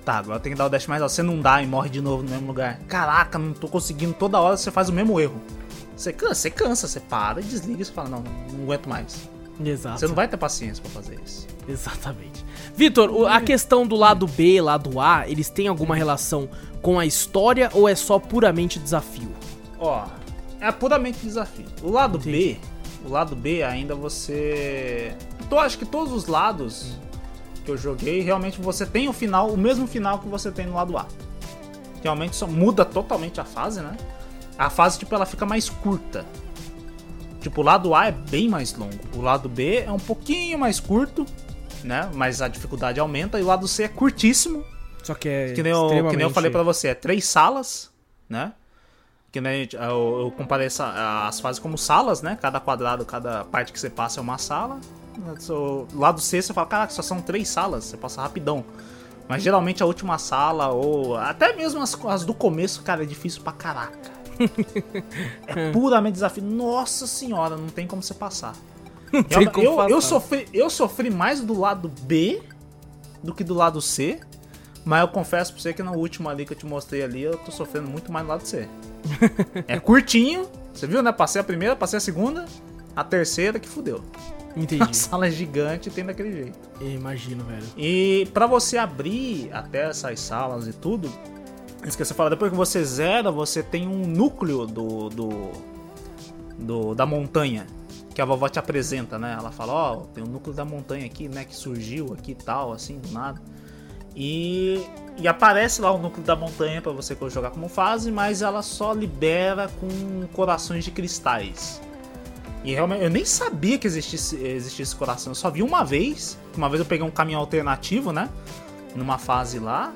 Tá, agora tem que dar o dash mais alto. Você não dá e morre de novo no mesmo lugar. Caraca, não tô conseguindo. Toda hora você faz o mesmo erro. Você cansa, você cansa, você para e desliga e você fala, não, não aguento mais. Exato. Você não vai ter paciência pra fazer isso. Exatamente. Vitor, a questão do lado B, lado A, eles têm alguma relação com a história ou é só puramente desafio? Ó, é puramente desafio. O lado Entendi. B, o lado B ainda você. Eu acho que todos os lados que eu joguei, realmente você tem o final, o mesmo final que você tem no lado A. Realmente só muda totalmente a fase, né? A fase, tipo, ela fica mais curta. Tipo, o lado A é bem mais longo. O lado B é um pouquinho mais curto, né? Mas a dificuldade aumenta. E o lado C é curtíssimo. Só que é Que nem, eu, que nem eu falei pra você, é três salas, né? Que nem eu, eu comparei essa- as fases como salas, né? Cada quadrado, cada parte que você passa é uma sala. Lado C você fala, caraca, só são três salas, você passa rapidão. Mas geralmente a última sala, ou até mesmo as, as do começo, cara, é difícil pra caraca. é puramente desafio. Nossa senhora, não tem como você passar. tem Eu, como eu, eu passar. sofri, eu sofri mais do lado B do que do lado C. Mas eu confesso pra você que no último ali que eu te mostrei ali, eu tô sofrendo muito mais do lado C. é curtinho, você viu, né? Passei a primeira, passei a segunda, a terceira que fudeu. Entendi. sala é gigante tem daquele jeito. Eu imagino, velho. E pra você abrir até essas salas e tudo, esqueci de falar, depois que você zera, você tem um núcleo do, do, do- da montanha que a vovó te apresenta, né? Ela fala, ó, tem um núcleo da montanha aqui, né, que surgiu aqui e tal, assim, do nada. E, e aparece lá o núcleo da montanha pra você jogar como fase, mas ela só libera com corações de cristais. E realmente, eu nem sabia que existisse, existisse esse coração. Eu só vi uma vez. Uma vez eu peguei um caminho alternativo, né? Numa fase lá.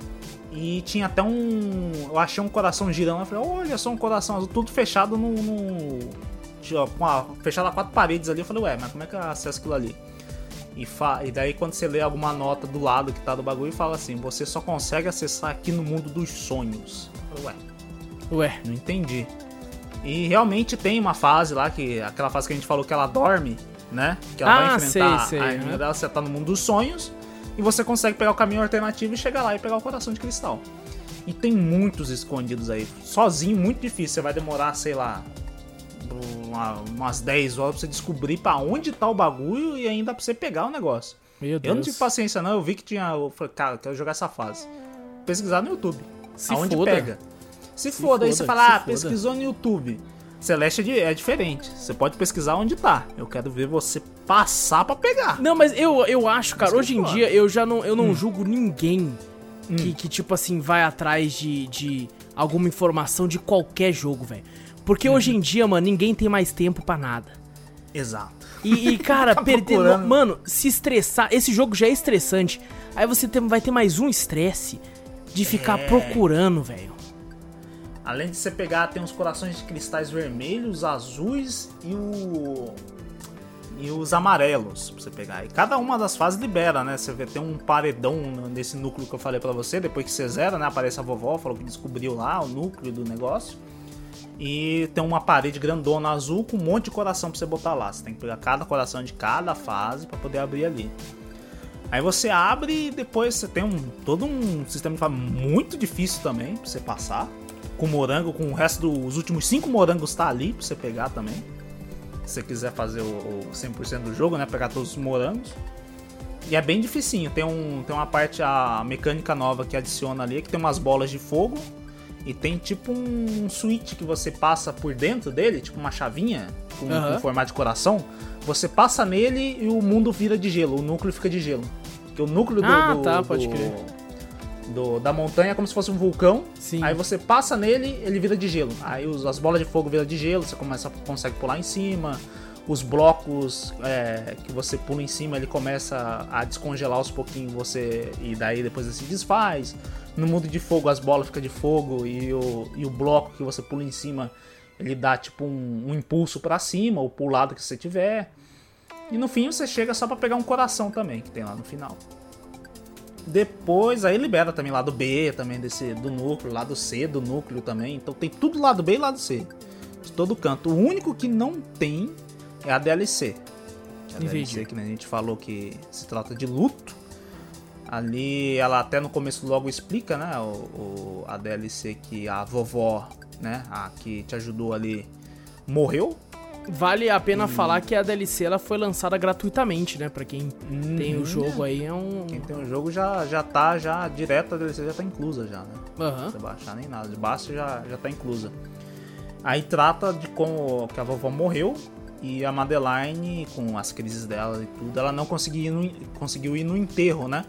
E tinha até um. Eu achei um coração girando. Eu falei, olha só um coração azul, tudo fechado no. no fechado a quatro paredes ali. Eu falei, ué, mas como é que eu acesso aquilo ali? E, fa, e daí quando você lê alguma nota do lado que tá do bagulho, fala assim: você só consegue acessar aqui no mundo dos sonhos. Eu falei, ué. Ué, Não entendi. E realmente tem uma fase lá, que aquela fase que a gente falou que ela dorme, né? Que ela Ah, vai enfrentar sei, sei, a irmã aham. dela, você tá no mundo dos sonhos, e você consegue pegar o caminho alternativo e chegar lá e pegar o coração de cristal. E tem muitos escondidos aí. Sozinho, muito difícil. Você vai demorar, sei lá, uma- umas 10 horas pra você descobrir pra onde tá o bagulho e ainda pra você pegar o negócio. Meu Eu Deus. não tive paciência não, eu vi que tinha. Eu falei, cara, eu quero jogar essa fase. Pesquisar no YouTube. Se aonde foda. pega. Se, Se foda, aí foda, você fala, ah, foda. pesquisou no YouTube. Celeste é, é diferente. Você pode pesquisar onde tá. Eu quero ver você passar pra pegar. Não, mas eu, eu acho, cara, hoje em foda. dia eu já não, eu Hum. não julgo ninguém que, que, tipo assim, vai atrás de, de alguma informação de qualquer jogo, velho. Porque hoje Uhum. em dia, mano, ninguém tem mais tempo pra nada. Exato. E, e, cara, Tá perder. Mano, se estressar. Esse jogo já é estressante. Aí você tem- vai ter mais um estresse de ficar É. procurando, velho. Além de você pegar, tem uns corações de cristais vermelhos, azuis e o. E os amarelos pra você pegar. E cada uma das fases libera, né? Você vê, tem um paredão nesse núcleo que eu falei pra você. Depois que você zera, né? Aparece a vovó, falou que descobriu lá o núcleo do negócio. E tem uma parede grandona azul com um monte de coração pra você botar lá. Você tem que pegar cada coração de cada fase pra poder abrir ali. Aí você abre e depois você tem um todo um sistema de fase muito difícil também pra você passar. Com morango, com o resto dos últimos cinco morangos tá ali pra você pegar também. Se você quiser fazer o, o 100% do jogo, né? Pegar todos os morangos. E é bem dificinho. Tem, um, tem uma parte, a mecânica nova que adiciona ali, que tem umas bolas de fogo. E tem tipo um switch que você passa por dentro dele, tipo uma chavinha com, Aham. com formato de coração. Você passa nele e o mundo vira de gelo, o núcleo fica de gelo. Porque o núcleo do, Ah, do- tá, pode do- crer. Do- da montanha como se fosse um vulcão. Sim. Aí você passa nele, ele vira de gelo. Aí os- as bolas de fogo viram de gelo, você começa, consegue pular em cima. Os blocos é, que você pula em cima, ele começa a descongelar aos pouquinhos você e daí depois ele se desfaz. No mundo de fogo, as bolas ficam de fogo e o, e o bloco que você pula em cima, ele dá tipo um, um impulso pra cima ou pro lado que você tiver. E no fim você chega só pra pegar um coração também, que tem lá no final. Depois, aí libera também lado B, também desse do núcleo, lado C do núcleo também. Então tem tudo lado B e lado C. De todo canto. O único que não tem é a DLC. A. DLC que né, a gente falou que se trata de luto. Ali ela até no começo logo explica, né? O, o- a DLC que a vovó, né? A que te ajudou ali, morreu. Vale a pena Hum. falar que a DLC ela foi lançada gratuitamente, né? Pra quem tem o Uhum. jogo aí, é um. Quem tem o jogo já, já tá, já direto a DLC já tá inclusa já, né? Aham. você baixar nem nada, de baixo já, já tá inclusa. Aí trata de como que a vovó morreu e a Madeline, com as crises dela e tudo, ela não conseguiu ir no, conseguiu ir no enterro, né?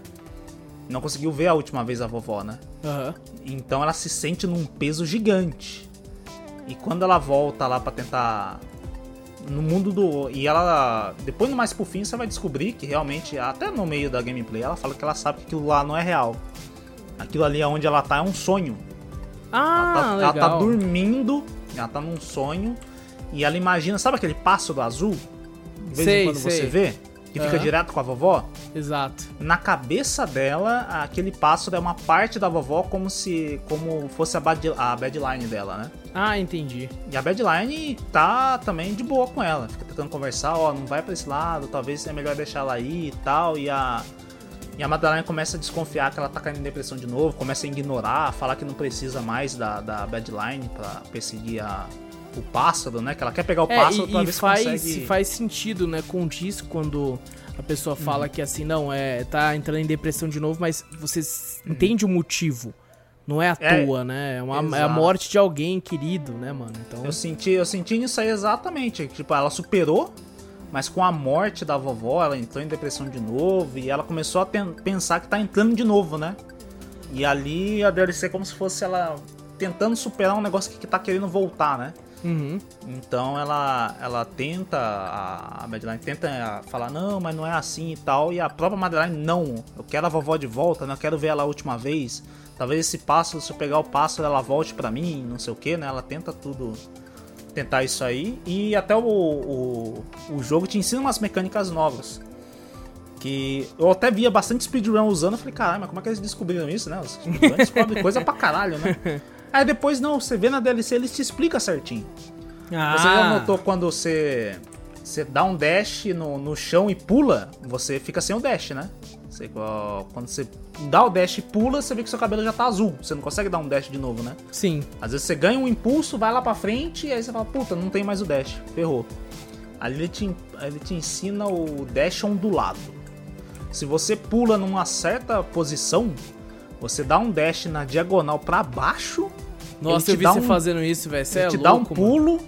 Não conseguiu ver a última vez a vovó, né? Aham. Então ela se sente num peso gigante. E quando ela volta lá pra tentar no mundo do e ela depois no mais pro fim você vai descobrir que realmente até no meio da gameplay ela fala que ela sabe que aquilo lá não é real. Aquilo ali onde ela tá é um sonho. Ah, ela, tá, ela legal. tá dormindo, ela tá num sonho e ela imagina, sabe aquele pássaro azul? De vez Sei, em quando você sei. vê, que fica Aham. direto com a vovó. Exato. Na cabeça dela, aquele pássaro é uma parte da vovó como se como fosse a, bad, a badline dela, né? Ah, entendi. E a badline tá também de boa com ela, fica tentando conversar, ó, não vai pra esse lado, talvez seja melhor deixar ela aí e tal, e a e a Madeline começa a desconfiar que ela tá caindo em depressão de novo, começa a ignorar, falar que não precisa mais da, da Badline pra perseguir a, o pássaro, né? Que ela quer pegar o É, pássaro e, pra e ver se faz, consegue... faz sentido, né? Condiz quando a pessoa fala que assim, não, é, tá entrando em depressão de novo, mas você s- entende o motivo. Não é à Uhum. É, toa, né? É, uma, é a morte de alguém querido, né, mano? Então. Eu senti, eu senti nisso aí exatamente. Tipo, ela superou, mas com a morte da vovó, ela entrou em depressão de novo e ela começou a pensar que tá entrando de novo, né? E ali a DLC é como se fosse ela tentando superar um negócio que, que tá querendo voltar, né? Uhum. Então ela, ela tenta, a, Madeline tenta falar, não, mas não é assim e tal. E a própria Madeline, não, eu quero a vovó de volta? Eu quero ver ela a última vez. Talvez esse pássaro, se eu pegar o pássaro, ela volte pra mim, não sei o que, né? Ela tenta tudo, tentar isso aí. E até o, o, o jogo te ensina umas mecânicas novas. Que eu até via bastante speedrun usando, eu falei, caralho, mas como é que eles descobriram isso, né? Os descobrem coisa pra caralho, né? Aí depois não, você vê na DLC, eles te explicam certinho. Ah, Você já notou quando você, você dá um dash no, no chão e pula, você fica sem o dash, né? Você, quando você dá o dash e pula, você vê que seu cabelo já tá azul. Você não consegue dar um dash de novo, né? Sim. Às vezes você ganha um impulso, vai lá pra frente e aí você fala, puta, não tem mais o dash. Ferrou. Ali ele te, ele te ensina o dash ondulado. Se você pula numa certa posição, você dá um dash na diagonal pra baixo. Nossa, eu vi você um- fazendo isso, velho. Você é te louco, dá um mano. pulo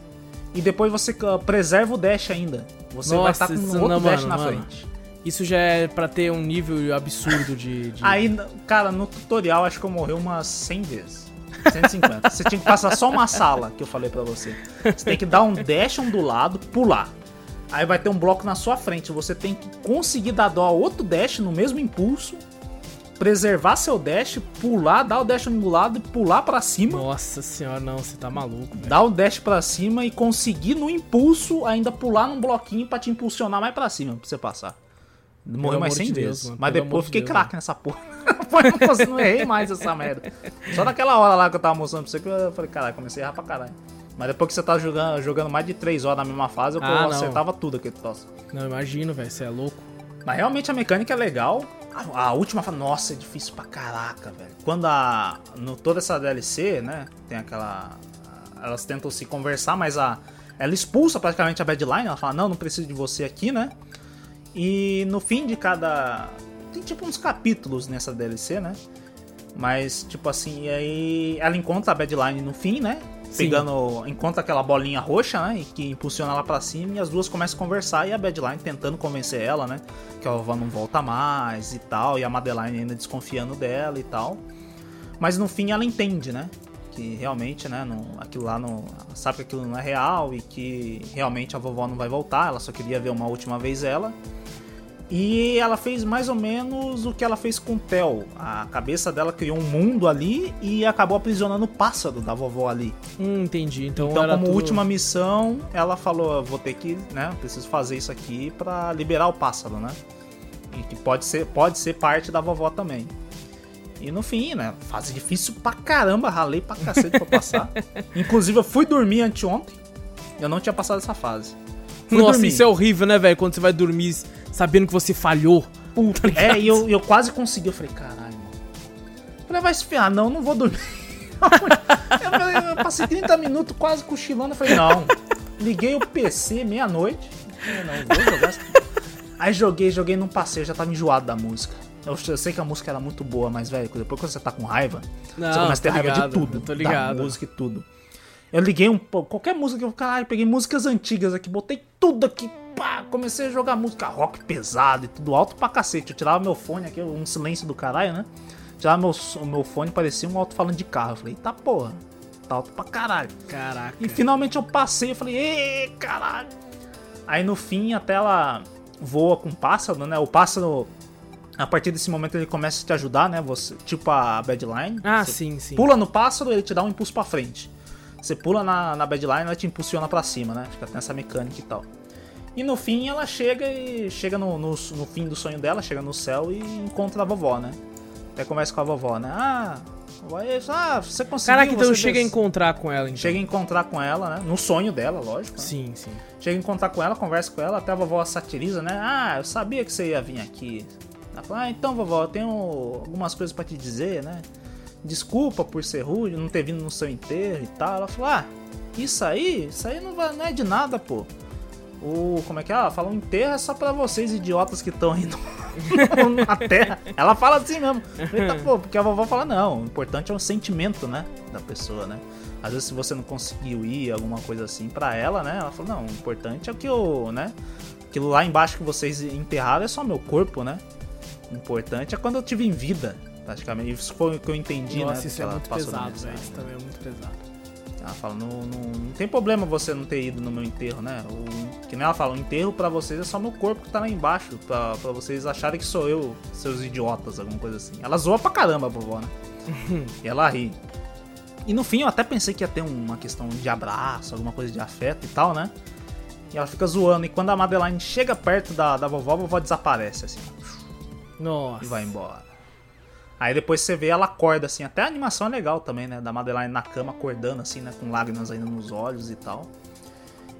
e depois você preserva o dash ainda. Você vai Nossa, estar com isso outro não, dash mano, na mano. frente. Isso já é pra ter um nível absurdo de. de- Aí, cara, no tutorial acho que eu morri umas 100 vezes. 150. você tinha que passar só uma sala que eu falei pra você. Você tem que dar um dash ondulado, pular. Aí vai ter um bloco na sua frente. Você tem que conseguir dar dó a outro dash no mesmo impulso, preservar seu dash, pular, dar o dash ondulado e pular pra cima. Nossa senhora, não, você tá maluco, velho. Dar o dash pra cima e conseguir no impulso ainda pular num bloquinho pra te impulsionar mais pra cima pra você passar. Morreu mais amor 100 de vezes. mano, mas depois eu de fiquei Deus, craque nessa porra. Não, não errei mais essa merda. Só naquela hora lá que eu tava mostrando pra você que eu falei, caralho, comecei a errar pra caralho. Mas depois que você tá jogando, jogando mais de 3 horas na mesma fase, eu Ah, acertava tudo aquele troço. Não, imagino, velho, você é louco. Mas realmente a mecânica é legal. A, a última fase, nossa, é difícil pra caraca, velho. Quando a. No, toda essa DLC, né? Tem aquela. Elas tentam se conversar, mas a. Ela expulsa praticamente a Badline. Ela fala, não, não preciso de você aqui, né? E no fim de cada. Tem tipo uns capítulos nessa DLC, né? Mas, tipo assim, aí ela encontra a Badline no fim, né? Pegando. Encontra aquela bolinha roxa, né? e Que impulsiona ela pra cima e as duas começam a conversar e a Badline tentando convencer ela, né? Que a vovó não volta mais e tal. E a Madeline ainda desconfiando dela e tal. Mas no fim ela entende, né? Que realmente, né? Não, aquilo lá não. Sabe que aquilo não é real e que realmente a vovó não vai voltar. Ela só queria ver uma última vez ela. E ela fez mais ou menos o que ela fez com o Theo. A cabeça dela criou um mundo ali e acabou aprisionando o pássaro da vovó ali. Hum, entendi. Então, Então, como tudo- última missão, ela falou: "Eu vou ter que, né? Preciso fazer isso aqui pra liberar o pássaro, né? E que pode ser, pode ser parte da vovó também. E no fim, né? Fase difícil pra caramba, ralei pra cacete pra passar. Inclusive, eu fui dormir anteontem. Eu não tinha passado essa fase. Fui Nossa, dormir. isso é horrível, né, velho? Quando você vai dormir sabendo que você falhou. Tá ligado? É, e eu, eu quase consegui. Eu falei, caralho, mano. Eu falei, vai se ferrar, não, não vou dormir. eu, falei, eu passei 30 minutos quase cochilando. Eu falei, não. Liguei o PC meia-noite. Não, vou jogar. Aí joguei, joguei, não passei, eu já tava enjoado da música. Eu, eu sei que a música era muito boa, mas, velho, depois quando você tá com raiva, Não, você começa a ter tô raiva ligado, de tudo. tô ligado. Da música e tudo. Eu liguei um pouco, qualquer música que eu, caralho, peguei músicas antigas aqui, botei tudo aqui, pá, comecei a jogar música rock pesado e tudo alto pra cacete. Eu tirava meu fone aqui, um silêncio do caralho, né? Tirava meu, o meu fone, parecia um alto-falante de carro. Eu falei, tá porra, tá alto pra caralho. Caraca. E finalmente eu passei, eu falei, ê, caralho. Aí no fim a tela voa com o pássaro, né? O pássaro, a partir desse momento ele começa a te ajudar, né? Você, tipo a Badline. Ah, Você sim, sim. Pula no pássaro, ele te dá um impulso pra frente. Você pula na, na Badline, ela te impulsiona pra cima, né? Fica nessa mecânica e tal. E no fim ela chega e chega no, no, no fim do sonho dela, chega no céu e encontra a vovó, né? Até conversa com a vovó, né? Ah, vovó, é ah você conseguiu. Caraca, então chega a des- encontrar com ela, então. Chega a encontrar com ela, né? No sonho dela, lógico. né? Sim, sim. Chega a encontrar com ela, conversa com ela, até a vovó satiriza, né? Ah, eu sabia que você ia vir aqui. Ela fala, ah, então, vovó, eu tenho algumas coisas pra te dizer, né? Desculpa por ser rude, não ter vindo no seu enterro e tal. Ela falou, ah, isso aí, isso aí não, vai, não é de nada, pô. O, como é que é? Ela fala, o enterro é só pra vocês, idiotas que estão aí no- na terra. Ela fala assim mesmo. Eita, pô, porque a vovó fala, não, o importante é o sentimento, né? Da pessoa, né? Às vezes se você não conseguiu ir, alguma coisa assim, pra ela, né? Ela falou, não, o importante é o que eu, né? Aquilo lá embaixo que vocês enterraram é só meu corpo, né? O importante é quando eu tive em vida, praticamente. Isso foi o que eu entendi, Nossa, né? isso é muito pesado, velho. Isso também é muito pesado. Ela fala, não, não, não tem problema você não ter ido no meu enterro, né? O, que nem ela fala, o enterro pra vocês é só meu corpo que tá lá embaixo, pra, pra vocês acharem que sou eu, seus idiotas, alguma coisa assim. Ela zoa pra caramba a vovó, né? e ela ri. E no fim eu até pensei que ia ter uma questão de abraço, alguma coisa de afeto e tal, né? E ela fica zoando, e quando a Madeline chega perto da, da vovó, a vovó desaparece, assim, Nossa. e vai embora. Aí depois você vê ela acorda assim, até a animação é legal também, né? Da Madeline na cama acordando assim, né? Com lágrimas ainda nos olhos e tal.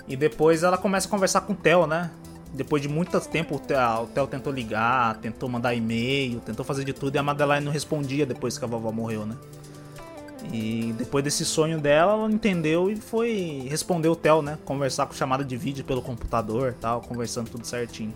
E depois ela começa a conversar com o Theo, né? Depois de muito tempo, o Theo, Theo tentou ligar, tentou mandar e-mail, tentou fazer de tudo e a Madeline não respondia depois que a vovó morreu, né? E depois desse sonho dela, ela entendeu e foi responder o Theo, né? Conversar com chamada de vídeo pelo computador tal, conversando tudo certinho.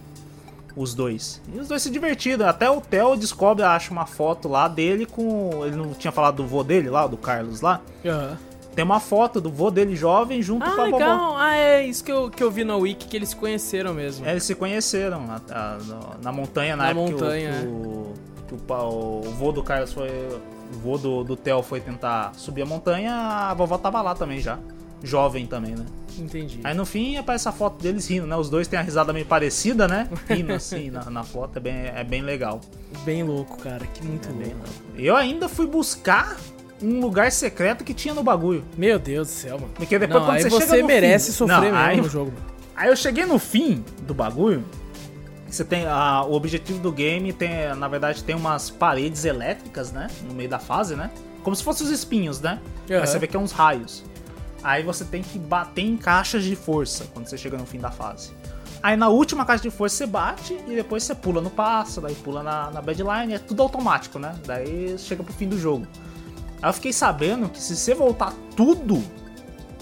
Os dois. E os dois se divertiram. Até o Theo descobre, acha uma foto lá dele com. Ele não tinha falado do vô dele lá, do Carlos lá. Aham. Tem uma foto do vô dele jovem junto Ah, com a vovó. legal. Ah, é isso que eu, que eu vi na Wiki, que eles se conheceram mesmo. É, eles se conheceram a- a- no- na montanha, na, Na época montanha, que, é. o, que o, pa- o vô do Carlos foi. O vô do, do Theo foi tentar subir a montanha, a vovó tava lá também já. Jovem também, né? Entendi. Aí no fim aparece a foto deles rindo, né? Os dois têm a risada meio parecida, né? Rindo assim na, na foto, é bem, é bem legal. Bem louco, cara. Que muito É bem louco. louco. Eu ainda fui buscar um lugar secreto que tinha no bagulho. Meu Deus do céu, mano. Porque depois Não, quando você, você chega no merece fim- sofrer Não, mesmo aí- no jogo. Aí eu cheguei no fim do bagulho. Você tem a, o objetivo do game tem, na verdade, tem umas paredes elétricas, né, no meio da fase, né? Como se fossem os espinhos, né? Mas você vê que é uns raios. Aí você tem que bater em caixas de força quando você chega no fim da fase. Aí na última caixa de força você bate e depois você pula no passo, daí pula na, na badline, é tudo automático, né? Daí chega pro fim do jogo. Aí eu fiquei sabendo que se você voltar tudo,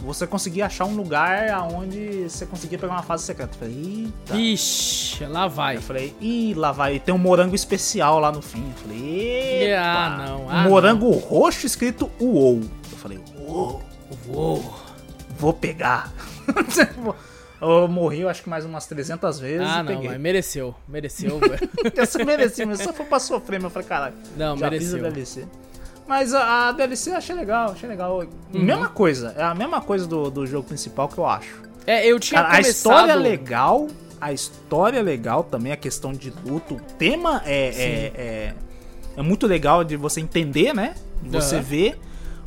você conseguia achar um lugar aonde você conseguia pegar uma fase secreta. Eu falei, eita. Ixi, lá vai. Eu falei, ih, lá vai. Tem um morango especial lá no fim. Eu falei, eita. Ah, não, ah, morango roxo escrito UOU. Eu falei, uou, Uou. vou pegar. eu morri, eu acho que mais umas 300 vezes Ah, não, peguei. mas mereceu. Mereceu, velho. Eu só mereci, mas só foi pra sofrer, mas eu falei, caralho. Não, já mereceu. fiz a DLC. Mas a, a DLC eu achei legal, achei legal. Uhum. Mesma coisa, é a mesma coisa do, do jogo principal que eu acho. É, eu tinha Cara, a começado... história é legal, a história é legal também, a questão de luto. O tema é, é, é, é muito legal de você entender, né? De você Aham. ver.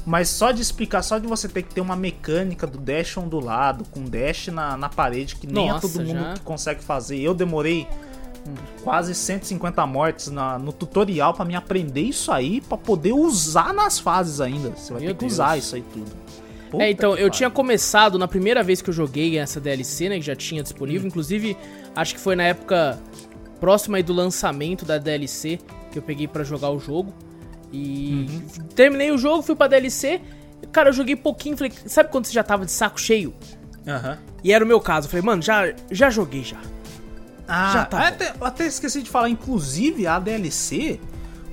Mas só de explicar, só de você ter que ter uma mecânica do dash ondulado, com dash na, na parede, que nem Nossa, é todo mundo já. que consegue fazer. Eu demorei quase 150 mortes na- no tutorial pra me aprender isso aí, pra poder usar nas fases ainda. Você vai Meu ter que Deus. usar isso aí tudo. Puta É, então, eu tinha começado na primeira vez que eu joguei essa DLC, né, que já tinha disponível, Hum. inclusive, acho que foi na época próxima aí do lançamento da DLC que eu peguei pra jogar o jogo. E Uhum. terminei o jogo, fui pra DLC. Cara, eu joguei pouquinho, falei, sabe quando você já tava de saco cheio? Aham. E era o meu caso, eu falei, mano, já, já joguei já. Ah, Já tá até, até esqueci de falar, inclusive a DLC,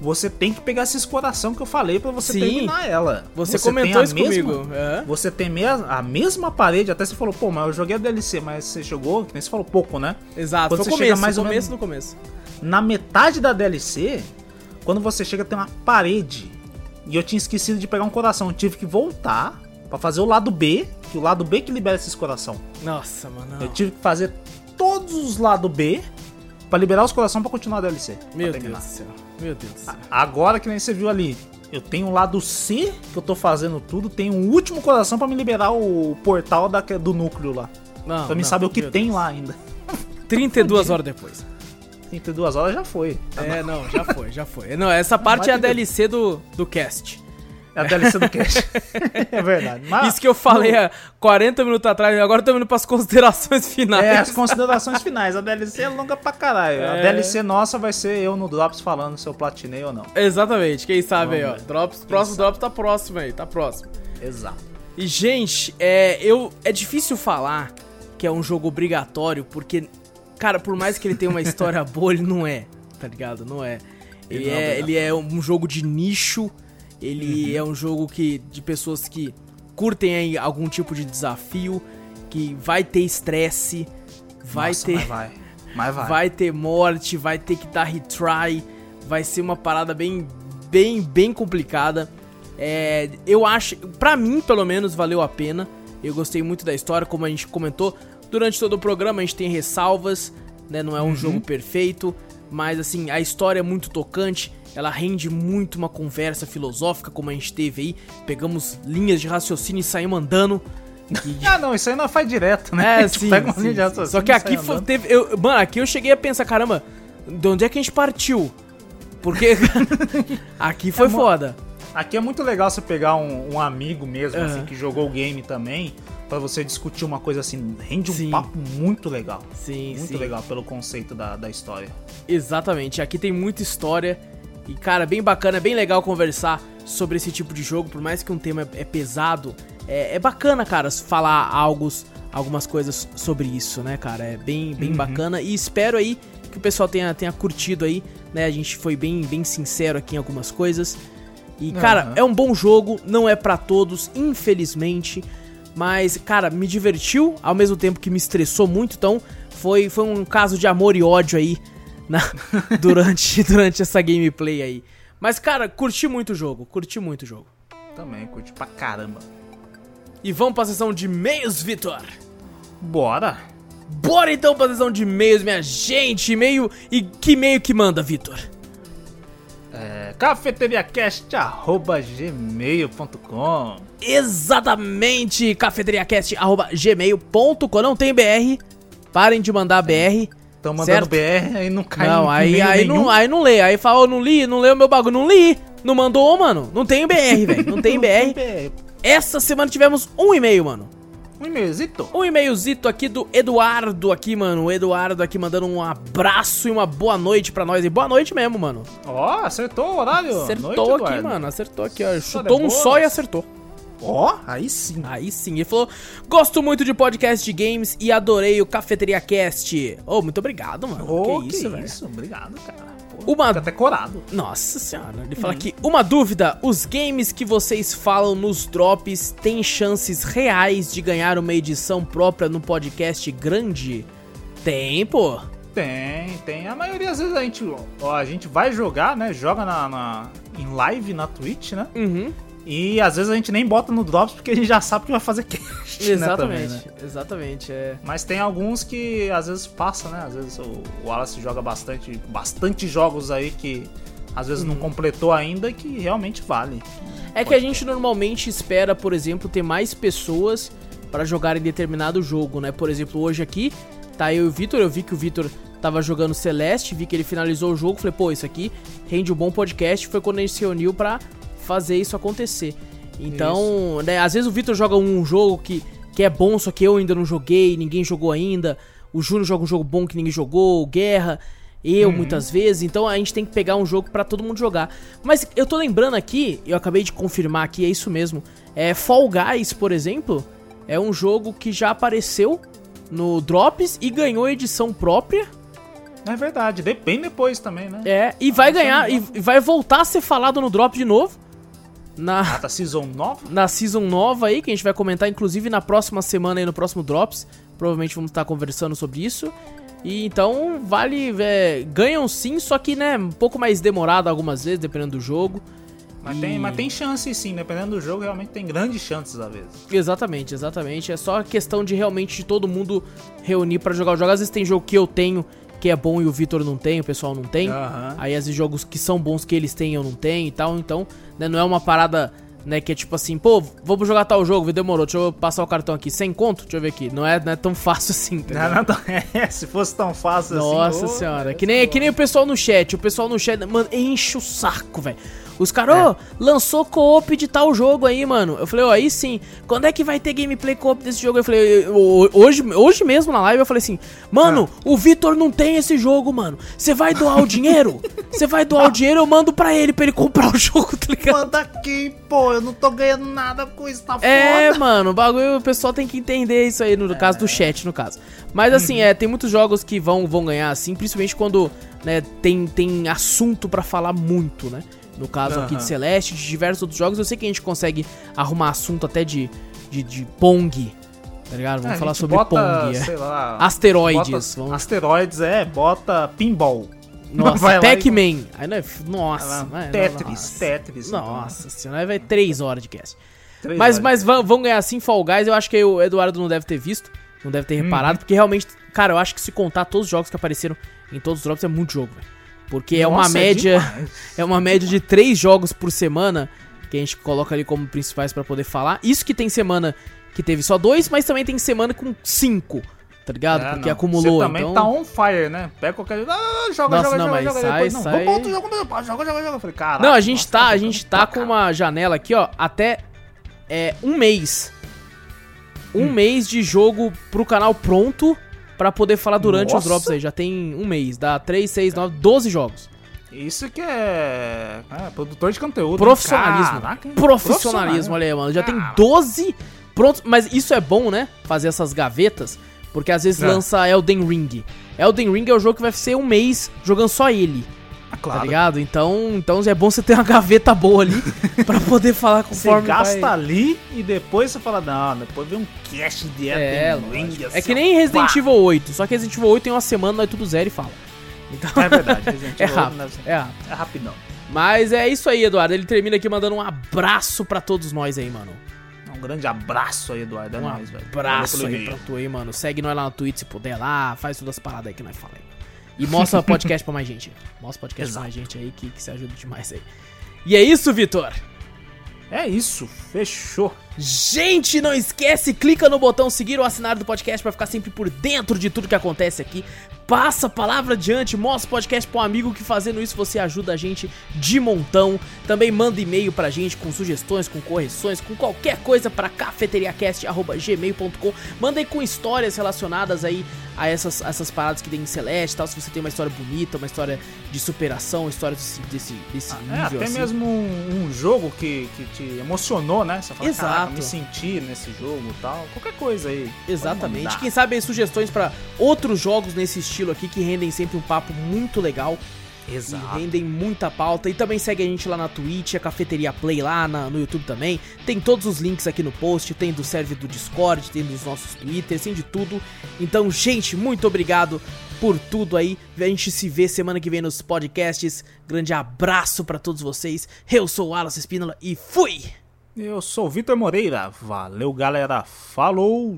você tem que pegar esses coração que eu falei pra você Sim. terminar ela. Você, tem comentou isso mesma- comigo. É. Você tem a mesma parede, até você falou, pô, mas eu joguei a DLC, mas você jogou, que nem você falou pouco, né? Exato, Quando foi você o chega começo, mais no ou começo, menos- no começo. Na metade da DLC, quando você chega, tem uma parede. E eu tinha esquecido de pegar um coração. Eu tive que voltar pra fazer o lado B, que o lado B que libera esses coração. Nossa, mano. Eu tive que fazer todos os lados B pra liberar os coração pra continuar a DLC. Meu. Deus do céu. Meu Deus do céu. Agora que nem você viu ali, eu tenho o lado C, que eu tô fazendo tudo, tem um último coração pra me liberar o portal da, do núcleo lá. Não, pra mim não, saber o que tem Deus. lá ainda. 32 horas depois. 32 horas já foi. É, não, já foi, já foi. Não, essa parte é a DLC do, do cast. É a DLC do Cash. é verdade. Mas, Isso que eu falei há 40 minutos atrás, agora estamos indo pras considerações finais. É, as considerações finais. A DLC é longa pra caralho. A É. DLC nossa vai ser eu no Drops falando se eu platinei ou não. Exatamente, quem sabe aí, ó. Vamos. Drops, próximo Drops tá próximo aí, tá próximo. Exato. E, gente, é, eu, é difícil falar que é um jogo obrigatório, porque, cara, por mais que ele tenha uma história boa, ele não é, tá ligado? Não é. Ele, Ele não é é, ele é um jogo de nicho, ele é um jogo que de pessoas que curtem aí algum tipo de desafio, que vai ter estresse, vai Nossa, ter Mas vai. Mas vai. vai ter morte, vai ter que dar retry, vai ser uma parada bem, bem, bem complicada. É, eu acho, pra mim pelo menos valeu a pena. Eu gostei muito da história, como a gente comentou durante todo o programa. A gente tem ressalvas, né? Não é um jogo perfeito, mas assim a história é muito tocante. Ela rende muito uma conversa filosófica, como a gente teve aí. Pegamos linhas de raciocínio e saímos andando. E- Ah, não, isso aí não faz direto, né? É, sim, pega de raciocínio Só que aqui foi, teve. Eu, mano, aqui eu cheguei a pensar, caramba, de onde é que a gente partiu? Porque aqui foi É foda. Aqui é muito legal você pegar um, um amigo mesmo, Aham. assim, que jogou o game também, pra você discutir uma coisa assim, rende um Sim. papo muito legal. Sim, Muito sim. legal pelo conceito da, da história. Exatamente, aqui tem muita história e, cara, bem bacana, é bem legal conversar sobre esse tipo de jogo, por mais que um tema é é pesado, é, é bacana, cara, falar algo, algumas coisas sobre isso, né, cara, é bem, bem bacana e espero aí que o pessoal tenha, tenha curtido aí, né, a gente foi bem, bem sincero aqui em algumas coisas e, cara, Aham. é um bom jogo, não é pra todos, infelizmente, mas, cara, me divertiu, ao mesmo tempo que me estressou muito, então foi, foi um caso de amor e ódio aí na- durante, durante essa gameplay aí. Mas, cara, curti muito o jogo, curti muito o jogo. Também, curte pra caramba. E vamos pra sessão de e-mails, Vitor. Bora! Bora então pra sessão de e-mails, minha gente. E-mail. E que e-mail que manda, Vitor? É, cafeteriacast.gmail.com Exatamente, cafeteriacast.gmail.com. Não tem BR. Parem de mandar BR. Tão mandando Certo. BR, aí não cai Não, aí, aí, nenhum. não, aí não lê. Aí fala, "Ô, não li, não leu meu bagulho. Não li. Não mandou, mano. Não tem BR, velho. Não tem BR. Essa semana tivemos um e-mail, mano. Um e-mailzito. Um e-mailzito aqui do Eduardo aqui, mano. O Eduardo aqui mandando um abraço e uma boa noite pra nós. E boa noite mesmo, mano. Ó, acertou o horário. Acertou Noite, aqui, Eduardo. mano. Acertou aqui, ó. Chutou um só e acertou. Ó, aí sim. Aí sim, ele falou: Gosto muito de podcast de games e adorei o Cafeteria Cast. Ô, muito obrigado, mano. Ô, que isso, velho. isso, obrigado, cara. Uma- fica até corado. Nossa senhora, ele fala aqui: Uma dúvida: os games que vocês falam nos drops têm chances reais de ganhar uma edição própria no podcast grande? Tem, pô. Tem, tem. A maioria das vezes a gente, ó, a gente vai jogar, né? Joga na, na- em live na Twitch, né? Uhum. E às vezes a gente nem bota no Drops porque a gente já sabe que vai fazer cast. né, Exatamente, também, né? exatamente. É. Mas tem alguns que às vezes passa, né? Às vezes o, Wallace joga bastante, bastante jogos aí que às vezes Uhum. não completou ainda e que realmente vale. É que a gente normalmente espera, por exemplo, ter mais pessoas pra jogar em determinado jogo, né? Por exemplo, hoje aqui tá eu e o Vitor, eu vi que o Vitor tava jogando Celeste, vi que ele finalizou o jogo, falei, pô, isso aqui rende um bom podcast, foi quando a gente se reuniu pra fazer isso acontecer. Então, né, às vezes o Vitor joga um jogo que, que é bom, só que eu ainda não joguei, ninguém jogou ainda. O Júnior joga um jogo bom que ninguém jogou, Guerra, eu muitas vezes, então a gente tem que pegar um jogo pra todo mundo jogar. Mas eu tô lembrando aqui, eu acabei de confirmar aqui, é isso mesmo. É Fall Guys, por exemplo, é um jogo que já apareceu no Drops e ganhou edição própria. É verdade, de- bem depois também, né? É, e vai Nossa, ganhar, e e vai voltar a ser falado no Drop de novo. Na, Ah, tá Season 9? na season nova aí, que a gente vai comentar, inclusive na próxima semana aí, no próximo Drops. Provavelmente vamos estar conversando sobre isso. E então, vale. é, ganham sim, só que, né, um pouco mais demorado algumas vezes, dependendo do jogo. Mas, E- tem, mas tem chance sim, dependendo do jogo, realmente tem grandes chances às vezes. Exatamente, exatamente. É só questão de realmente de todo mundo reunir pra jogar o jogo. Às vezes tem jogo que eu tenho que é bom e o Vitor não tem, o pessoal não tem. Aham. Aí às vezes jogos que são bons que eles têm eu não tenho e tal. Então, né, não é uma parada, né, que é tipo assim, pô, vamos jogar tal jogo, demorou, deixa eu passar o cartão aqui. Sem conto? Deixa eu ver aqui. Não é, não é tão fácil assim, tá Não, não, é, se fosse tão fácil Nossa assim. ô, senhora, que nem, que nem o pessoal no chat. O pessoal no chat, mano, enche o saco, velho. Os caras, ô, lançou co-op de tal jogo aí, mano. Eu falei, ó, aí sim. Quando é que vai ter gameplay co-op desse jogo? Eu falei, "Ho- hoje, hoje mesmo na live eu falei assim, mano, o Vitor não tem esse jogo, mano. Você vai doar o dinheiro? Você vai doar o dinheiro, eu mando pra ele, pra ele comprar o jogo, tá ligado? Manda aqui, pô, eu não tô ganhando nada com isso, tá É, foda. mano, o bagulho, o pessoal tem que entender isso aí, no caso do chat, no caso. Mas assim, é, tem muitos jogos que vão, vão ganhar assim, principalmente quando né, tem, tem assunto pra falar muito, né? No caso aqui de. Celeste, de diversos outros jogos, eu sei que a gente consegue arrumar assunto até de, de, de Pong, tá ligado? Vamos É, falar sobre bota, Pong. é. sei lá, Asteroides. bota- vamos- Asteroides, é, bota pinball. Nossa, e- Pac-Man. Aí não é. Nossa, vai- Tetris, nossa. Tetris. Nossa senhora, aí vai três horas de cast. Três Mas, horas. mas vão, vão ganhar assim Fall Guys. Eu acho que o Eduardo não deve ter visto, não deve ter reparado, porque realmente, cara, eu acho que se contar todos os jogos que apareceram em todos os drops é muito jogo, velho. Porque é uma Nossa, média, demais. é uma média de três jogos por semana que a gente coloca ali como principais pra poder falar. Isso que tem semana que teve só dois, mas também tem semana com cinco. tá ligado? É, Porque não. acumulou, Você também então... tá on fire, né? Pega qualquer. Ah, joga, Nossa, joga, não, joga, mas joga. sai, Depois, não, sai. vamos outro jogo, meu joga, joga, joga. Eu falei, caralho. Não, a gente nossa, tá, a gente tá com uma janela aqui, ó, até é, um mês. Um Hum. mês de jogo pro canal pronto pra poder falar durante os Nossa. drops aí. Já tem um mês. Dá 3, 6, 9, 12 jogos. Isso que é. é produtor de conteúdo. Profissionalismo. Caraca? Profissionalismo, olha aí, mano. Já tem Ah, 12 prontos. Mas isso é bom, né? Fazer essas gavetas. Porque às vezes É. lança Elden Ring. Elden Ring é o jogo que vai ser um mês jogando só ele. Ah, Tá claro. ligado? Então, então é bom você ter uma gaveta boa ali pra poder falar Você conforme gasta vai... ali e depois você fala, não, depois vem um cast de É, assim, é que nem Resident. Evil 8, só que Resident Evil 8 tem uma semana, nós tudo zero e fala. Então, É verdade, Resident é Evil, rápido, né? é rápido. É rapidão. Mas é isso aí, Eduardo. Ele termina aqui mandando um abraço pra todos nós aí, mano. Um grande abraço aí, Eduardo. É Um nóis, velho. abraço aí pra tu aí, mano. Segue nós lá no Twitch se puder lá, faz todas as paradas aí que nós falamos. E mostra o podcast pra mais gente. Mostra o podcast pra mais gente aí que, que se ajuda demais aí. E é isso, Vitor. É isso, fechou. Gente, não esquece, clica no botão seguir ou assinar do podcast pra ficar sempre por dentro de tudo que acontece aqui. Passa a palavra adiante, mostra o podcast pra um amigo que fazendo isso você ajuda a gente de montão. Também manda e-mail pra gente com sugestões, com correções, com qualquer coisa pra cafeteriacast.gmail.com. Manda aí com histórias relacionadas aí a essas, essas paradas que tem em Celeste, tal. Se você tem uma história bonita, uma história de superação, uma história desse, desse, desse É, nível até assim. mesmo um, um jogo que, que te emocionou, né? Você fala, Exato. "Caraca, me senti nesse jogo e tal. Qualquer coisa aí. Exatamente. Quem sabe aí sugestões pra outros jogos nesse estilo aqui que rendem sempre um papo muito legal e Exato. rendem muita pauta. E também segue a gente lá na Twitch, a Cafeteria Play lá na- no YouTube também. Tem todos os links aqui no post, tem do server do Discord, tem dos nossos Twitters, tem de tudo. Então, gente, muito obrigado por tudo aí. A gente se vê semana que vem nos podcasts. Grande abraço pra todos vocês. Eu sou o Wallace Espínola e fui! Eu sou o Vitor Moreira. Valeu, galera. Falou!